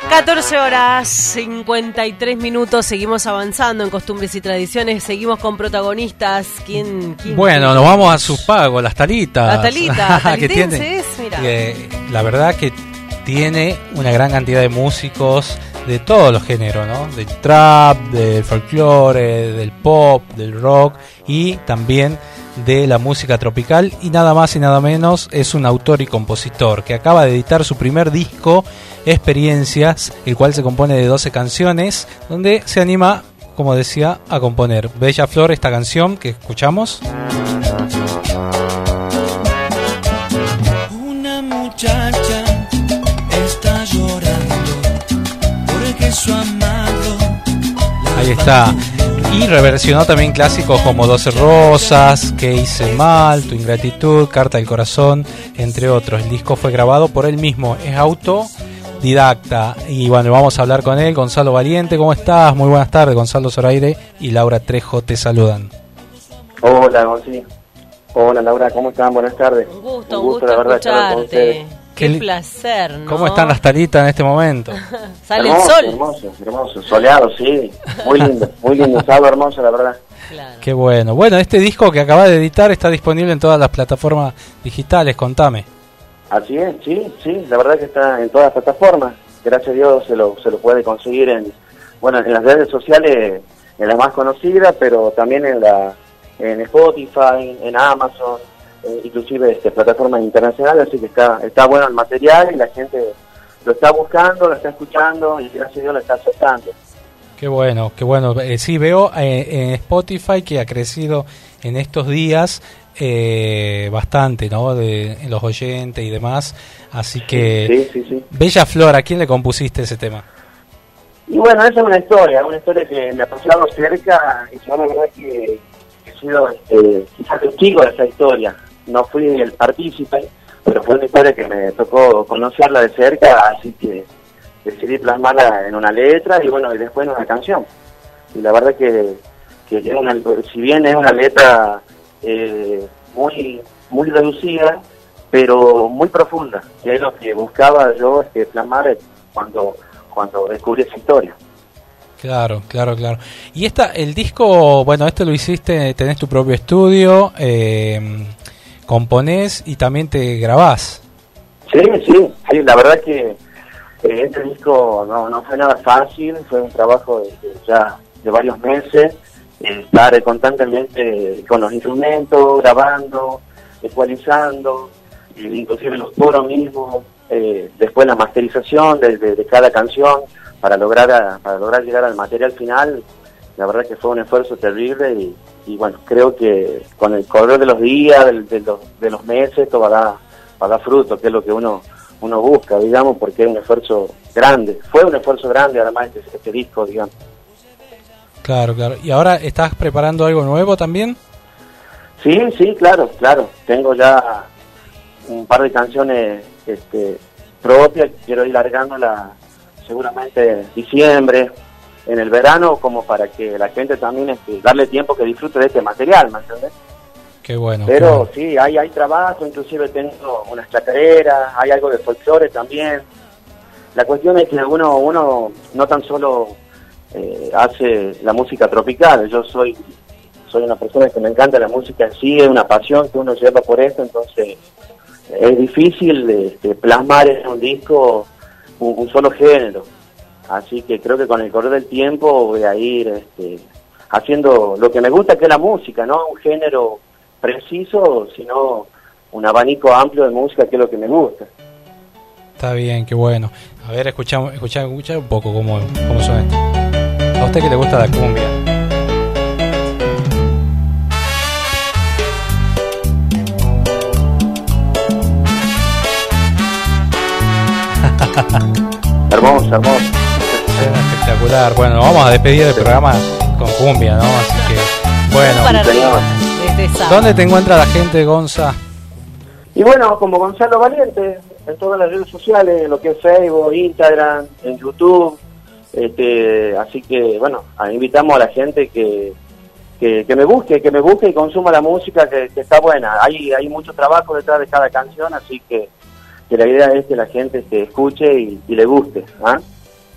14 horas 53 minutos, seguimos avanzando en costumbres y tradiciones, seguimos con protagonistas. ¿Quién? quién Bueno, nos vamos a sus pagos, las talitas. Las talitas, que tiene, la verdad que tiene una gran cantidad de músicos de todos los géneros, ¿no? Del trap, del folclore, del pop, del rock y también de la música tropical y nada más y nada menos es un autor y compositor que acaba de editar su primer disco Experiencias, el cual se compone de 12 canciones, donde se anima, como decía, a componer. Bella Flor, esta canción que escuchamos. Una muchacha está llorando porque su amado la Ahí está. Y reversionó también clásicos como Doce Rosas, Que hice mal, Tu ingratitud, Carta del corazón, entre otros. El disco fue grabado por él mismo, es autodidacta. Y bueno, vamos a hablar con él, Gonzalo Valiente, ¿cómo estás? Muy buenas tardes, Gonzalo Zoraire y Laura Trejo te saludan. Hola, Gonzalo. Hola, Laura, ¿cómo están? Buenas tardes. Un gusto, un gusto, escucharte. Qué, placer, ¿no? ¿Cómo están las talitas en este momento? Sale el sol. Hermoso, hermoso, soleado, sí. Muy lindo, muy lindo, sábado hermoso, la verdad. Claro. Qué bueno. Bueno, este disco que acaba de editar está disponible en todas las plataformas digitales, contame. Así es, sí, sí, la verdad que está en todas las plataformas. Gracias a Dios se lo, se lo puede conseguir en, bueno, en las redes sociales, en las más conocidas, pero también en la en Spotify, en Amazon, eh, inclusive este, plataformas internacionales, así que está, está bueno el material y la gente lo está buscando, lo está escuchando y gracias a Dios lo está aceptando. Qué bueno, qué bueno. Eh, sí, veo eh, en Spotify que ha crecido en estos días eh, bastante, ¿no? De los oyentes y demás. Así que, sí, sí, Bella Flor, ¿a quién le compusiste ese tema? Y bueno, esa es una historia, una historia que me ha pasado cerca y yo la verdad que he sido este, quizás testigo de esa historia no fui el partícipe, pero fue una historia que me tocó conocerla de cerca, así que decidí plasmarla en una letra y bueno, y después en una canción. Y la verdad que, que si bien es una letra eh, muy, muy reducida, pero muy profunda, que es lo que buscaba yo este, plasmar cuando, cuando descubrí esa historia. Claro, claro, claro. Y esta, el disco, bueno, este lo hiciste, tenés tu propio estudio, eh, componés y también te grabás. Sí, sí, la verdad que eh, este disco no, no fue nada fácil, fue un trabajo de, ya de varios meses, estar constantemente con los instrumentos, grabando, ecualizando, inclusive los toros mismos, eh, después la masterización de, de, cada canción para lograr para lograr llegar al material final, la verdad que fue un esfuerzo terrible y, y bueno, creo que con el correr de los días, de, los, de los meses, esto va a, dar, va a dar fruto, que es lo que uno uno busca, digamos, porque es un esfuerzo grande. Fue un esfuerzo grande, además, este, este disco, digamos. Claro, claro. ¿Y ahora estás preparando algo nuevo también? Sí, sí, claro, claro. Tengo ya un par de canciones este, propias, quiero ir largándola seguramente diciembre, en el verano como para que la gente también este, darle tiempo que disfrute de este material, ¿me entiendes? Qué bueno. Pero sí, hay, hay trabajo, inclusive tengo unas chacareras, hay algo de folclore también. La cuestión es que uno, uno no tan solo eh, hace la música tropical, yo soy soy una persona que me encanta la música en sí, es una pasión que uno lleva por esto, entonces es difícil este, plasmar en un disco un solo género Así que creo que con el correr del tiempo voy a ir este, haciendo lo que me gusta, que es la música, no un género preciso, sino un abanico amplio de música, que es lo que me gusta. Está bien, qué bueno. A ver, escuchamos, escuchamos, escuchamos un poco cómo, cómo suena esto. ¿A usted que le gusta la cumbia? hermoso, hermoso espectacular. Bueno, vamos a despedir el programa con cumbia, ¿no? Así que, bueno. ¿Dónde te encuentra la gente, Gonza? Y bueno, como Gonzalo Valiente, en todas las redes sociales, en lo que es Facebook, Instagram, en YouTube. Este, así que, bueno, invitamos a la gente que, que, me busque, que me busque y consuma la música que, está buena. Hay, hay mucho trabajo detrás de cada canción, así que, que la idea es que la gente se escuche y, le guste. ¿ah?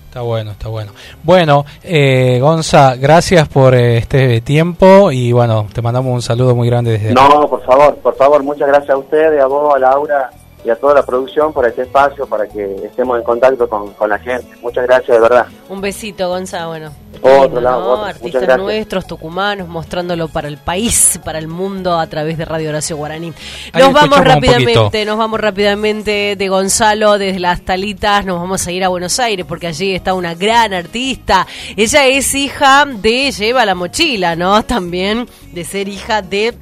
Está bueno, está bueno. Bueno, eh, Gonza, gracias por eh, este tiempo y bueno, te mandamos un saludo muy grande desde No, por favor, por favor, muchas gracias a ustedes, a vos, a Laura y a toda la producción por este espacio para que estemos en contacto con, la gente. Muchas gracias, de verdad. Un besito, Gonza. Bueno, otro lado, artistas nuestros, tucumanos, mostrándolo para el país, para el mundo a través de Radio Horacio Guaraní. Nos vamos rápidamente, nos vamos rápidamente de Gonzalo desde las Talitas, nos vamos a ir a Buenos Aires porque allí está una gran artista. Ella es hija de Lleva la Mochila, ¿no? También de ser hija de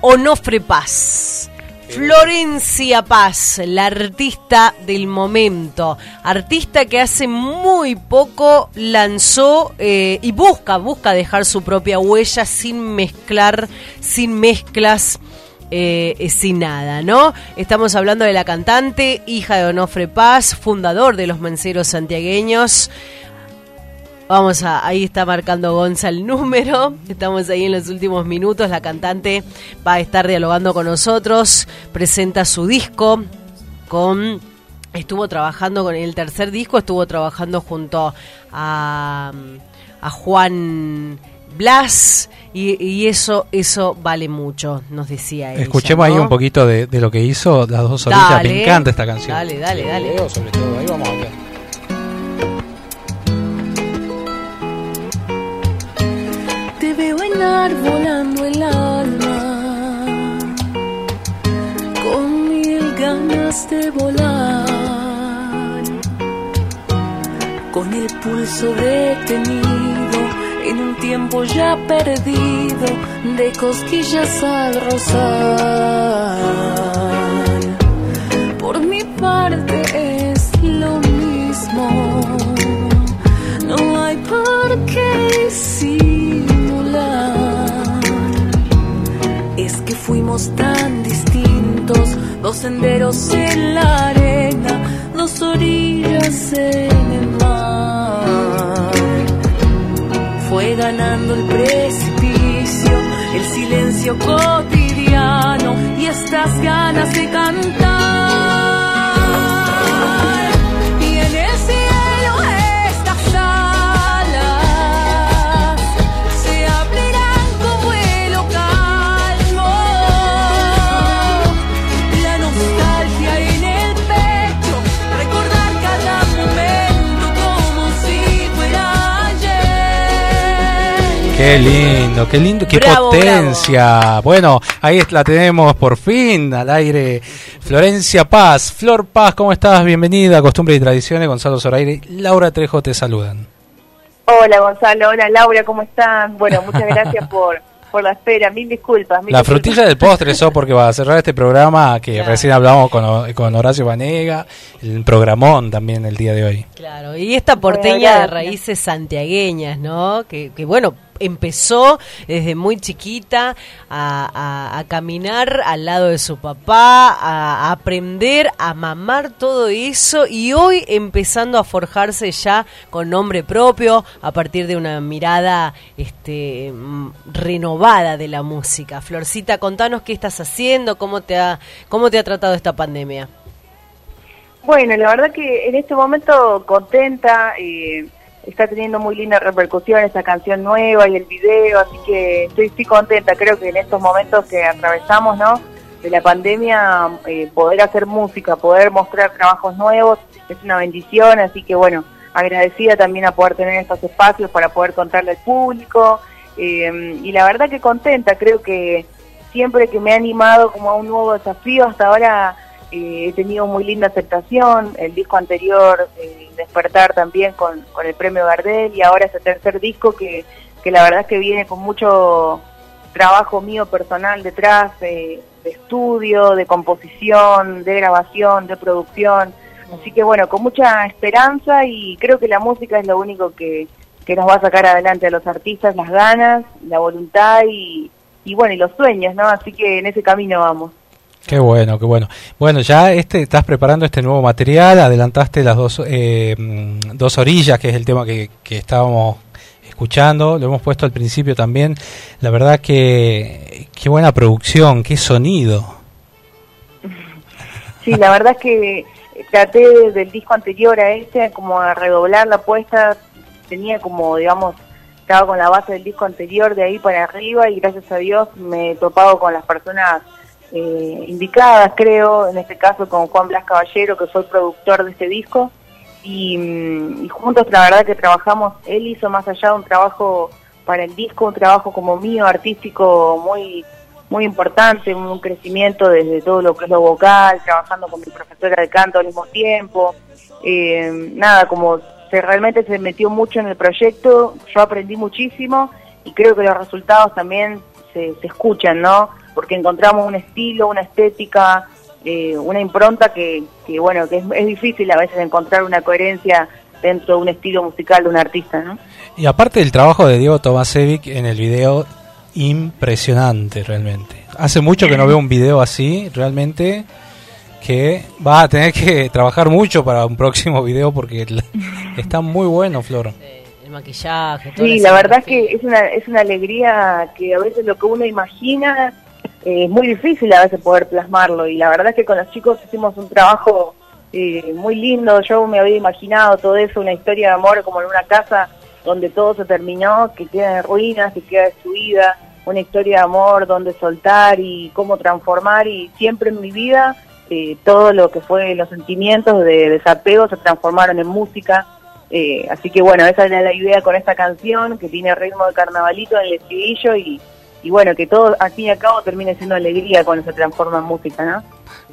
Onofre Paz Florencia Paz, la artista del momento, artista que hace muy poco lanzó eh, y busca, busca dejar su propia huella sin mezclar, sin mezclas. eh, sin nada, ¿no? Estamos hablando de la cantante, hija de Onofre Paz, fundador de los Menceros Santiagueños. Vamos a, ahí está marcando Gonza el número. Estamos ahí en los últimos minutos. La cantante va a estar dialogando con nosotros. Presenta su disco con. Estuvo trabajando con el tercer disco, estuvo trabajando junto a, a Juan Blas y, y eso eso vale mucho, nos decía ella. Escuchemos ahí un poquito de, de lo que hizo las dos orillas. Dale, Me encanta esta canción. Dale, dale, dale. Sobre todo, ahí vamos a ver. Enarbolando el alma con mil ganas de volar, con el pulso detenido en un tiempo ya perdido de cosquillas al rozar. Por mi parte fuimos tan distintos, dos senderos en la arena, dos orillas en el mar. Fue ganando el precipicio, el silencio cotidiano y estas ganas de cantar. Qué lindo, qué lindo, qué Bravo, potencia. Bueno, ahí la tenemos por fin al aire. Florencia Paz, Flor Paz, ¿cómo estás? Bienvenida a Costumbre y Tradiciones. Gonzalo Zoraire, Laura Trejo te saludan. Hola Gonzalo, hola Laura, ¿cómo están? Bueno, muchas gracias por, por la espera, mil disculpas. mil La disculpas. frutilla del postre eso porque va a cerrar este programa que Claro. recién hablamos con, con Horacio Vanega, el programón también el día de hoy. Claro, y esta porteña Bueno, de raíces santiagueñas, ¿no? Que, que, bueno, empezó desde muy chiquita a, caminar al lado de su papá, a, a aprender a mamar todo eso y hoy empezando a forjarse ya con nombre propio a partir de una mirada este, mm, renovada de la música. Florcita, contanos qué estás haciendo, cómo te ha, cómo te ha tratado esta pandemia. Bueno, la verdad que en este momento contenta, eh, está teniendo muy linda repercusión esta canción nueva y el video, así que estoy, estoy contenta. Creo que en estos momentos que atravesamos, ¿no? De la pandemia, eh, poder hacer música, poder mostrar trabajos nuevos es una bendición, así que bueno, agradecida también a poder tener estos espacios para poder contarle al público. eh, y la verdad que contenta, creo que siempre que me he animado como a un nuevo desafío, hasta ahora eh, he tenido muy linda aceptación, el disco anterior, eh, Despertar también con, con el premio Gardel y ahora este tercer disco que, que la verdad es que viene con mucho trabajo mío personal detrás, de estudio, de composición, de grabación, de producción. Así que bueno, con mucha esperanza y creo que la música es lo único que, que nos va a sacar adelante a los artistas, las ganas, la voluntad y, y bueno, y los sueños, ¿no? Así que en ese camino vamos. Qué bueno, qué bueno. Bueno, ya este estás preparando este nuevo material, adelantaste las dos, eh, mm, dos orillas, que es el tema que, que estábamos escuchando, lo hemos puesto al principio también. La verdad que qué buena producción, qué sonido. Sí, la verdad es que traté del disco anterior a este como a redoblar la apuesta, tenía como, digamos, estaba con la base del disco anterior de ahí para arriba y gracias a Dios me he topado con las personas eh, indicadas, creo, en este caso con Juan Blas Caballero, que fue el productor de este disco, y, mm, y juntos la verdad que trabajamos, él hizo más allá un trabajo para el disco, un trabajo como mío, artístico, muy muy importante, un crecimiento desde todo lo que es lo vocal, trabajando con mi profesora de canto al mismo tiempo, eh, nada, como se realmente se metió mucho en el proyecto, yo aprendí muchísimo y creo que los resultados también se, se escuchan, ¿no? Porque encontramos un estilo, una estética, eh, una impronta que, que bueno, que es, es difícil a veces encontrar una coherencia dentro de un estilo musical de un artista, ¿no? Y aparte del trabajo de Diego Tomasevic en el video, impresionante realmente. Hace mucho que no veo un video así, realmente, que va a tener que trabajar mucho para un próximo video porque está muy bueno, Flor. El maquillaje, toda Sí, la verdad es que es una, es una alegría que a veces lo que uno imagina eh, es muy difícil a veces poder plasmarlo y la verdad es que con los chicos hicimos un trabajo eh, muy lindo, yo me había imaginado todo eso, una historia de amor como en una casa donde todo se terminó, que queda en ruinas, que queda destruida, una historia de amor donde soltar y cómo transformar y siempre en mi vida eh, todo lo que fue los sentimientos de desapego se transformaron en música. Eh, así que bueno, esa era la idea con esta canción, que tiene ritmo de carnavalito en el estribillo y, y bueno, que todo al fin y al cabo termine siendo alegría cuando se transforma en música, ¿no?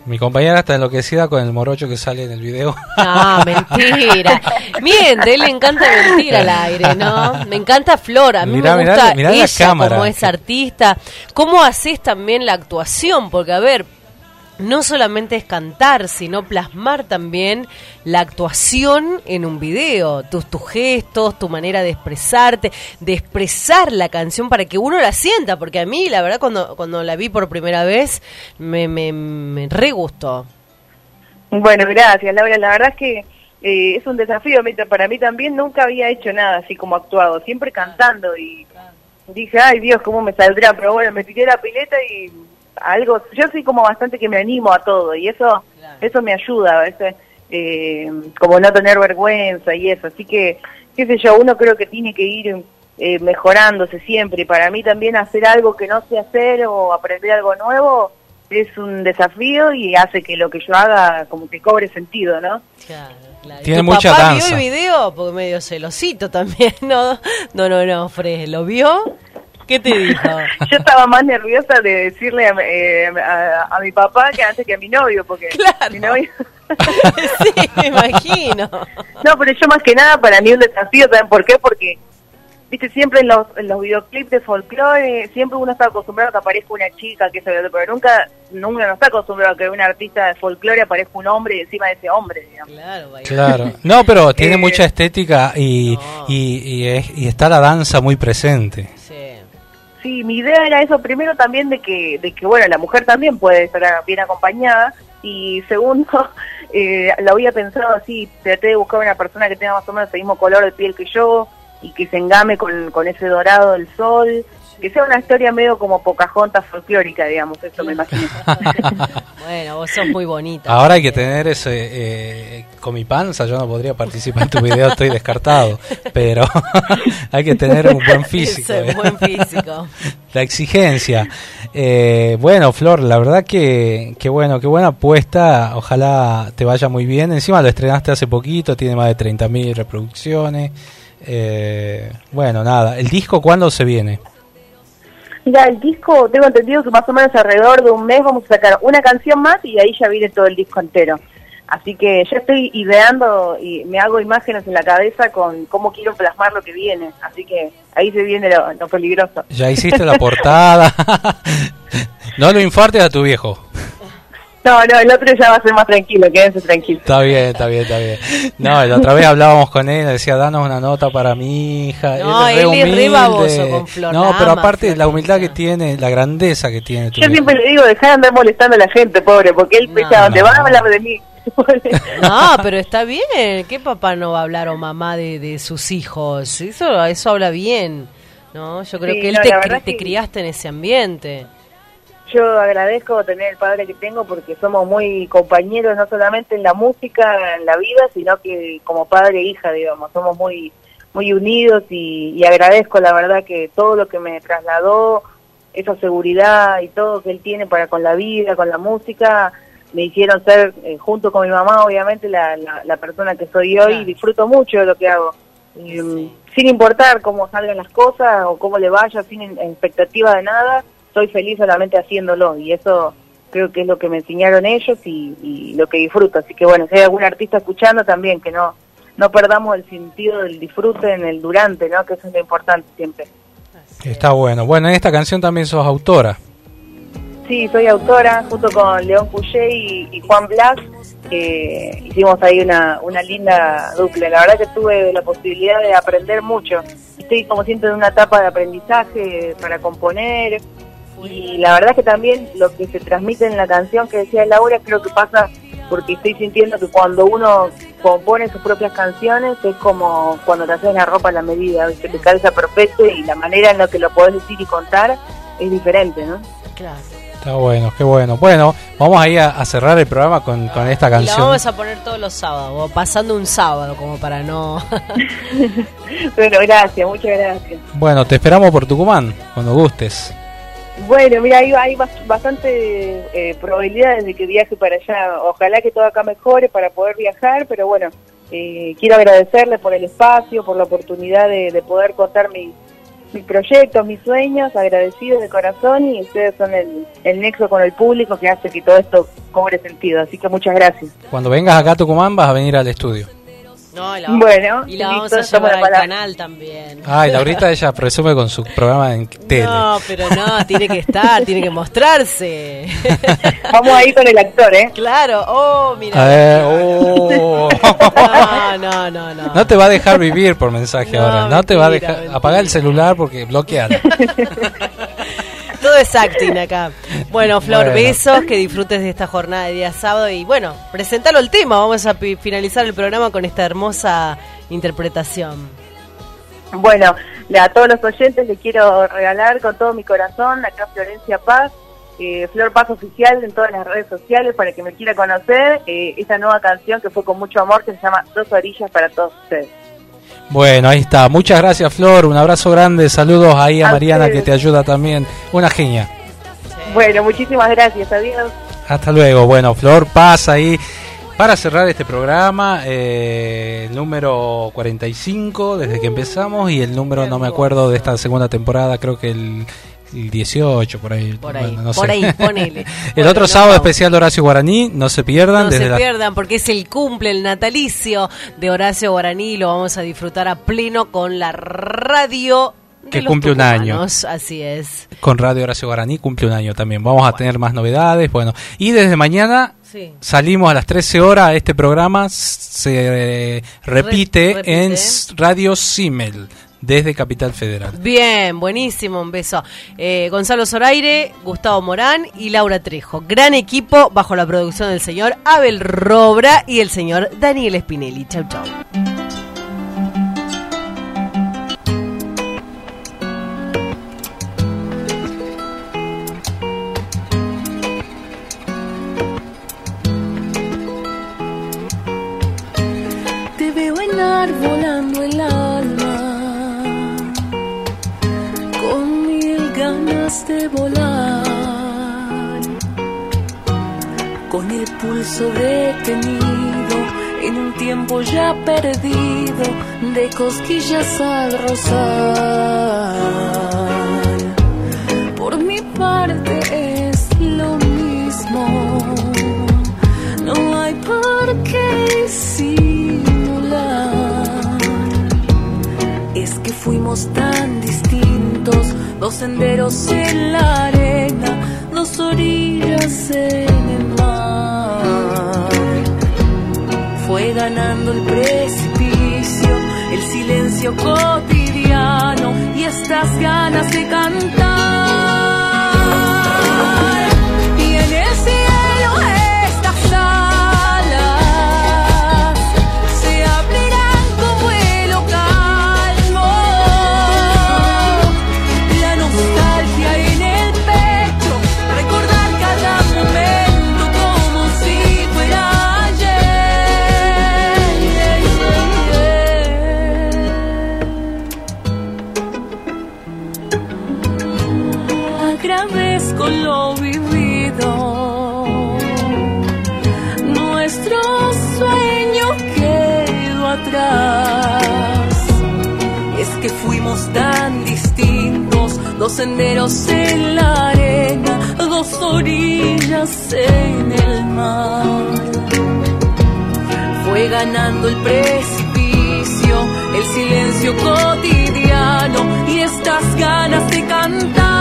Mi compañera está enloquecida con el morocho que sale en el video. No, mentira. Miente, él le encanta mentir al aire, ¿no? Me encanta Flor, a mí Mirá, me mirá gusta la- mirá la ella cámara. como es artista. ¿Cómo haces también la actuación? Porque, a ver, no solamente es cantar, sino plasmar también la actuación en un video, tus, tus gestos, tu manera de expresarte, de expresar la canción para que uno la sienta, porque a mí, la verdad, cuando, cuando la vi por primera vez, me, me, me re gustó. Bueno, gracias, Laura. La verdad es que eh, es un desafío para mí también. Nunca había hecho nada así como actuado, siempre cantando y dije, ay Dios, cómo me saldrá. Pero bueno, me tiré la pileta y algo. Yo soy como bastante que me animo a todo y eso, eso me ayuda a veces, eh, como no tener vergüenza y eso. Así que, qué sé yo, uno creo que tiene que ir eh, mejorándose siempre. Y para mí también hacer algo que no sé hacer o aprender algo nuevo es un desafío y hace que lo que yo haga como que cobre sentido, ¿no? Tiene ¿Tu mucha papá danza. vio el video? Porque medio celosito también, ¿no? No, no, no, Fred, ¿lo vio? ¿Qué te dijo? Yo estaba más nerviosa de decirle a, eh, a- a mi papá que antes que a mi novio, porque mi novio... sí, me imagino. No, pero yo más que nada para mí un desafío, ¿saben por qué? Porque, viste, siempre en los, en los videoclips de folclore, siempre uno está acostumbrado a que aparezca una chica, que se pero nunca, nunca no está acostumbrado a que un artista de folclore aparezca un hombre y encima de ese hombre, digamos. Claro. No, pero tiene Eh, mucha estética y, y, y es- y está la danza muy presente. Sí, mi idea era eso, primero también de que, de que bueno, la mujer también puede estar bien acompañada. Y segundo, eh, lo había pensado así, traté de buscar una persona que tenga más o menos el mismo color de piel que yo y que se engame con, con ese dorado del sol, que sea una historia medio como Pocahontas folclórica, digamos, eso me imagino. Bueno, vos sos muy bonita. Ahora hay que tener ese... eh, con mi panza yo no podría participar en tu video, estoy descartado. Pero hay que tener un buen físico. Ese ¿eh? buen físico. La exigencia. Eh, bueno, Flor, la verdad que, que bueno, qué buena apuesta. Ojalá te vaya muy bien. Encima lo estrenaste hace poquito, tiene más de 30.000 reproducciones. Eh, bueno, nada. ¿El disco cuándo se viene? Mira, el disco, tengo entendido que más o menos alrededor de un mes vamos a sacar una canción más y de ahí ya viene todo el disco entero. Así que ya estoy ideando y me hago imágenes en la cabeza con cómo quiero plasmar lo que viene. Así que ahí se viene lo, lo peligroso. Ya hiciste la portada. no lo infartes a tu viejo. No, no, el otro ya va a ser más tranquilo, quédense tranquilos. Está bien, está bien, está bien. No, la otra vez hablábamos con él, decía, danos una nota para mi hija. No, él es re él es baboso con Flor, No, pero aparte la humildad que tiene, la grandeza que tiene tu Yo siempre le digo, dejá de andar molestando a la gente, pobre, porque él pesa donde no. va a hablar de mí. No, pero está bien. ¿Qué papá no va a hablar o mamá de, de sus hijos? Eso, eso habla bien. ¿no? Yo creo Sí, que él no, te, criaste en ese ambiente. Yo agradezco tener el padre que tengo porque somos muy compañeros, no solamente en la música, en la vida, sino que como padre e hija, digamos, somos muy muy unidos y, y agradezco la verdad que todo lo que me trasladó, esa seguridad y todo que él tiene para con la vida, con la música, me hicieron ser, eh, junto con mi mamá, obviamente, la, la, la persona que soy hoy y disfruto mucho de lo que hago. Mm, sin importar cómo salgan las cosas o cómo le vaya, sin expectativa de nada, estoy feliz solamente haciéndolo y eso creo que es lo que me enseñaron ellos y, y lo que disfruto. Así que bueno, si hay algún artista escuchando también, que no no perdamos el sentido del disfrute en el durante, ¿no? Que eso es lo importante siempre. Está bueno. Bueno, en esta canción también sos autora. Sí, soy autora, junto con León Puché y, y Juan Blas. eh, hicimos ahí una, una linda dupla. La verdad que tuve la posibilidad de aprender mucho. Estoy como siempre en una etapa de aprendizaje para componer. Y la verdad que también lo que se transmite en la canción que decía Laura, creo que pasa porque estoy sintiendo que cuando uno compone sus propias canciones es como cuando te haces la ropa a la medida, ¿viste? te calza perfecto y la manera en la que lo podés decir y contar es diferente, ¿no? Claro. Está bueno, qué bueno. Bueno, vamos ahí a, a cerrar el programa con, con esta Y la canción. vamos a poner todos los sábados, o pasando un sábado, como para no. Bueno, gracias, muchas gracias. Bueno, te esperamos por Tucumán, cuando gustes. Bueno, mira, hay, hay bas- bastante eh, probabilidades de que viaje para allá. Ojalá que todo acá mejore para poder viajar, pero bueno, eh, quiero agradecerle por el espacio, por la oportunidad de, de poder contar mis, mis proyectos, mis sueños, agradecidos de corazón y ustedes son el, el nexo con el público que hace que todo esto cobre sentido. Así que muchas gracias. Cuando vengas acá a Tucumán vas a venir al estudio. No, y la, Bueno, y la listo, vamos a llevar al palabra. canal también. Ay, Laurita ella presume con su programa en tele. No, pero no, tiene que estar, tiene que mostrarse. Vamos ahí con el actor, ¿eh? Claro, oh, mira. A ver, oh. No, no, no, no. No te va a dejar vivir por mensaje No, ahora. No te va a dejar. mentira. Apagar el celular porque bloquear. Todo es acting acá. Bueno, Flor, Bueno. besos, que disfrutes de esta jornada de día sábado y bueno, presentalo el tema. Vamos a finalizar el programa con esta hermosa interpretación. Bueno, le- a todos los oyentes les quiero regalar con todo mi corazón, acá Florencia Paz, eh, Flor Paz Oficial en todas las redes sociales para que me quiera conocer, eh, esta nueva canción que fue con mucho amor que se llama Dos Orillas para todos ustedes. Bueno, ahí está. Muchas gracias, Flor. Un abrazo grande. Saludos ahí a A Mariana ustedes. que te ayuda también. Una genia. Bueno, muchísimas gracias, adiós. Hasta luego. Bueno, Flor, pasa ahí. Para cerrar este programa, eh, el número 45 desde que empezamos y el número, no me acuerdo, de esta segunda temporada, creo que el, el 18, por ahí. Por ahí, Bueno, no por sé. ahí, ponele. el Bueno, otro no, sábado no. especial de Horacio Guaraní, no se pierdan. No desde se la- pierdan porque es el cumple, el natalicio de Horacio Guaraní. Lo vamos a disfrutar a pleno con la radio. de Que los cumple un año. Así es. con Radio Horacio Guaraní cumple un año también. Vamos a tener más novedades. Bueno, y desde mañana Sí. salimos a las 13 horas. Este programa se eh, repite, repite. en Radio Simel desde Capital Federal. Bien, buenísimo, un beso. Eh, Gonzalo Zoraire, Gustavo Morán y Laura Trejo. Gran equipo bajo la producción del señor Abel Robra y el señor Daniel Spinelli. Chau, chau. De volar, con el pulso detenido en un tiempo ya perdido de cosquillas al rozar. Por mi parte es lo mismo. No hay por qué disimular. Es que fuimos tan distintos, dos senderos en la arena, dos orillas en el mar. Fue ganando el precipicio, el silencio cotidiano y estas ganas de cantar. Fuimos tan distintos, dos senderos en la arena, dos orillas en el mar. Fue ganando el precipicio, el silencio cotidiano y estas ganas de cantar.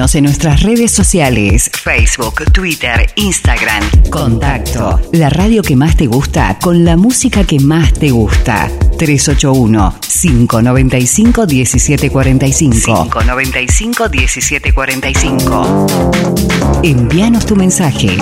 En nuestras redes sociales, Facebook, Twitter, Instagram. Contacto, la radio que más te gusta con la música que más te gusta. 381-595-1745. 595-1745. Envíanos tu mensaje.